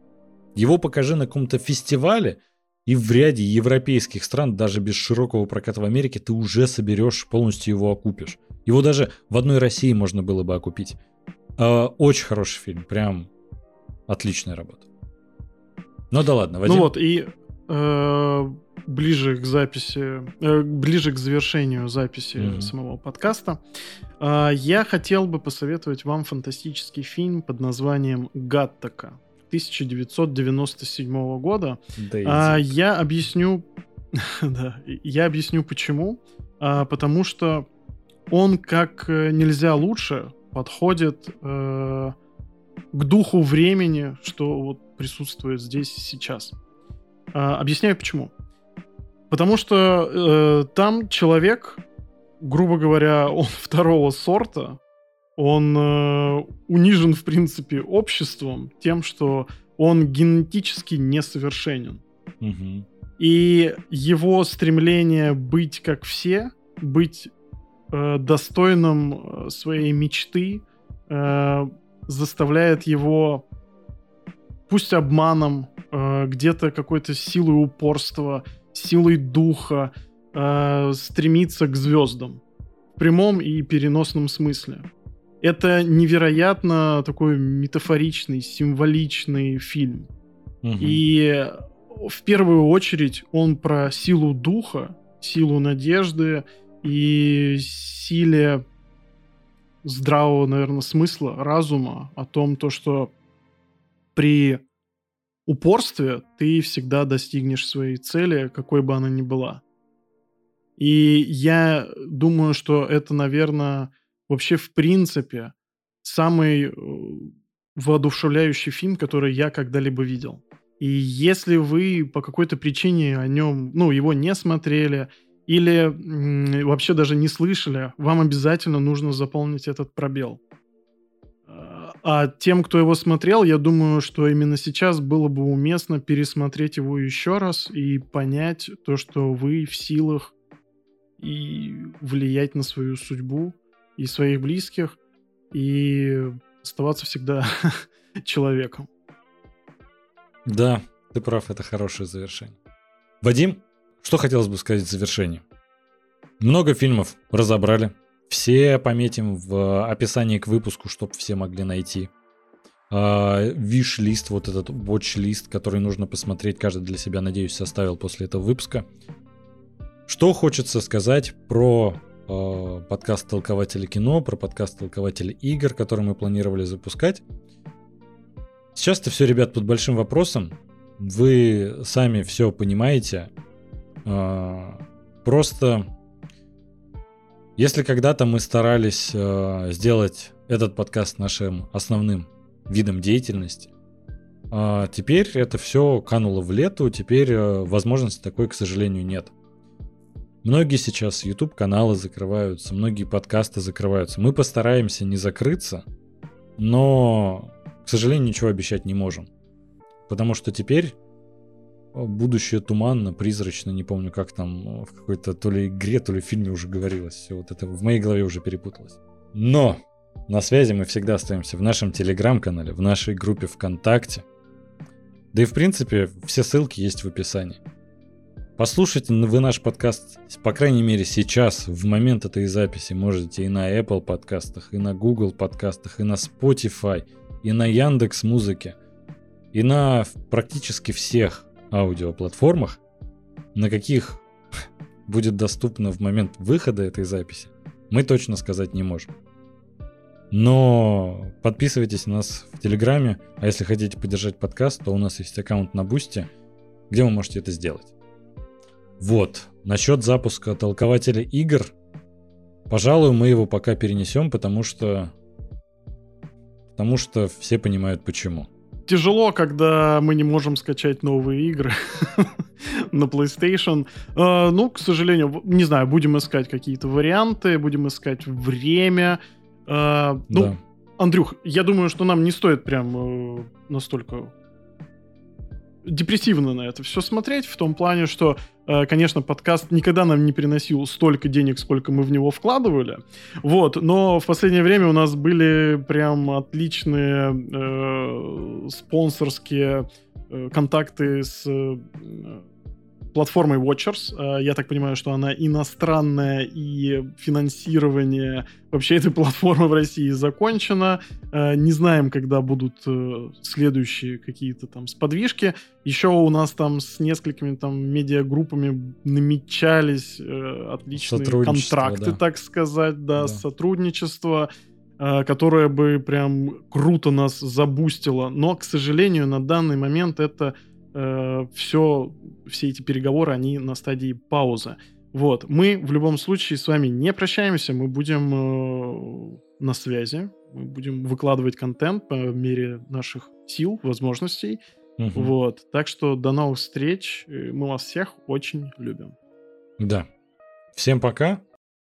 Его покажи на каком-то фестивале, и в ряде европейских стран, даже без широкого проката в Америке, ты уже соберешь, полностью его окупишь. Его даже в одной России можно было бы окупить. А, Очень хороший фильм, прям отличная работа. Ну да ладно, Вадим. Ну вот, и э, ближе к записи, э, ближе к завершению записи Мгм. самого подкаста, э, я хотел бы посоветовать вам фантастический фильм под названием «Гаттака» 1997 года. Да А, я объясню, да, я объясню почему. А, потому что он как э, нельзя лучше подходит э, к духу времени, что вот присутствует здесь и сейчас. А, объясняю почему. Потому что э, там человек, грубо говоря, он второго сорта, он э, унижен, в принципе, обществом тем, что он генетически несовершенен. Мгм. И его стремление быть как все, быть э, достойным э, своей мечты, э, заставляет его, пусть обманом, э, где-то какой-то силой упорства, силой духа, э, стремиться к звездам. В прямом и переносном смысле. Это невероятно такой метафоричный, символичный фильм. Мгм. И в первую очередь он про силу духа, силу надежды и силе здравого, наверное, смысла, разума о том, то, что при упорстве ты всегда достигнешь своей цели, какой бы она ни была. И я думаю, что это, наверное, вообще в принципе самый э, воодушевляющий фильм, который я когда-либо видел. И если вы по какой-то причине о нем, ну, его не смотрели или вообще даже не слышали, вам обязательно нужно заполнить этот пробел. А а тем, кто его смотрел, я думаю, что именно сейчас было бы уместно пересмотреть его еще раз и понять то, что вы в силах и влиять на свою судьбу и своих близких, и оставаться всегда человеком. Да, ты прав, это хорошее завершение. Вадим, что хотелось бы сказать в завершении? Много фильмов разобрали. Все пометим в описании к выпуску, чтобы все могли найти. Виш-лист, вот этот watch-лист, который нужно посмотреть, каждый для себя, надеюсь, составил после этого выпуска. Что хочется сказать про э, подкаст «Толкователи кино», про подкаст «Толкователи игр», который мы планировали запускать. Сейчас-то все, ребят, под большим вопросом. Вы сами все понимаете. Э, просто, если когда-то мы старались э, сделать этот подкаст нашим основным видом деятельности, теперь это все кануло в лету, теперь возможности такой, к сожалению, нет. Многие сейчас YouTube каналы закрываются, многие подкасты закрываются. Мы постараемся не закрыться, но, к сожалению, ничего обещать не можем. Потому что теперь будущее туманно, призрачно, не помню, как там в какой-то то ли игре, то ли фильме уже говорилось. Все вот это в моей голове уже перепуталось. Но на связи мы всегда остаемся в нашем телеграм-канале, в нашей группе ВКонтакте. Да и в принципе все ссылки есть в описании. Послушайте вы наш подкаст, по крайней мере сейчас, в момент этой записи, можете и на Apple подкастах, и на Google подкастах, и на Spotify, и на Яндекс Музыке. И на практически всех аудиоплатформах, на каких будет доступно в момент выхода этой записи, мы точно сказать не можем. Но подписывайтесь на нас в Телеграме, а если хотите поддержать подкаст, то у нас есть аккаунт на Бусте, где вы можете это сделать. Вот, насчет запуска толкователя игр, пожалуй, мы его пока перенесем, потому что потому что все понимают почему. Тяжело, когда мы не можем скачать новые игры на PlayStation. Uh, ну, к сожалению, не знаю, будем искать какие-то варианты, будем искать время. Uh, ну, да. Андрюх, я думаю, что нам не стоит прям uh, настолько депрессивно на это все смотреть, в том плане, что, э, конечно, подкаст никогда нам не приносил столько денег, сколько мы в него вкладывали, вот, но в последнее время у нас были прям отличные э, спонсорские э, контакты с э, платформой Watchers. Э, я так понимаю, что она иностранная, и финансирование вообще этой платформы в России закончено. Э, не знаем, когда будут э, следующие какие-то там сподвижки. Еще у нас там с несколькими там медиагруппами намечались отличные контракты, да. так сказать, да, да. сотрудничество которое бы прям круто нас забустило. Но, к сожалению, на данный момент это э, все, все эти переговоры, они на стадии паузы. Вот, мы в любом случае с вами не прощаемся, мы будем э, на связи, мы будем выкладывать контент по мере наших сил, возможностей. Угу. Вот, так что до новых встреч, мы вас всех очень любим. Да. Всем пока.